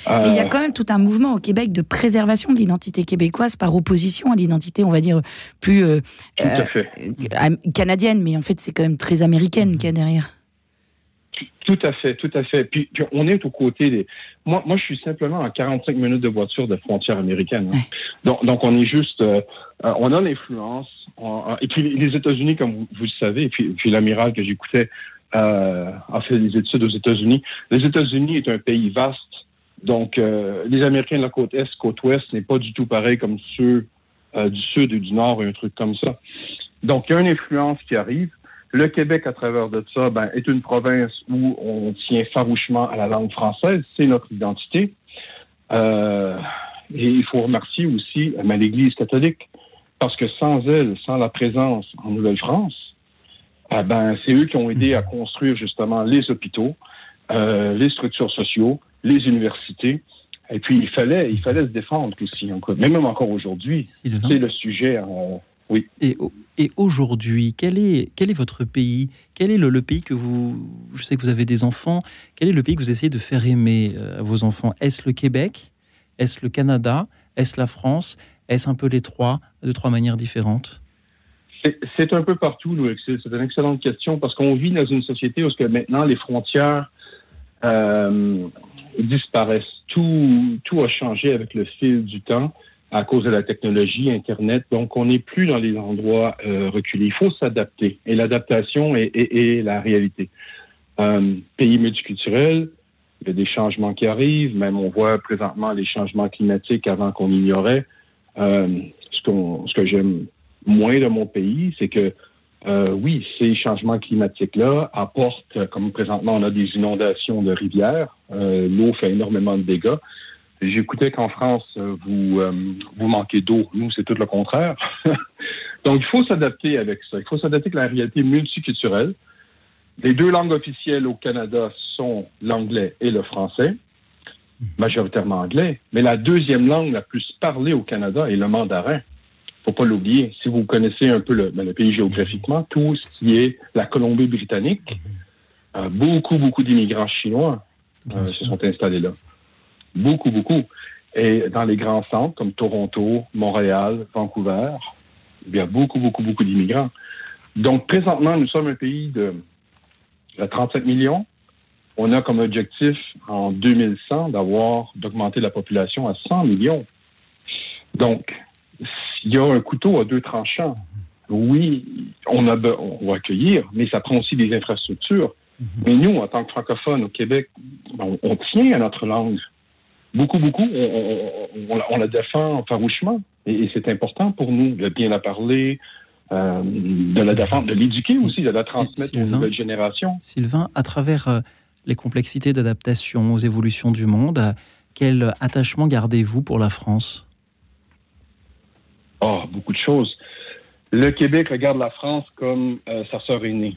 Speaker 2: Mais il y a
Speaker 16: Euh,
Speaker 2: quand même tout un mouvement au Québec de préservation de l'identité québécoise par opposition à l'identité, on va dire, plus euh,
Speaker 16: Tout à
Speaker 2: euh, canadienne, mais en fait c'est quand même très américaine qu'il y a derrière.
Speaker 16: Tout à fait, tout à fait. Puis, puis on est aux côtés des. Moi, moi, je suis simplement à 45 minutes de voiture de frontière américaine. hein. Donc, donc, on est juste. euh, on a l'influence. on- Et puis, les États-Unis, comme vous, vous le savez, et puis, puis l'amiral que j'écoutais euh, a fait des études aux États-Unis. Les États-Unis est un pays vaste. Donc, euh, les Américains de la côte est, côte ouest, n'est pas du tout pareil comme ceux euh, du sud et du nord, un truc comme ça. Donc, il y a une influence qui arrive. Le Québec, à travers de ça, ben, est une province où on tient farouchement à la langue française. C'est notre identité. Euh, et il faut remercier aussi ben, l'Église catholique, parce que sans elle, sans la présence en Nouvelle-France, eh ben, c'est eux qui ont aidé à construire justement les hôpitaux, euh, les structures sociaux, les universités. Et puis, il fallait, il fallait se défendre aussi. Mais même encore aujourd'hui, c'est le sujet. euh, oui.
Speaker 1: Et, au- et aujourd'hui, quel est, quel est votre pays? Quel est le, le pays que vous... Je sais que vous avez des enfants. Quel est le pays que vous essayez de faire aimer euh, à vos enfants? Est-ce le Québec? Est-ce le Canada? Est-ce la France? Est-ce un peu les trois, de trois manières différentes?
Speaker 16: C'est- un peu partout, Louis. C'est une excellente question parce qu'on vit dans une société où maintenant les frontières euh, disparaissent. Tout, tout a changé avec le fil du temps à cause de la technologie, Internet. Donc, on n'est plus dans les endroits euh, reculés. Il faut s'adapter. Et l'adaptation est, est- est la réalité. Euh, pays multiculturel, il y a des changements qui arrivent. Même on voit présentement les changements climatiques avant qu'on ignorait. Euh, ce, qu'on- ce que j'aime moins de mon pays, c'est que euh, oui, ces changements climatiques-là apportent, comme présentement on a des inondations de rivières, euh, l'eau fait énormément de dégâts. J'écoutais qu'en France, euh, vous, euh, vous manquez d'eau. Nous, c'est tout le contraire. Donc, il faut s'adapter avec ça. Il faut s'adapter avec la réalité multiculturelle. Les deux langues officielles au Canada sont l'anglais et le français, majoritairement anglais. Mais la deuxième langue la plus parlée au Canada est le mandarin. faut pas l'oublier. Si vous connaissez un peu le, ben, le pays géographiquement, tout ce qui est la Colombie-Britannique, euh, beaucoup, beaucoup d'immigrants chinois euh, se sont installés là. Beaucoup, beaucoup. Et dans les grands centres comme Toronto, Montréal, Vancouver, il y a beaucoup, beaucoup, beaucoup d'immigrants. Donc, présentement, nous sommes un pays de, de 35 millions. On a comme objectif en 2100 d'avoir, d'augmenter la population à 100 millions. Donc, il y a un couteau à deux tranchants. Oui, on, a, on va accueilir, mais ça prend aussi des infrastructures. Mais nous, en tant que francophones au Québec, on, on tient à notre langue. Beaucoup, beaucoup. On, on- on- on la- défend farouchement. Et, et c'est important pour nous de bien la parler, euh, de la défendre, de l'éduquer aussi, de la transmettre aux nouvelles générations.
Speaker 1: Sylvain, à travers euh, les complexités d'adaptation aux évolutions du monde, euh, quel attachement gardez-vous pour la France?
Speaker 16: Oh, beaucoup de choses. Le Québec regarde la France comme sa sœur aînée.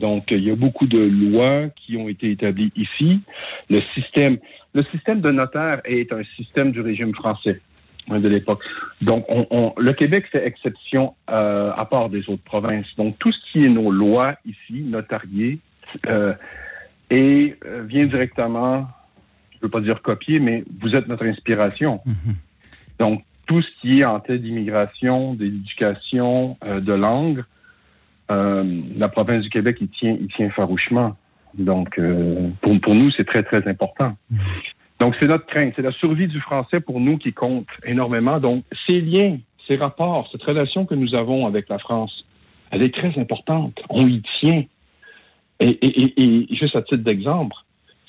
Speaker 16: Donc, il y a beaucoup de lois qui ont été établies ici. Le système, le système de notaire est un système du régime français de l'époque. Donc, on, le Québec fait exception euh, à part des autres provinces. Donc, tout ce qui est nos lois ici, notariées, euh, et euh, vient directement, je ne veux pas dire copier, mais vous êtes notre inspiration.
Speaker 1: Mhm.
Speaker 16: Donc, tout ce qui est en tête d'immigration, d'éducation, de langue, la province du Québec, tient, il tient farouchement. Donc, pour, pour nous, c'est très, très important. Mhm. Donc, c'est notre crainte. C'est la survie du français pour nous qui compte énormément. Donc, ces liens, ces rapports, cette relation que nous avons avec la France, elle est très importante. On y tient. Et, juste à titre d'exemple,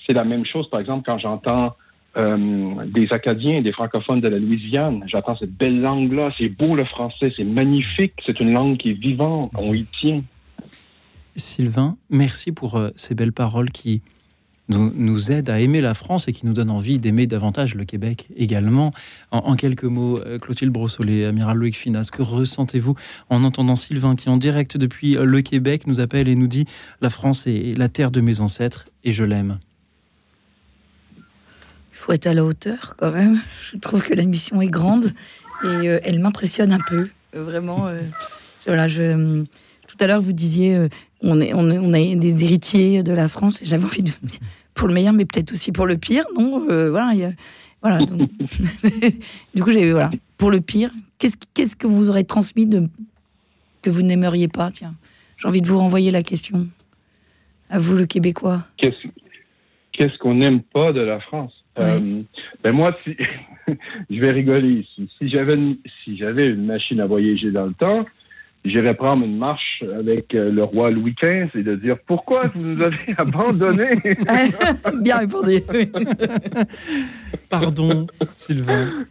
Speaker 16: c'est la même chose, par exemple, quand j'entends euh, des Acadiens, des francophones de la Louisiane. J'entends cette belle langue-là. C'est beau le français, c'est magnifique. C'est une langue qui est vivante. On y tient.
Speaker 1: Sylvain, merci pour euh, ces belles paroles qui, nous, aide à aimer la France et qui nous donne envie d'aimer davantage le Québec également. En, quelques mots, euh, Clotilde Brossolet, amiral Loïc Finas, que ressentez-vous en entendant Sylvain qui, en direct depuis euh, le Québec, nous appelle et nous dit La France est la terre de mes ancêtres et je l'aime
Speaker 2: Il faut être à la hauteur quand même. Je trouve que la mission est grande et elle m'impressionne un peu. vraiment. voilà, je, tout à l'heure, vous disiez on, est, on, des héritiers de la France et j'avais envie de pour le meilleur, mais peut-être aussi pour le pire. Non, euh, voilà, voilà. du coup, j'ai voilà pour le pire. Qu'est-ce qu'est-ce que vous aurez transmis de que vous n'aimeriez pas Tiens, j'ai envie de vous renvoyer la question. À vous, le Québécois.
Speaker 16: Qu'est-ce qu'est-ce qu'on n'aime pas de la France? Euh, ben moi, si, je vais rigoler ici. Si j'avais si j'avais une machine à voyager dans le temps, j'irai prendre une marche avec euh, le roi Louis XV et de dire pourquoi vous nous avez abandonnés?
Speaker 2: Bien répondu.
Speaker 1: Pardon, Sylvain.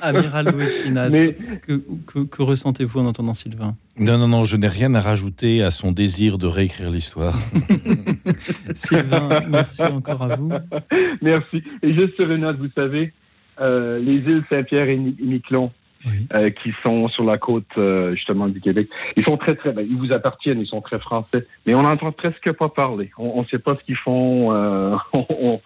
Speaker 1: Amiral Louis Finas, que, que, ressentez-vous en entendant Sylvain?
Speaker 11: Non, non, non, je n'ai rien à rajouter à son désir de réécrire l'histoire.
Speaker 1: Sylvain, merci encore à vous.
Speaker 16: Merci. Et juste sur une note, vous savez, euh, les îles Saint-Pierre et Miquelon, euh, qui sont sur la côte euh, justement du Québec. Ils sont très très, ben, ils vous appartiennent, ils sont très français, mais on n'entend presque pas parler. On ne sait pas ce qu'ils font. Euh,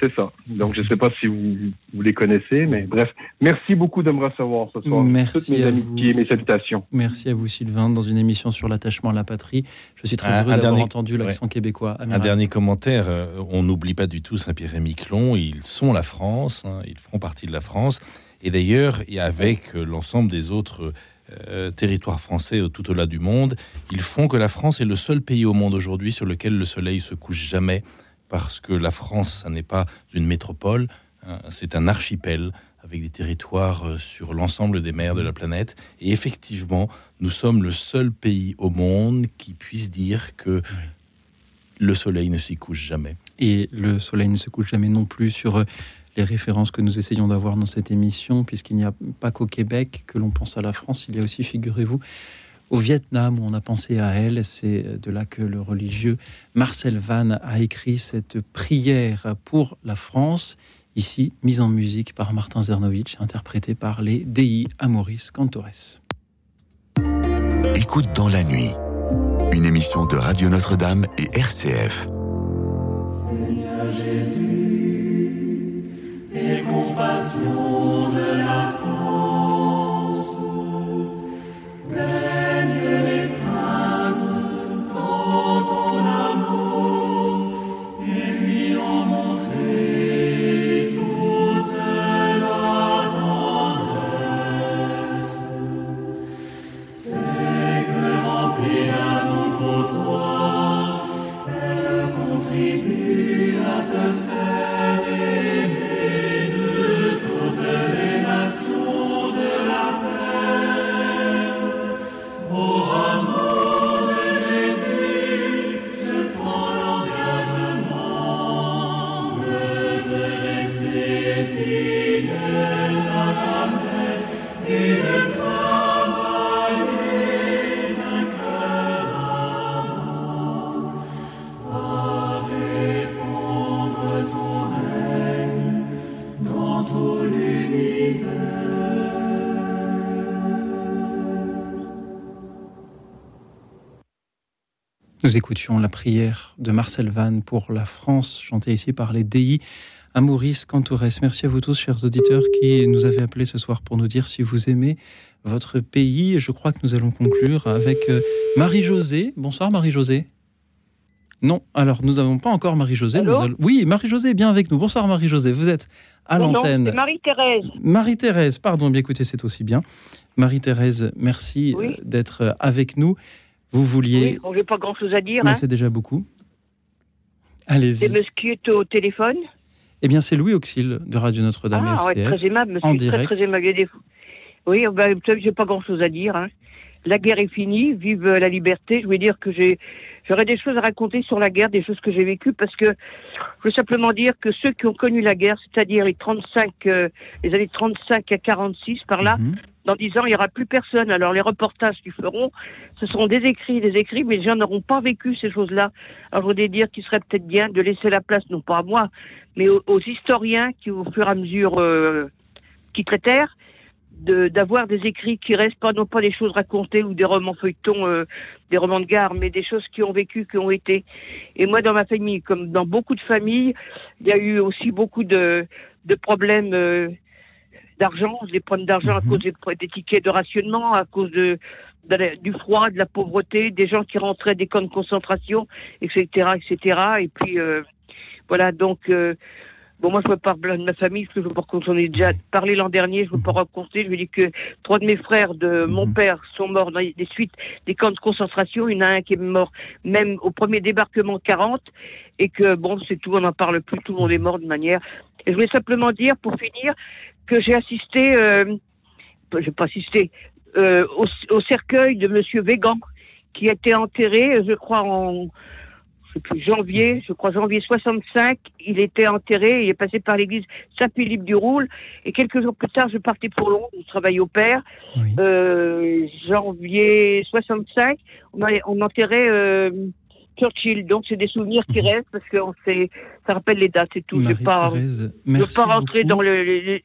Speaker 16: c'est ça. Donc je ne sais pas si vous, vous, les connaissez, mais bref, merci beaucoup de me recevoir ce soir.
Speaker 1: Merci
Speaker 16: Toutes mes amitiés et mes salutations.
Speaker 1: Merci à vous Sylvain dans une émission sur l'attachement à la patrie. Je suis très heureux d'avoir entendu l'accent québécois.
Speaker 11: Un dernier commentaire. on n'oublie pas du tout Saint-Pierre et Miquelon. Ils sont la France. Hein, ils font partie de la France. Et d'ailleurs, avec euh, l'ensemble des autres euh, territoires français tout au-delà du monde, ils font que la France est le seul pays au monde aujourd'hui sur lequel le soleil se couche jamais, parce que la France, ça n'est pas une métropole, hein, c'est un archipel avec des territoires euh, sur l'ensemble des mers de la planète. Et effectivement, nous sommes le seul pays au monde qui puisse dire que le soleil ne s'y couche jamais.
Speaker 1: Et le soleil ne se couche jamais non plus sur les références que nous essayons d'avoir dans cette émission, puisqu'il n'y a pas qu'au Québec que l'on pense à la France, il y a aussi, figurez-vous, au Vietnam où on a pensé à elle. C'est de là que le religieux Marcel Van a écrit cette prière pour la France, ici mise en musique par Martin Zernovitch, interprétée par les Dei Amoris Cantores.
Speaker 4: Écoute dans la nuit, une émission de Radio Notre-Dame et RCF
Speaker 17: et compassion de la
Speaker 1: Nous écoutions la prière de Marcel Vannes pour la France, chantée ici par les DI à Maurice Cantourès. Merci à vous tous, chers auditeurs, qui nous avez appelés ce soir pour nous dire si vous aimez votre pays. Je crois que nous allons conclure avec euh, Marie-Josée. Bonsoir, Marie-Josée. Non, alors nous n'avons pas encore Marie-Josée. Oui, Marie-Josée bien avec nous. Bonsoir, Marie-Josée. Vous êtes à l'antenne.
Speaker 18: Marie-Thérèse.
Speaker 1: Marie-Thérèse, pardon, bien écoutez, c'est aussi bien. Marie-Thérèse, merci euh, d'être euh, avec nous. Vous vouliez.
Speaker 18: Oui, j'ai pas grand-chose à dire.
Speaker 1: Mais
Speaker 18: hein.
Speaker 1: c'est déjà beaucoup. Allez-y.
Speaker 18: C'est monsieur au téléphone
Speaker 1: Eh bien, c'est Louis Auxil de Radio Notre-Dame
Speaker 18: Ah, ouais,
Speaker 1: RCF,
Speaker 18: très aimable, monsieur.
Speaker 1: en
Speaker 18: très,
Speaker 1: direct.
Speaker 18: très aimable. Oui, ben, j'ai pas grand-chose à dire. hein. La guerre est finie, vive la liberté. Je voulais dire que j'ai, j'aurais des choses à raconter sur la guerre, des choses que j'ai vécues, parce que je veux simplement dire que ceux qui ont connu la guerre, c'est-à-dire les 35, euh, les années 35 à 46, par là,
Speaker 1: Mhm.
Speaker 18: dans 10 ans, il n'y aura plus personne. Alors les reportages qu'ils feront, ce seront des écrits, des écrits, mais les gens n'auront pas vécu ces choses-là. Alors je voudrais dire qu'il serait peut-être bien de laisser la place, non pas à moi, mais aux, aux historiens qui, au fur et à mesure, euh, quittent la De- d'avoir des écrits qui restent pas non pas des choses racontées ou des romans feuilletons, euh, des romans de gare, mais des choses qui ont vécu, qui ont été. Et moi, dans ma famille, comme dans beaucoup de familles, il y a eu aussi beaucoup de, de problèmes euh, d'argent, des problèmes d'argent à cause des, des tickets de rationnement, à cause de, de la- du froid, de la pauvreté, des gens qui rentraient des camps de concentration, etc., etc. Et puis euh, voilà, donc euh, bon, moi je veux pas parler de ma famille, parce que je veux pas qu'on en ait déjà parlé l'an dernier, je veux pas raconter. Je veux dire que trois de mes frères de mon père sont morts dans des suites des camps de concentration. Il y en a un qui est mort même au premier débarquement 40, et que bon, c'est tout, on n'en parle plus, tout le monde est mort de manière. Et je voulais simplement dire, pour finir, que j'ai assisté, euh, j'ai pas assisté, euh, au, au cercueil de Monsieur Végan, qui a été enterré, je crois, en sais plus, janvier, je crois janvier 65, il était enterré, il est passé par l'église Saint-Philippe du Roule, et quelques jours plus tard, je partais pour Londres, je travaillais au père, euh, janvier 65, on, on enterrait euh, Churchill, donc c'est des souvenirs qui restent, parce que on sait, ça rappelle les dates et tout, je je veux pas rentrer
Speaker 1: beaucoup.
Speaker 18: dans le... le- le-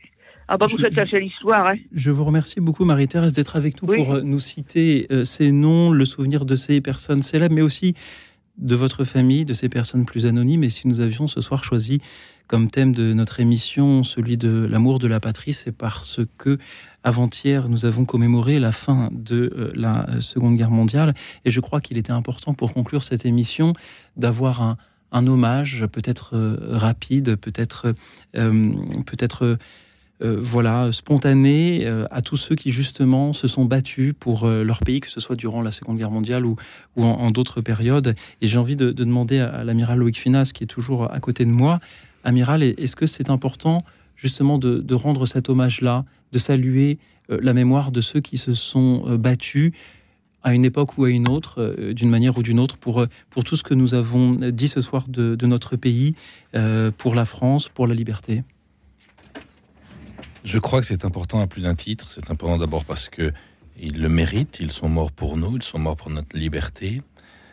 Speaker 18: Ah bah vous faites à l'histoire, hein.
Speaker 1: Je vous remercie beaucoup, Marie-Thérèse, d'être avec nous pour euh, nous citer euh, ces noms, le souvenir de ces personnes célèbres, mais aussi de votre famille, de ces personnes plus anonymes. Et si nous avions ce soir choisi comme thème de notre émission celui de l'amour de la patrie, c'est parce que avant-hier, nous avons commémoré la fin de euh, la Seconde Guerre mondiale. Et je crois qu'il était important pour conclure cette émission d'avoir un, un hommage peut-être euh, rapide, peut-être euh, peut-être euh, voilà, spontané euh, à tous ceux qui justement se sont battus pour euh, leur pays, que ce soit durant la Seconde Guerre mondiale ou, en, d'autres périodes. Et j'ai envie de, de demander à, l'amiral Loïc Finas, qui est toujours à côté de moi, amiral, est-ce que c'est important justement de, rendre cet hommage-là, de saluer la mémoire de ceux qui se sont battus à une époque ou à une autre, d'une manière ou d'une autre, pour, pour tout ce que nous avons dit ce soir de, notre pays, pour la France, pour la liberté?
Speaker 3: Je crois que c'est important à plus d'un titre. C'est important d'abord parce que ils le méritent. Ils sont morts pour nous. Ils sont morts pour notre liberté.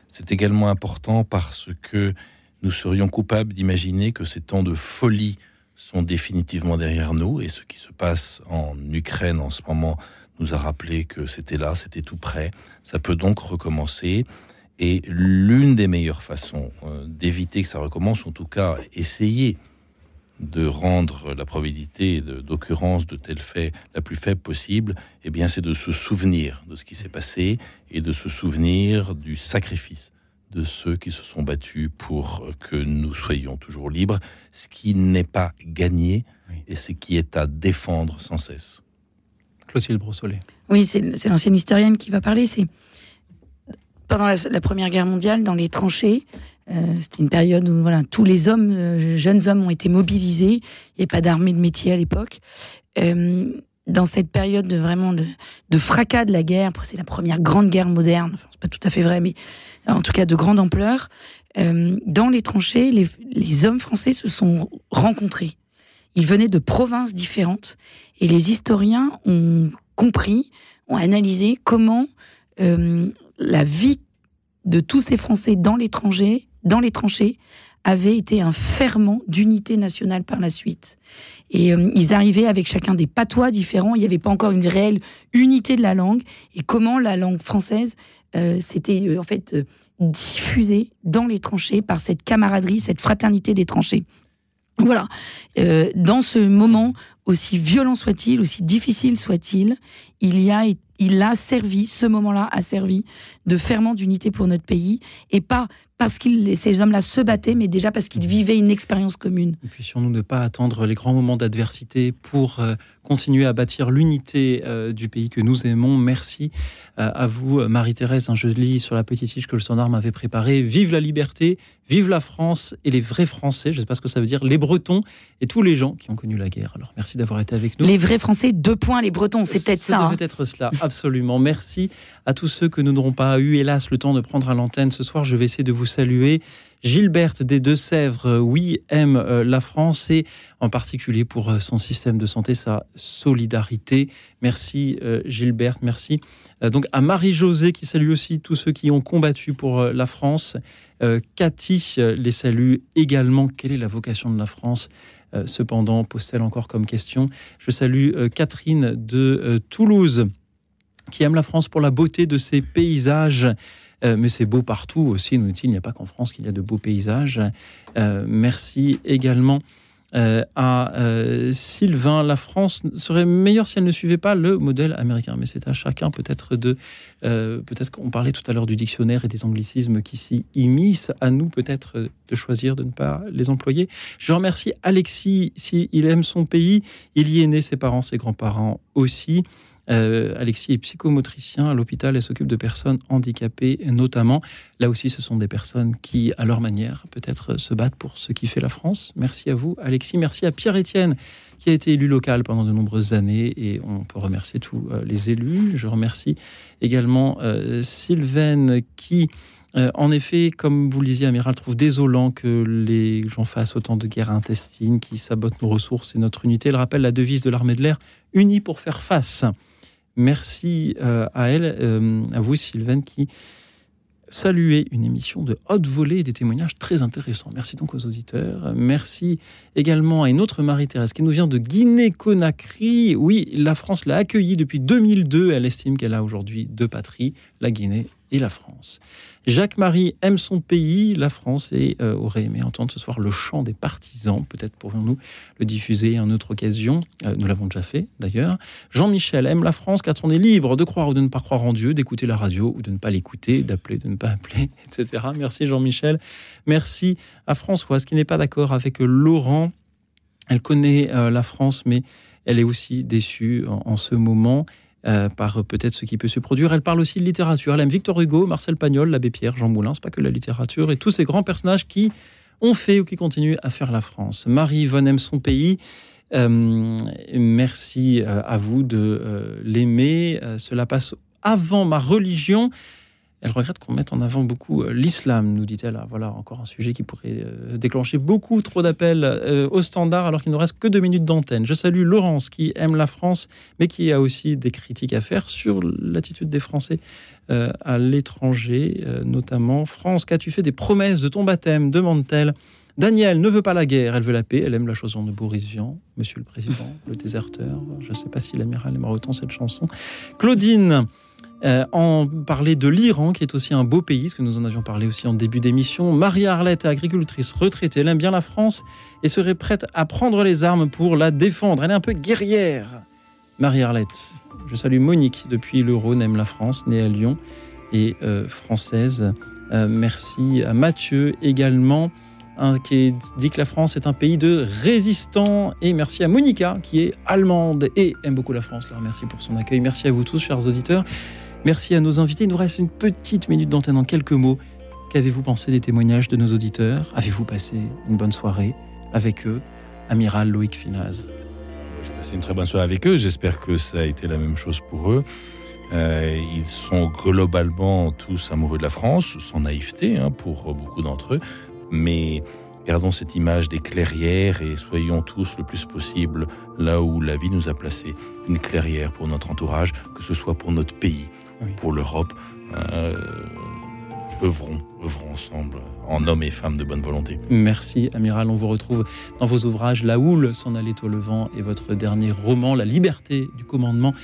Speaker 3: C'est également important parce que nous serions coupables d'imaginer que ces temps de folie sont définitivement derrière nous. Et ce qui se passe en Ukraine en ce moment nous a rappelé que c'était là, c'était tout près. Ça peut donc recommencer. Et l'une des meilleures façons euh, d'éviter que ça recommence, en tout cas essayer de rendre la probabilité d'occurrence de tels faits la plus faible possible, eh bien, c'est de se souvenir de ce qui s'est passé et de se souvenir du sacrifice de ceux qui se sont battus pour que nous soyons toujours libres, ce qui n'est pas gagné et ce qui est à défendre sans cesse.
Speaker 1: Clotilde Brossolet.
Speaker 2: Oui, c'est c'est l'ancienne historienne qui va parler. C'est pendant la, la Première Guerre mondiale, dans les tranchées. Euh, C'était une période où voilà, tous les hommes, euh, jeunes hommes, ont été mobilisés. Il n'y avait pas d'armée de métier à l'époque. Euh, dans cette période de vraiment de, de fracas de la guerre, c'est la première grande guerre moderne. Enfin, c'est pas tout à fait vrai, mais en tout cas de grande ampleur. dans les tranchées, les, hommes français se sont rencontrés. Ils venaient de provinces différentes et les historiens ont compris, ont analysé comment la vie de tous ces Français dans l'étranger, dans les tranchées, avait été un ferment d'unité nationale par la suite. Et euh, ils arrivaient avec chacun des patois différents. Il n'y avait pas encore une réelle unité de la langue. Et comment la langue française euh, s'était euh, en fait diffusée dans les tranchées par cette camaraderie, cette fraternité des tranchées. Voilà. Dans ce moment, aussi violent soit-il, aussi difficile soit-il, il y a, il a servi, ce moment-là a servi de ferment d'unité pour notre pays, et pas parce que ces hommes-là se battaient, mais déjà parce qu'ils vivaient une expérience commune.
Speaker 1: Puissions-nous ne pas attendre les grands moments d'adversité pour euh, continuer à bâtir l'unité euh, du pays que nous aimons. Merci euh, à vous, Marie-Thérèse. Je lis sur la petite fiche que le standard m'avait préparée. Vive la liberté, vive la France et les vrais Français. Je ne sais pas ce que ça veut dire. Les Bretons et tous les gens qui ont connu la guerre. Alors merci d'avoir été avec nous.
Speaker 2: Les vrais Français, deux points, les Bretons, c'est peut-être ça.
Speaker 1: Ça
Speaker 2: hein.
Speaker 1: devait être cela, absolument. Merci à tous ceux que nous n'aurons pas eu, hélas, le temps de prendre à l'antenne ce soir. Je vais essayer de vous saluer. Gilberte des Deux-Sèvres, euh, oui, aime euh, la France et en particulier pour euh, son système de santé, sa solidarité. Merci Gilberte, merci. Donc à Marie-Josée qui salue aussi tous ceux qui ont combattu pour la France. Cathy les salue également. Quelle est la vocation de la France? Cependant, pose-t-elle encore comme question. Je salue Catherine de Toulouse qui aime la France pour la beauté de ses paysages. Euh, mais c'est beau partout aussi, nous dit-il. Il n'y a pas qu'en France qu'il y a de beaux paysages. Euh, merci également euh, à Sylvain. La France serait meilleure si elle ne suivait pas le modèle américain. Mais c'est à chacun peut-être de... peut-être qu'on parlait tout à l'heure du dictionnaire et des anglicismes qui s'y immiscent. À nous peut-être de choisir de ne pas les employer. Je remercie Alexis. S'il aime son pays, il y est né, ses parents, ses grands-parents aussi. Euh, Alexis est psychomotricien à l'hôpital et s'occupe de personnes handicapées notamment. Là aussi, ce sont des personnes qui, à leur manière, peut-être se battent pour ce qui fait la France. Merci à vous, Alexis. Merci à Pierre-Étienne, qui a été élu local pendant de nombreuses années et on peut remercier tous euh, les élus. Je remercie également euh, Sylvaine qui... Euh, en effet, comme vous le disiez, Amiral, trouve désolant que les gens fassent autant de guerres intestines qui sabotent nos ressources et notre unité. Elle rappelle la devise de l'armée de l'air, unie pour faire face. Merci euh, à elle, euh, à vous Sylvaine, qui saluait une émission de haute volée et des témoignages très intéressants. Merci donc aux auditeurs. Merci également à une autre Marie-Thérèse qui nous vient de Guinée-Conakry. Oui, la France l'a accueillie depuis 2002. Elle estime qu'elle a aujourd'hui deux patries, la Guinée et la France. Jacques-Marie aime son pays, la France, et euh, aurait aimé entendre ce soir le chant des partisans. Peut-être pourrions-nous le diffuser à une autre occasion. Euh, nous l'avons déjà fait, d'ailleurs. Jean-Michel aime la France car on est libre de croire ou de ne pas croire en Dieu, d'écouter la radio ou de ne pas l'écouter, d'appeler, de ne pas appeler, etc. Merci Jean-Michel. Merci à Françoise qui n'est pas d'accord avec Laurent. Elle connaît euh, la France, mais elle est aussi déçue en, en ce moment euh, par peut-être ce qui peut se produire. Elle parle aussi de littérature. Elle aime Victor Hugo, Marcel Pagnol, l'abbé Pierre, Jean Moulin. C'est pas que la littérature et tous ces grands personnages qui ont fait ou qui continuent à faire la France. Marie-Yvonne aime son pays. Euh, merci euh, à vous de euh, l'aimer. Euh, cela passe avant ma religion. Elle regrette qu'on mette en avant beaucoup euh, l'islam, nous dit-elle. Ah, Voilà encore un sujet qui pourrait euh, déclencher beaucoup trop d'appels euh, au standard alors qu'il ne reste que deux minutes d'antenne. Je salue Laurence qui aime la France, mais qui a aussi des critiques à faire sur l'attitude des Français à l'étranger, notamment. France, qu'as-tu fait des promesses de ton baptême? demande-t-elle. Daniel ne veut pas la guerre, elle veut la paix. Elle aime la chanson de Boris Vian, Monsieur le Président, le déserteur. Je ne sais pas si l'amiral aimera autant cette chanson. Claudine euh, en parler de l'Iran, qui est aussi un beau pays, ce que nous en avions parlé aussi en début d'émission. Marie-Arlette, agricultrice retraitée, elle aime bien la France et serait prête à prendre les armes pour la défendre. Elle est un peu guerrière. Marie-Arlette. Je salue Monique depuis le Rhône, aime la France, née à Lyon et euh, française. Euh, merci à Mathieu également, hein, qui dit que la France est un pays de résistants. Et merci à Monica, qui est allemande et aime beaucoup la France. Alors merci pour son accueil. Merci à vous tous, chers auditeurs. Merci à nos invités. Il nous reste une petite minute d'antenne en quelques mots. Qu'avez-vous pensé des témoignages de nos auditeurs? Avez-vous passé une bonne soirée avec eux? Amiral Loïc Finaz.
Speaker 3: J'ai passé une très bonne soirée avec eux. J'espère que ça a été la même chose pour eux. Euh, ils sont globalement tous amoureux de la France, sans naïveté hein, pour beaucoup d'entre eux. Mais gardons cette image des clairières et soyons tous le plus possible là où la vie nous a placés. Une clairière pour notre entourage, que ce soit pour notre pays, pour l'Europe. Euh,
Speaker 11: œuvrons, œuvrons ensemble en hommes et femmes de bonne volonté.
Speaker 1: Merci Amiral, on vous retrouve dans vos ouvrages La houle s'en allait au levant et votre dernier roman La liberté du commandement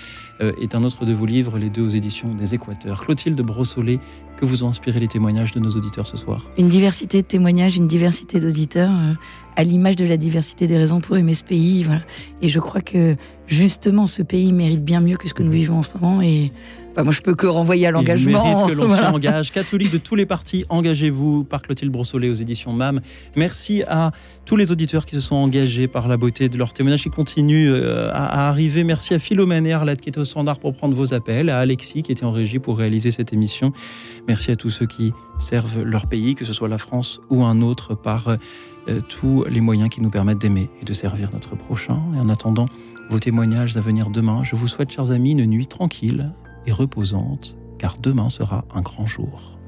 Speaker 1: euh, est un autre de vos livres, les deux aux éditions des Équateurs. Clotilde Brossolet, que vous ont inspiré les témoignages de nos auditeurs ce soir
Speaker 2: Une diversité de témoignages, une diversité d'auditeurs, euh, à l'image de la diversité des raisons pour aimer ce pays. Voilà. Et je crois que justement, ce pays mérite bien mieux que ce que nous vivons en ce moment. Et enfin, moi, je peux que renvoyer à l'engagement.
Speaker 1: Que l'on s'y
Speaker 2: Voilà.
Speaker 1: engage. Catholiques de tous les partis, engagez-vous par Clotilde Brossolet aux éditions MAM. Merci à tous les auditeurs qui se sont engagés par la beauté de leur témoignage qui continuent euh, à, à arriver. Merci à Philomène et Arlette qui étaient au standard pour prendre vos appels, à Alexis qui était en régie pour réaliser cette émission. Merci à tous ceux qui servent leur pays, que ce soit la France ou un autre, par euh, tous les moyens qui nous permettent d'aimer et de servir notre prochain. Et en attendant vos témoignages à venir demain, je vous souhaite, chers amis, une nuit tranquille et reposante, car demain sera un grand jour.